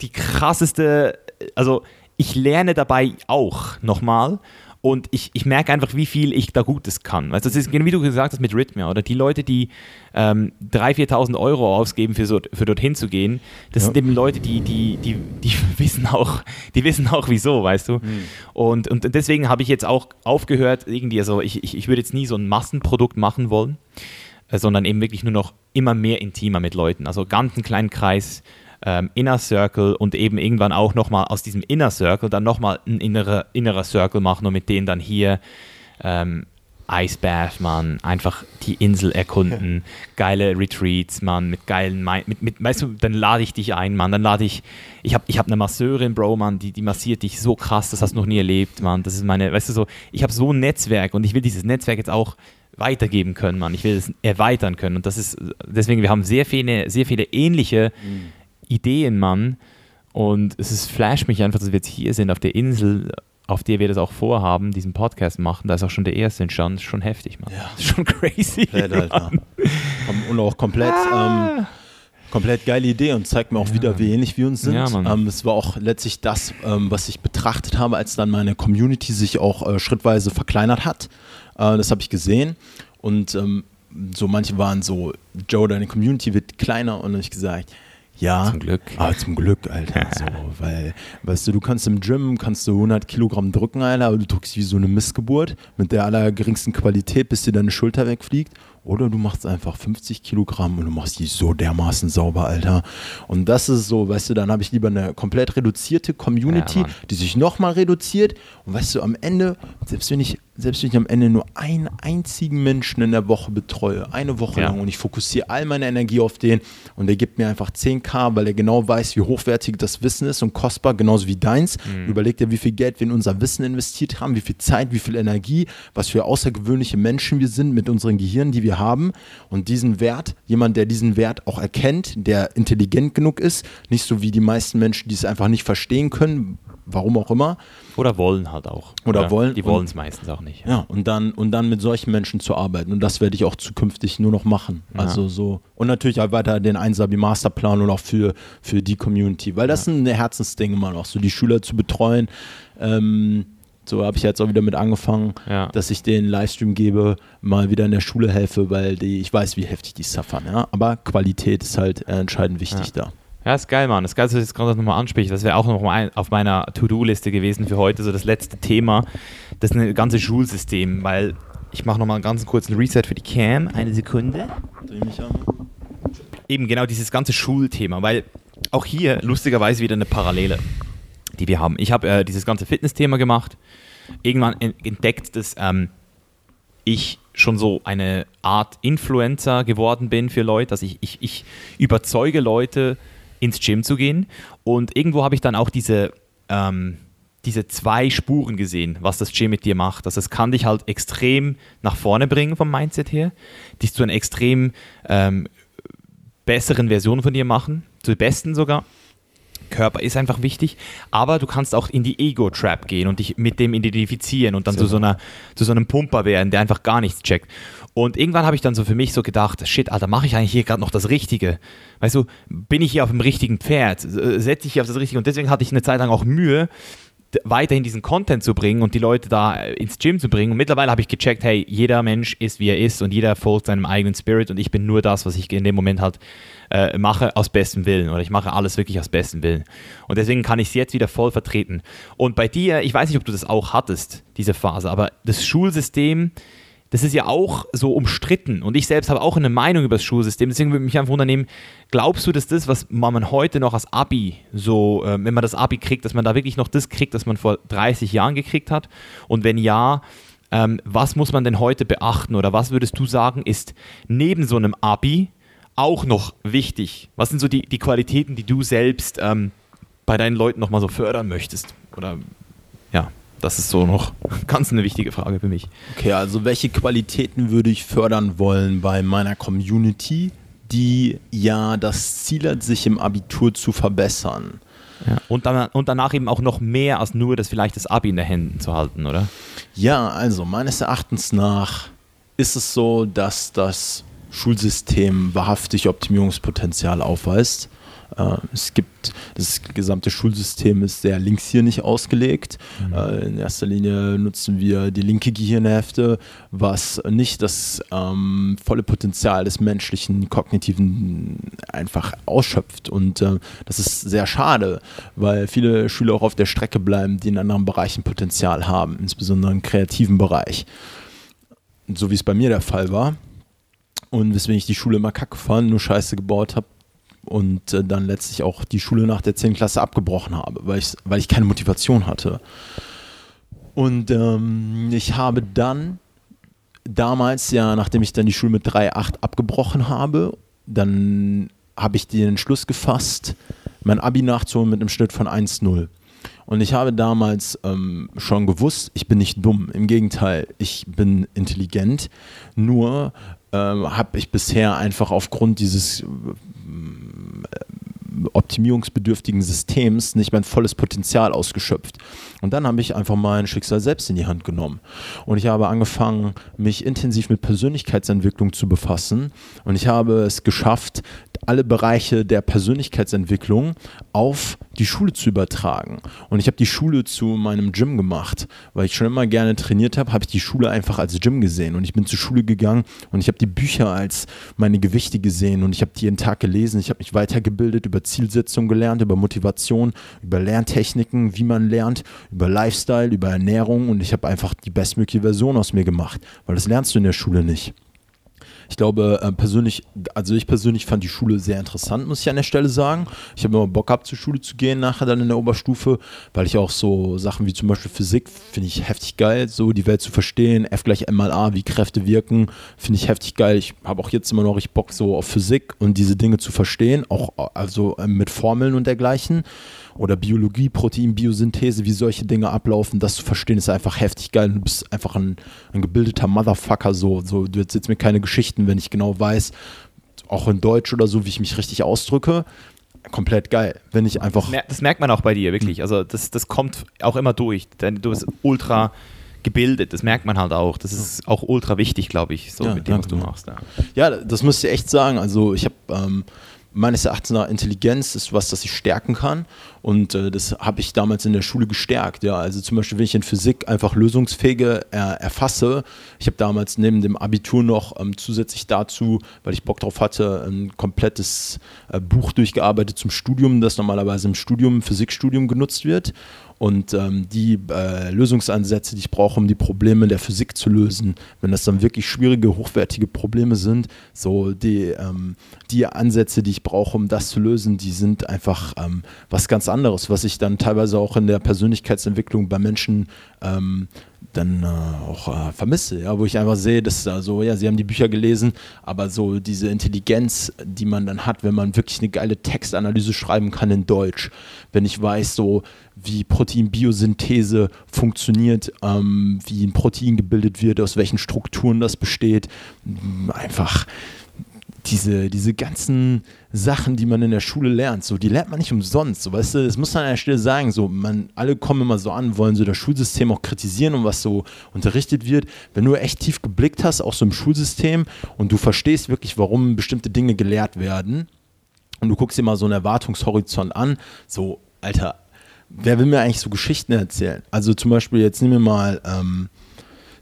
die krasseste, also ich lerne dabei auch nochmal und ich, ich merke einfach, wie viel ich da Gutes kann. Also das ist, wie du gesagt hast, mit Rhythmia oder die Leute, die ähm, 3.000, 4.000 Euro ausgeben, für, so, für dorthin zu gehen, das ja. sind eben Leute, die, die, die, die, wissen auch, die wissen auch wieso, weißt du. Mhm. Und, und deswegen habe ich jetzt auch aufgehört, irgendwie, also ich, ich, ich würde jetzt nie so ein Massenprodukt machen wollen, äh, sondern eben wirklich nur noch immer mehr intimer mit Leuten. Also ganz einen kleinen Kreis ähm, Inner Circle und eben irgendwann auch nochmal aus diesem Inner Circle dann nochmal ein innerer, innerer Circle machen und mit denen dann hier ähm, Icebath, man, einfach die Insel erkunden, geile Retreats, man, mit geilen, mit, mit, weißt du, dann lade ich dich ein, man, dann lade ich, ich habe ich hab eine Masseurin, Bro, man, die, die massiert dich so krass, das hast du noch nie erlebt, man, das ist meine, weißt du so, ich habe so ein Netzwerk und ich will dieses Netzwerk jetzt auch weitergeben können, man, ich will es erweitern können und das ist, deswegen, wir haben sehr viele, sehr viele ähnliche mhm. Ideenmann. Und es ist, flasht mich einfach, dass wir jetzt hier sind auf der Insel, auf der wir das auch vorhaben, diesen Podcast machen. Da ist auch schon der erste entstanden. Das ist schon heftig, Mann. Ja. Das ist schon crazy. Alter. Und auch komplett. Ah. Ähm, komplett geile Idee und zeigt mir auch ja. wieder, wie ähnlich wir uns sind. Ja, ähm, es war auch letztlich das, ähm, was ich betrachtet habe, als dann meine Community sich auch äh, schrittweise verkleinert hat. Äh, das habe ich gesehen. Und ähm, so manche waren so, Joe, deine Community wird kleiner. Und dann habe ich gesagt, ja, zum Glück. Aber ah, zum Glück, Alter. so, weil, weißt du, du kannst im Gym, kannst du 100 Kilogramm drücken, Alter, aber du drückst wie so eine Missgeburt mit der allergeringsten Qualität, bis dir deine Schulter wegfliegt. Oder du machst einfach 50 Kilogramm und du machst die so dermaßen sauber, Alter. Und das ist so, weißt du, dann habe ich lieber eine komplett reduzierte Community, ja, die sich nochmal reduziert. Und weißt du, am Ende, selbst wenn ich selbst wenn ich am Ende nur einen einzigen Menschen in der Woche betreue, eine Woche ja. lang und ich fokussiere all meine Energie auf den und der gibt mir einfach 10k, weil er genau weiß, wie hochwertig das Wissen ist und kostbar, genauso wie deins. Mhm. Überleg dir, wie viel Geld wir in unser Wissen investiert haben, wie viel Zeit, wie viel Energie, was für außergewöhnliche Menschen wir sind mit unseren Gehirnen, die wir haben und diesen Wert, jemand, der diesen Wert auch erkennt, der intelligent genug ist, nicht so wie die meisten Menschen, die es einfach nicht verstehen können, warum auch immer. Oder wollen halt auch. Oder, oder wollen. Die wollen es meistens auch nicht. Ja. ja, und, dann, und dann mit solchen Menschen zu arbeiten. Und das werde ich auch zukünftig nur noch machen. Ja. Also so. Und natürlich auch weiter den Einsabi Masterplan und auch für, für die Community. Weil das ja. ist ein Herzensding immer noch, so die Schüler zu betreuen. Ähm, so habe ich jetzt auch wieder mit angefangen, ja. dass ich den Livestream gebe, mal wieder in der Schule helfe, weil die, ich weiß, wie heftig die suffern. Ja? Aber Qualität ist halt entscheidend wichtig da. Ja, ist geil, Mann. Das Geilste, dass du jetzt gerade nochmal ansprichst, das wäre auch noch mal auf meiner To-Do-Liste gewesen für heute, so das letzte Thema, das ist ein ganze Schulsystem, weil ich mache nochmal einen ganz kurzen Reset für die Cam. Eine Sekunde. Dreh mich an. Eben genau dieses ganze Schulthema, weil auch hier lustigerweise wieder eine Parallele, die wir haben. Ich habe äh, dieses ganze Fitness-Thema gemacht, irgendwann entdeckt, dass ähm, ich schon so eine Art Influencer geworden bin für Leute, dass ich, ich, ich überzeuge Leute, ins Gym zu gehen. Und irgendwo habe ich dann auch diese, ähm, diese zwei Spuren gesehen, was das Gym mit dir macht. Also es kann dich halt extrem nach vorne bringen vom Mindset her, dich zu einer extrem ähm, besseren Version von dir machen, zur besten sogar. Körper ist einfach wichtig, aber du kannst auch in die Ego-Trap gehen und dich mit dem identifizieren und dann zu so, einer, zu so einem Pumper werden, der einfach gar nichts checkt. Und irgendwann habe ich dann so für mich so gedacht, shit, Alter, mache ich eigentlich hier gerade noch das Richtige? Weißt du, bin ich hier auf dem richtigen Pferd? Setze ich hier auf das Richtige? Und deswegen hatte ich eine Zeit lang auch Mühe, weiterhin diesen Content zu bringen und die Leute da äh, ins Gym zu bringen. Und mittlerweile habe ich gecheckt, hey, jeder Mensch ist, wie er ist und jeder folgt seinem eigenen Spirit und ich bin nur das, was ich in dem Moment halt äh, mache aus bestem Willen oder ich mache alles wirklich aus bestem Willen. Und deswegen kann ich es jetzt wieder voll vertreten. Und bei dir, ich weiß nicht, ob du das auch hattest, diese Phase, aber das Schulsystem, das ist ja auch so umstritten und ich selbst habe auch eine Meinung über das Schulsystem. Deswegen würde mich einfach wundern, glaubst du, dass das, was man heute noch als Abi so, äh, wenn man das Abi kriegt, dass man da wirklich noch das kriegt, was man vor 30 Jahren gekriegt hat? Und wenn ja, ähm, was muss man denn heute beachten oder was würdest du sagen, ist neben so einem Abi auch noch wichtig? Was sind so die, die Qualitäten, die du selbst ähm, bei deinen Leuten nochmal so fördern möchtest? Oder. Das ist so noch ganz eine wichtige Frage für mich. Okay, also welche Qualitäten würde ich fördern wollen bei meiner Community, die ja das Ziel hat, sich im Abitur zu verbessern? Ja. Und, dann, und danach eben auch noch mehr als nur das vielleicht das Abi in den Händen zu halten, oder? Ja, also meines Erachtens nach ist es so, dass das Schulsystem wahrhaftig Optimierungspotenzial aufweist. Äh, es gibt, das gesamte Schulsystem ist sehr linkshirnig ausgelegt. Mhm. Äh, in erster Linie nutzen wir die linke Gehirnhälfte, was nicht das ähm, volle Potenzial des menschlichen Kognitiven einfach ausschöpft. Und äh, das ist sehr schade, weil viele Schüler auch auf der Strecke bleiben, die in anderen Bereichen Potenzial haben, insbesondere im kreativen Bereich. So wie es bei mir der Fall war. Und weswegen ich die Schule immer kacke fand, nur Scheiße gebaut habe, und äh, dann letztlich auch die Schule nach der 10. Klasse abgebrochen habe, weil ich, weil ich keine Motivation hatte. Und ähm, ich habe dann damals ja, nachdem ich dann die Schule mit 3,8 abgebrochen habe, dann habe ich den Entschluss gefasst, mein Abi nachzuholen mit einem Schnitt von 1,0. Und ich habe damals ähm, schon gewusst, ich bin nicht dumm. Im Gegenteil, ich bin intelligent. Nur ähm, habe ich bisher einfach aufgrund dieses optimierungsbedürftigen Systems nicht mein volles Potenzial ausgeschöpft. Und dann habe ich einfach mein Schicksal selbst in die Hand genommen. Und ich habe angefangen, mich intensiv mit Persönlichkeitsentwicklung zu befassen. Und ich habe es geschafft, alle Bereiche der Persönlichkeitsentwicklung auf die Schule zu übertragen. Und ich habe die Schule zu meinem Gym gemacht, weil ich schon immer gerne trainiert habe, habe ich die Schule einfach als Gym gesehen. Und ich bin zur Schule gegangen und ich habe die Bücher als meine Gewichte gesehen und ich habe die jeden Tag gelesen. Ich habe mich weitergebildet, über Zielsetzung gelernt, über Motivation, über Lerntechniken, wie man lernt, über Lifestyle, über Ernährung und ich habe einfach die bestmögliche Version aus mir gemacht, weil das lernst du in der Schule nicht. Ich glaube äh, persönlich, also ich persönlich fand die Schule sehr interessant, muss ich an der Stelle sagen. Ich habe immer Bock gehabt, zur Schule zu gehen, nachher dann in der Oberstufe, weil ich auch so Sachen wie zum Beispiel Physik finde ich heftig geil, so die Welt zu verstehen. F gleich M mal A, wie Kräfte wirken, finde ich heftig geil. Ich habe auch jetzt immer noch richtig Bock so auf Physik und diese Dinge zu verstehen, auch also äh, mit Formeln und dergleichen oder Biologie, Protein, Biosynthese, wie solche Dinge ablaufen, das zu verstehen, ist einfach heftig geil. Du bist einfach ein, ein gebildeter Motherfucker, so, so. Du erzählst mir keine Geschichten, wenn ich genau weiß, auch in Deutsch oder so, wie ich mich richtig ausdrücke. Komplett geil, wenn ich einfach. Das merkt man auch bei dir, wirklich. Also, das, das kommt auch immer durch. Denn du bist ultra gebildet. Das merkt man halt auch. Das ist auch ultra wichtig, glaube ich, so ja, mit dem, was du machst. Ja. ja, das muss ich echt sagen. Also ich habe ähm, meines Erachtens nach Intelligenz ist was, das ich stärken kann. Und äh, das habe ich damals in der Schule gestärkt. Ja, also zum Beispiel, wenn ich in Physik einfach Lösungsfähige äh, erfasse. Ich habe damals neben dem Abitur noch ähm, zusätzlich dazu, weil ich Bock drauf hatte, ein komplettes äh, Buch durchgearbeitet zum Studium, das normalerweise im Studium, Physikstudium genutzt wird und ähm, die äh, Lösungsansätze, die ich brauche, um die Probleme der Physik zu lösen, wenn das dann wirklich schwierige, hochwertige Probleme sind, so die, ähm, die Ansätze, die ich brauche, um das zu lösen, die sind einfach ähm, was ganz anderes, was ich dann teilweise auch in der Persönlichkeitsentwicklung bei Menschen ähm, dann äh, auch äh, vermisse, ja, wo ich einfach sehe, dass da so, ja, sie haben die Bücher gelesen, aber so diese Intelligenz, die man dann hat, wenn man wirklich eine geile Textanalyse schreiben kann in Deutsch, wenn ich weiß, so wie Proteinbiosynthese funktioniert, ähm, wie ein Protein gebildet wird, aus welchen Strukturen das besteht, einfach diese, diese ganzen Sachen, die man in der Schule lernt, so, die lernt man nicht umsonst. So, weißt du, das muss man an der Stelle sagen. So, man, alle kommen immer so an, wollen so das Schulsystem auch kritisieren und was so unterrichtet wird. Wenn du echt tief geblickt hast, auch so im Schulsystem, und du verstehst wirklich, warum bestimmte Dinge gelehrt werden, und du guckst dir mal so einen Erwartungshorizont an, so, Alter, wer will mir eigentlich so Geschichten erzählen? Also zum Beispiel, jetzt nehmen wir mal, ähm,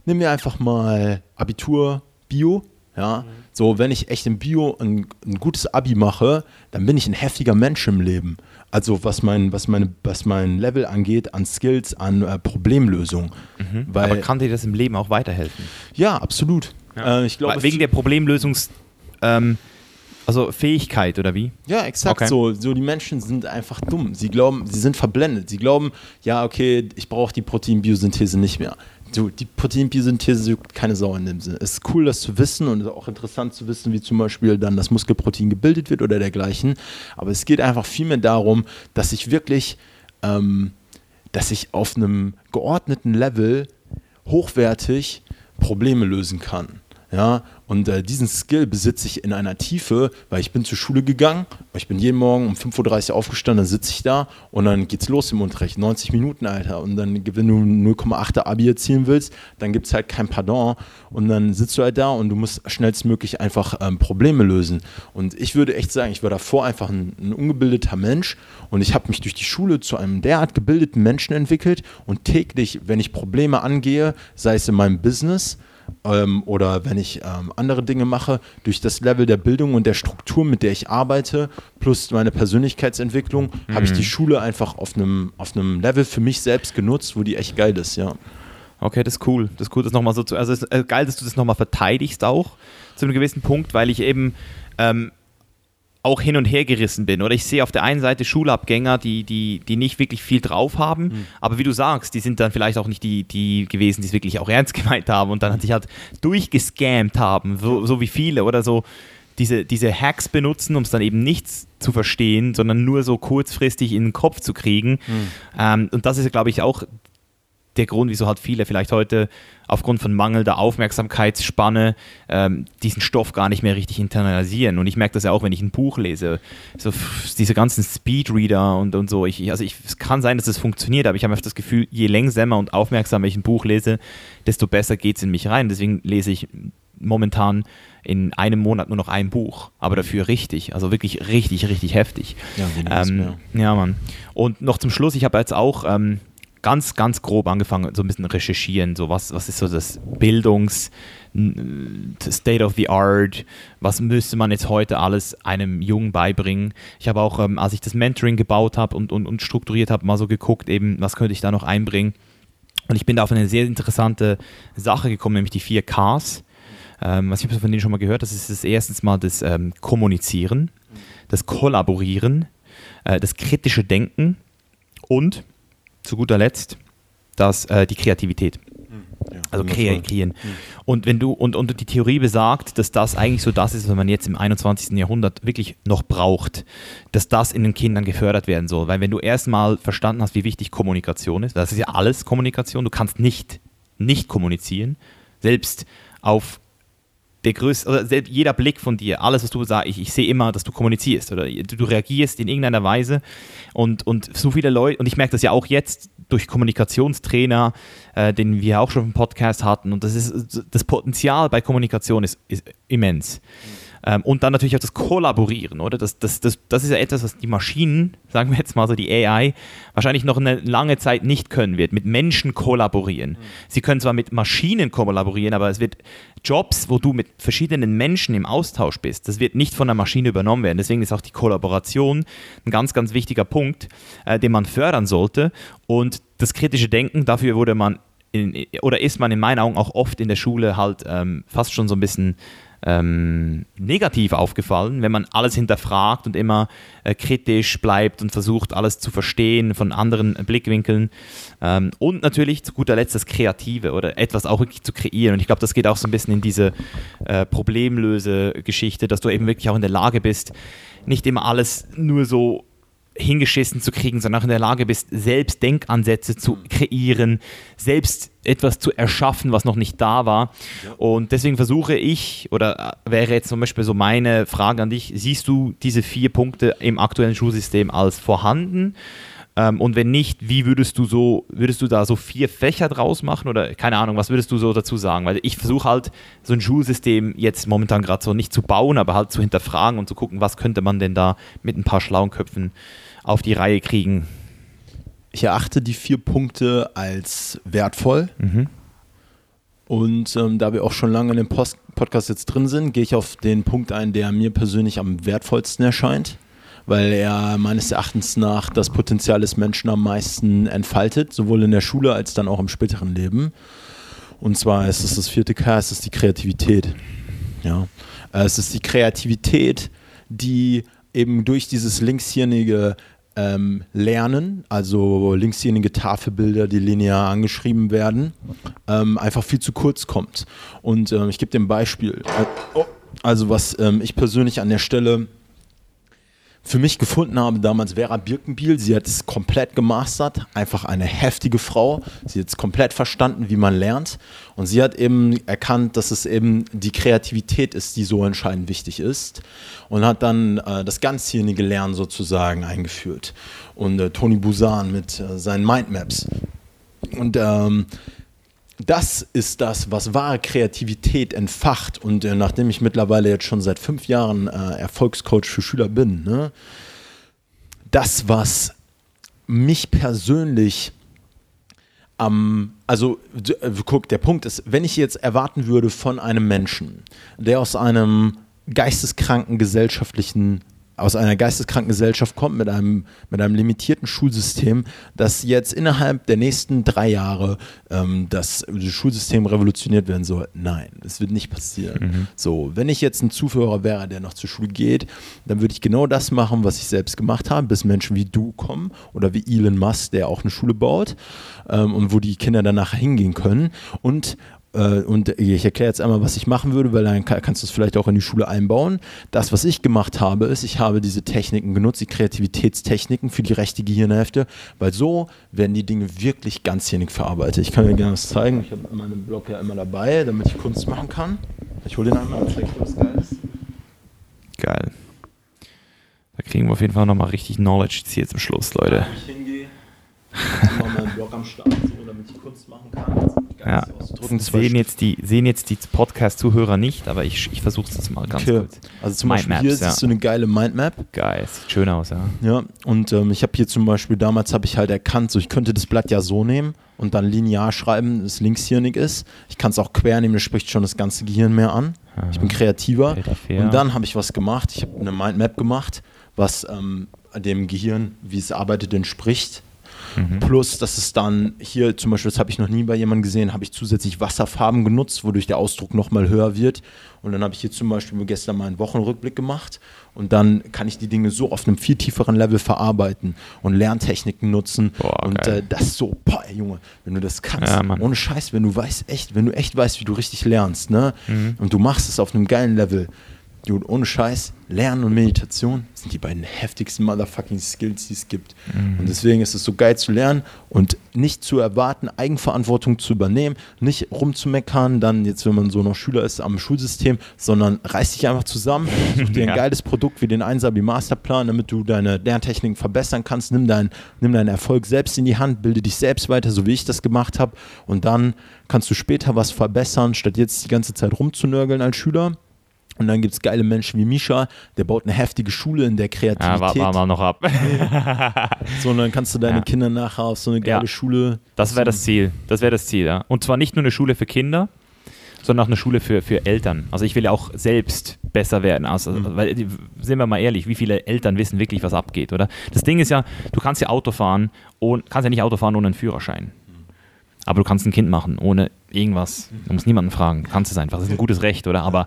nehmen wir einfach mal Abitur Bio. Ja, mhm. So wenn ich echt im Bio ein, ein, gutes Abi mache, dann bin ich ein heftiger Mensch im Leben. Also was mein, was meine, was mein Level angeht, an Skills, an äh, Problemlösung. Mhm. Weil, Aber kann dir das im Leben auch weiterhelfen? Ja, absolut. Ja. Äh, ich glaub, Wegen der Problemlösungs... Ähm, also Fähigkeit oder wie? Ja, exakt okay. so. So die Menschen sind einfach dumm. Sie glauben, sie sind verblendet. Sie glauben, ja, okay, ich brauche die Proteinbiosynthese nicht mehr. So, die Proteinbiosynthese juckt keine Sau in dem Sinne. Es ist cool, das zu wissen und auch interessant zu wissen, wie zum Beispiel dann das Muskelprotein gebildet wird oder dergleichen. Aber es geht einfach vielmehr darum, dass ich wirklich, ähm, dass ich auf einem geordneten Level hochwertig Probleme lösen kann. Ja, und äh, diesen Skill besitze ich in einer Tiefe, weil ich bin zur Schule gegangen, ich bin jeden Morgen um 5.30 Uhr aufgestanden, dann sitze ich da und dann geht's los im Unterricht, 90 Minuten, Alter. Und dann, wenn du 0,8 Abi erzielen willst, dann gibt es halt kein Pardon und dann sitzt du halt da und du musst schnellstmöglich einfach ähm, Probleme lösen. Und ich würde echt sagen, ich war davor einfach ein, ein ungebildeter Mensch und ich habe mich durch die Schule zu einem derart gebildeten Menschen entwickelt und täglich, wenn ich Probleme angehe, sei es in meinem Business, ähm, oder wenn ich ähm, andere Dinge mache, durch das Level der Bildung und der Struktur, mit der ich arbeite, plus meine Persönlichkeitsentwicklung, mhm. habe ich die mhm. Schule einfach auf einem auf Level für mich selbst genutzt, wo die echt geil ist, ja. Okay, das ist cool. Das ist cool, das nochmal so zu. Also es ist äh, geil, dass du das nochmal verteidigst auch zu einem gewissen Punkt, weil ich eben ähm, auch hin und her gerissen bin. Oder ich sehe auf der einen Seite Schulabgänger, die, die, die nicht wirklich viel drauf haben, mhm. aber wie du sagst, die sind dann vielleicht auch nicht die, die gewesen, die es wirklich auch ernst gemeint haben und dann sich halt durchgescammt haben, so, so wie viele oder so diese, diese Hacks benutzen, um es dann eben nicht zu verstehen, sondern nur so kurzfristig in den Kopf zu kriegen. Mhm. Ähm, und das ist, glaube ich, auch der Grund, wieso halt viele vielleicht heute aufgrund von mangelnder Aufmerksamkeitsspanne ähm, diesen Stoff gar nicht mehr richtig internalisieren. Und ich merke das ja auch, wenn ich ein Buch lese. So diese ganzen Speedreader und, und so. Ich, also ich, es kann sein, dass es funktioniert, aber ich habe einfach das Gefühl, je längsamer und aufmerksamer ich ein Buch lese, desto besser geht es in mich rein. Deswegen lese ich momentan in einem Monat nur noch ein Buch, aber dafür richtig, also wirklich richtig, richtig heftig. Ja, ähm, ja Mann. Und noch zum Schluss, ich habe jetzt auch ähm, ganz, ganz grob angefangen, so ein bisschen recherchieren, so was, was ist so das Bildungs- State of the Art, was müsste man jetzt heute alles einem Jungen beibringen. Ich habe auch, ähm, als ich das Mentoring gebaut habe und, und, und strukturiert habe, mal so geguckt, eben, was könnte ich da noch einbringen. Und ich bin da auf eine sehr interessante Sache gekommen, nämlich die vier Ks. Ähm, was ich von denen schon mal gehört, das ist das erstens mal das ähm, Kommunizieren, das Kollaborieren, äh, das kritische Denken und zu guter Letzt das, äh, die Kreativität. Hm, ja, also kreieren. Mhm. Und wenn du, und, und die Theorie besagt, dass das eigentlich so das ist, was man jetzt im 21. Jahrhundert wirklich noch braucht, dass das in den Kindern gefördert werden soll. Weil wenn du erstmal verstanden hast, wie wichtig Kommunikation ist, das ist ja alles Kommunikation, du kannst nicht, nicht kommunizieren, selbst auf der größte, oder jeder Blick von dir, alles, was du sagst, ich, ich sehe immer, dass du kommunizierst oder du, du, reagierst in irgendeiner Weise und, und so viele Leute, und ich merke das ja auch jetzt durch Kommunikationstrainer, äh, den wir auch schon im Podcast hatten, und das ist, das Potenzial bei Kommunikation ist, ist immens. Ähm, und dann natürlich auch das Kollaborieren, oder? Das, das, das, das ist ja etwas, was die Maschinen, sagen wir jetzt mal so die AI, wahrscheinlich noch eine lange Zeit nicht können wird, mit Menschen kollaborieren. Mhm. Sie können zwar mit Maschinen kollaborieren, aber es wird Jobs, wo du mit verschiedenen Menschen im Austausch bist, das wird nicht von der Maschine übernommen werden. Deswegen ist auch die Kollaboration ein ganz, ganz wichtiger Punkt, äh, den man fördern sollte. Und das kritische Denken, dafür wurde man in, oder ist man in meinen Augen auch oft in der Schule halt ähm, fast schon so ein bisschen ähm, negativ aufgefallen, wenn man alles hinterfragt und immer äh, kritisch bleibt und versucht, alles zu verstehen von anderen Blickwinkeln. Ähm, und natürlich zu guter Letzt das Kreative oder etwas auch wirklich zu kreieren. Und ich glaube, das geht auch so ein bisschen in diese äh, Problemlöse-Geschichte, dass du eben wirklich auch in der Lage bist, nicht immer alles nur so hingeschissen zu kriegen, sondern auch in der Lage bist, selbst Denkansätze zu kreieren, selbst etwas zu erschaffen, was noch nicht da war. Ja. Und deswegen versuche ich, oder wäre jetzt zum Beispiel so meine Frage an dich, siehst du diese vier Punkte im aktuellen Schulsystem als vorhanden? Ähm, und wenn nicht, wie würdest du so, würdest du da so vier Fächer draus machen oder keine Ahnung, was würdest du so dazu sagen? Weil ich versuche halt so ein Schulsystem jetzt momentan gerade so nicht zu bauen, aber halt zu hinterfragen und zu gucken, was könnte man denn da mit ein paar schlauen Köpfen auf die Reihe kriegen. ich erachte die vier Punkte als wertvoll. Mhm. Und ähm, da wir auch schon lange in dem Post Podcast jetzt drin sind, gehe ich auf den Punkt ein, der mir persönlich am wertvollsten erscheint, weil er meines Erachtens nach das Potenzial des Menschen am meisten entfaltet, sowohl in der Schule als dann auch im späteren Leben. Und zwar ist es das vierte K, es ist die Kreativität. Ja. Es ist die Kreativität, die eben durch dieses linkshirnige ähm, Lernen, also linkshirnige Tafelbilder, die linear angeschrieben werden, ähm, einfach viel zu kurz kommt. Und ähm, ich gebe dir ein Beispiel. Also was ähm, ich persönlich an der Stelle für mich gefunden habe damals Vera Birkenbiel. Sie hat es komplett gemastert, einfach eine heftige Frau. Sie hat es komplett verstanden, wie man lernt. Und sie hat eben erkannt, dass es eben die Kreativität ist, die so entscheidend wichtig ist. Und hat dann äh, das ganzjährige Lernen sozusagen eingeführt. Und äh, Tony Busan mit äh, seinen Mindmaps. Und ähm, das ist das, was wahre Kreativität entfacht. Und äh, nachdem ich mittlerweile jetzt schon seit fünf Jahren äh, Erfolgscoach für Schüler bin, ne, das, was mich persönlich am, also äh, guck, der Punkt ist, wenn ich jetzt erwarten würde von einem Menschen, der aus einem geisteskranken gesellschaftlichen aus einer geisteskranken Gesellschaft kommt mit einem, mit einem limitierten Schulsystem, dass jetzt innerhalb der nächsten drei Jahre ähm, das, Schulsystem revolutioniert werden soll. Nein, es wird nicht passieren. Mhm. So, wenn ich jetzt ein Zuführer wäre, der noch zur Schule geht, dann würde ich genau das machen, was ich selbst gemacht habe, bis Menschen wie du kommen oder wie Elon Musk, der auch eine Schule baut ähm, und wo die Kinder danach hingehen können. Und und ich erkläre jetzt einmal, was ich machen würde, weil dann kannst du es vielleicht auch in die Schule einbauen. Das, was ich gemacht habe, ist, ich habe diese Techniken genutzt, die Kreativitätstechniken für die rechte Gehirnhälfte, weil so werden die Dinge wirklich ganzjährig verarbeitet. Ich kann dir gerne was zeigen. Ich habe meinen Blog ja immer dabei, damit ich Kunst machen kann. Ich hole den einmal und zeige dir was Geiles. Geil. Da kriegen wir auf jeden Fall nochmal richtig Knowledge hier zum Schluss, Leute. Wenn ich hingehe, ich meinen Blog am Start, so, damit ich Kunst machen kann. Ja. Das sehen jetzt die, sehen jetzt die Podcast-Zuhörer nicht, aber ich, ich versuche es jetzt mal ganz okay. kurz. Also zum Beispiel hier ja. ist so eine geile Mindmap. Geil, sieht schön aus, ja. Ja, und ähm, ich habe hier zum Beispiel, damals habe ich halt erkannt, so ich könnte das Blatt ja so nehmen und dann linear schreiben, das linkshirnig ist. Ich kann es auch quer nehmen, das spricht schon das ganze Gehirn mehr an. Ich bin kreativer. Und dann habe ich was gemacht, ich habe eine Mindmap gemacht, was ähm, dem Gehirn, wie es arbeitet, entspricht Mhm. Plus, dass es dann hier zum Beispiel, das habe ich noch nie bei jemandem gesehen, habe ich zusätzlich Wasserfarben genutzt, wodurch der Ausdruck nochmal höher wird. Und dann habe ich hier zum Beispiel gestern mal einen Wochenrückblick gemacht und dann kann ich die Dinge so auf einem viel tieferen Level verarbeiten und Lerntechniken nutzen. Boah, und äh, das so, boah, Junge, wenn du das kannst, ja, ohne Scheiß, wenn du weißt echt, wenn du echt weißt, wie du richtig lernst, ne? Mhm. Und du machst es auf einem geilen Level, Dude, ohne Scheiß, Lernen und Meditation sind die beiden heftigsten motherfucking Skills, die es gibt. Mhm. Und deswegen ist es so geil zu lernen und nicht zu erwarten, Eigenverantwortung zu übernehmen, nicht rumzumeckern, dann jetzt, wenn man so noch Schüler ist am Schulsystem, sondern reiß dich einfach zusammen, such dir ein ja. geiles Produkt wie den Einsabi Masterplan, damit du deine Lerntechniken verbessern kannst, nimm, dein, nimm deinen Erfolg selbst in die Hand, bilde dich selbst weiter, so wie ich das gemacht habe und dann kannst du später was verbessern, statt jetzt die ganze Zeit rumzunörgeln als Schüler und dann gibt es geile Menschen wie Misha, der baut eine heftige Schule in der Kreativität. Ja, warten wir mal noch ab. so, und dann kannst du deine ja. Kinder nachher auf so eine geile ja. Schule. Das wäre das Ziel. Das wäre das Ziel, ja. Und zwar nicht nur eine Schule für Kinder, sondern auch eine Schule für, für Eltern. Also ich will ja auch selbst besser werden. Also, mhm. weil, sind wir mal ehrlich, wie viele Eltern wissen wirklich, was abgeht, oder? Das Ding ist ja, du kannst ja Auto fahren, und, kannst ja nicht Auto fahren ohne einen Führerschein. Aber du kannst ein Kind machen, ohne irgendwas. Du musst niemanden fragen. Du kannst es einfach. Das ist ein gutes Recht, oder? Aber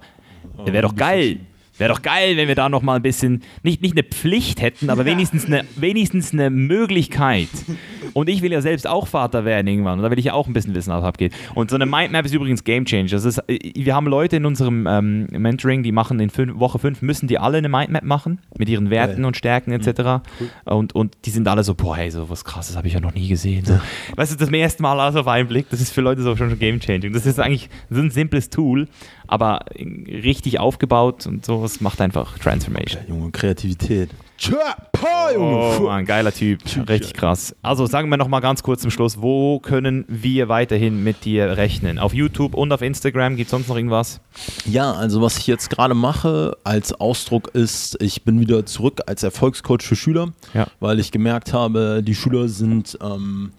Wäre doch geil. Wäre doch geil, wenn wir da noch mal ein bisschen, nicht, nicht eine Pflicht hätten, aber wenigstens eine, wenigstens eine Möglichkeit. Und ich will ja selbst auch Vater werden irgendwann. Und da will ich ja auch ein bisschen wissen, was abgeht. Und so eine Mindmap ist übrigens Game Changer. Das ist, wir haben Leute in unserem ähm, Mentoring, die machen in fünf, Woche 5, müssen die alle eine Mindmap machen mit ihren Werten ja. und Stärken etc. Mhm. Und, und die sind alle so, boah, hey, so was krasses habe ich ja noch nie gesehen. So. Ja. Weißt du, das erste Mal also auf einen Blick, das ist für Leute so schon Game Changing. Das ist eigentlich so ein simples Tool, aber richtig aufgebaut und sowas macht einfach Transformation. Ja, Junge, Kreativität. Oh, Mann, geiler Typ. Richtig krass. Also sagen wir noch mal ganz kurz zum Schluss, wo können wir weiterhin mit dir rechnen? Auf YouTube und auf Instagram gibt es sonst noch irgendwas? Ja, also was ich jetzt gerade mache als Ausdruck ist, ich bin wieder zurück als Erfolgscoach für Schüler, ja. weil ich gemerkt habe, die Schüler sind ähm,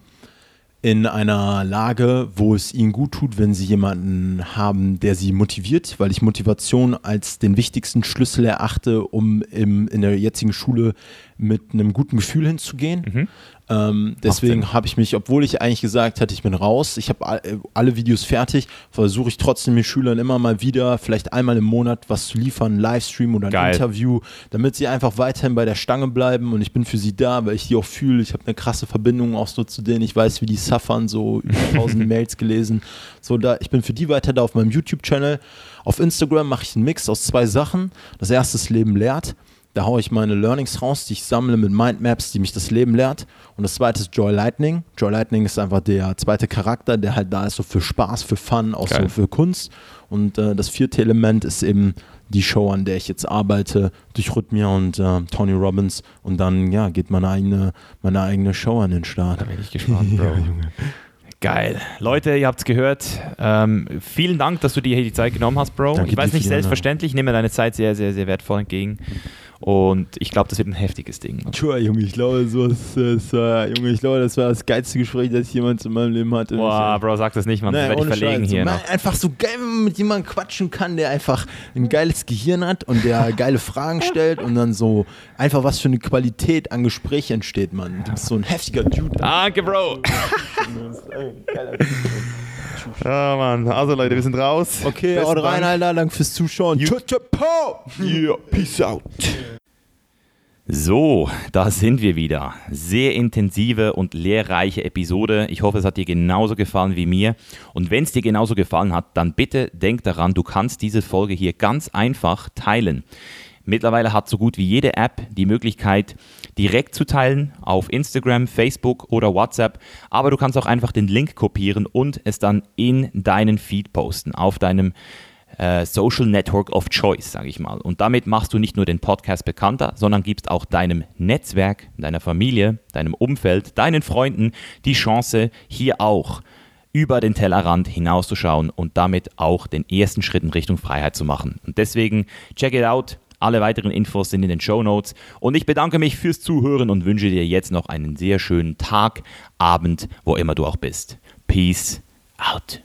in einer Lage, wo es ihnen gut tut, wenn sie jemanden haben, der sie motiviert, weil ich Motivation als den wichtigsten Schlüssel erachte, um im, in der jetzigen Schule mit einem guten Gefühl hinzugehen. Mhm. Ähm, deswegen habe ich mich, obwohl ich eigentlich gesagt hatte, ich bin raus, ich habe äh, alle Videos fertig, versuche ich trotzdem den Schülern immer mal wieder, vielleicht einmal im Monat was zu liefern, Livestream oder ein Geil. Interview, damit sie einfach weiterhin bei der Stange bleiben und ich bin für sie da, weil ich die auch fühle. Ich habe eine krasse Verbindung auch so zu denen. Ich weiß, wie die suffern, so über tausend Mails gelesen. So, da, ich bin für die weiter da auf meinem YouTube-Channel. Auf Instagram mache ich einen Mix aus zwei Sachen. Das erste ist Leben lehrt. Da haue ich meine Learnings raus, die ich sammle mit Mindmaps, die mich das Leben lehrt. Und das zweite ist Joy Lightning. Joy Lightning ist einfach der zweite Charakter, der halt da ist so für Spaß, für Fun, auch Geil. so für Kunst. Und äh, das vierte Element ist eben die Show, an der ich jetzt arbeite, durch Rhythmia und äh, Tony Robbins. Und dann, ja, geht meine eigene, meine eigene Show an den Start. Da bin ich gespannt, Bro. ja, Geil. Leute, ihr habt es gehört. Ähm, vielen Dank, dass du dir hier die Zeit genommen hast, Bro. Danke ich weiß nicht, selbstverständlich, ich nehme deine Zeit sehr, sehr, sehr wertvoll entgegen. Und ich glaube, das wird ein heftiges Ding. Tja, Junge, ich glaube, so ist, ist, äh, Junge, ich glaube, das war das geilste Gespräch, das ich jemals in meinem Leben hatte. Boah, Bro, sag das nicht, man. Naja, werde ich verlegen Scheiß. hier. Man, einfach so geil, wenn man mit jemandem quatschen kann, der einfach ein geiles Gehirn hat und der geile Fragen stellt und dann so einfach was für eine Qualität an Gespräch entsteht, man. Du bist so ein heftiger Dude. Danke, Bro. Ja, Mann. Also, Leute, wir sind raus. Okay, haut rein, Alter. Danke fürs Zuschauen. You yeah, peace out. So, da sind wir wieder. Sehr intensive und lehrreiche Episode. Ich hoffe, es hat dir genauso gefallen wie mir. Und wenn es dir genauso gefallen hat, dann bitte denk daran, du kannst diese Folge hier ganz einfach teilen. Mittlerweile hat so gut wie jede App die Möglichkeit, direkt zu teilen auf Instagram, Facebook oder WhatsApp. Aber du kannst auch einfach den Link kopieren und es dann in deinen Feed posten, auf deinem äh, Social Network of Choice, sage ich mal. Und damit machst du nicht nur den Podcast bekannter, sondern gibst auch deinem Netzwerk, deiner Familie, deinem Umfeld, deinen Freunden die Chance, hier auch über den Tellerrand hinauszuschauen und damit auch den ersten Schritt in Richtung Freiheit zu machen. Und deswegen check it out. Alle weiteren Infos sind in den Show Notes. Und ich bedanke mich fürs Zuhören und wünsche dir jetzt noch einen sehr schönen Tag, Abend, wo immer du auch bist. Peace out.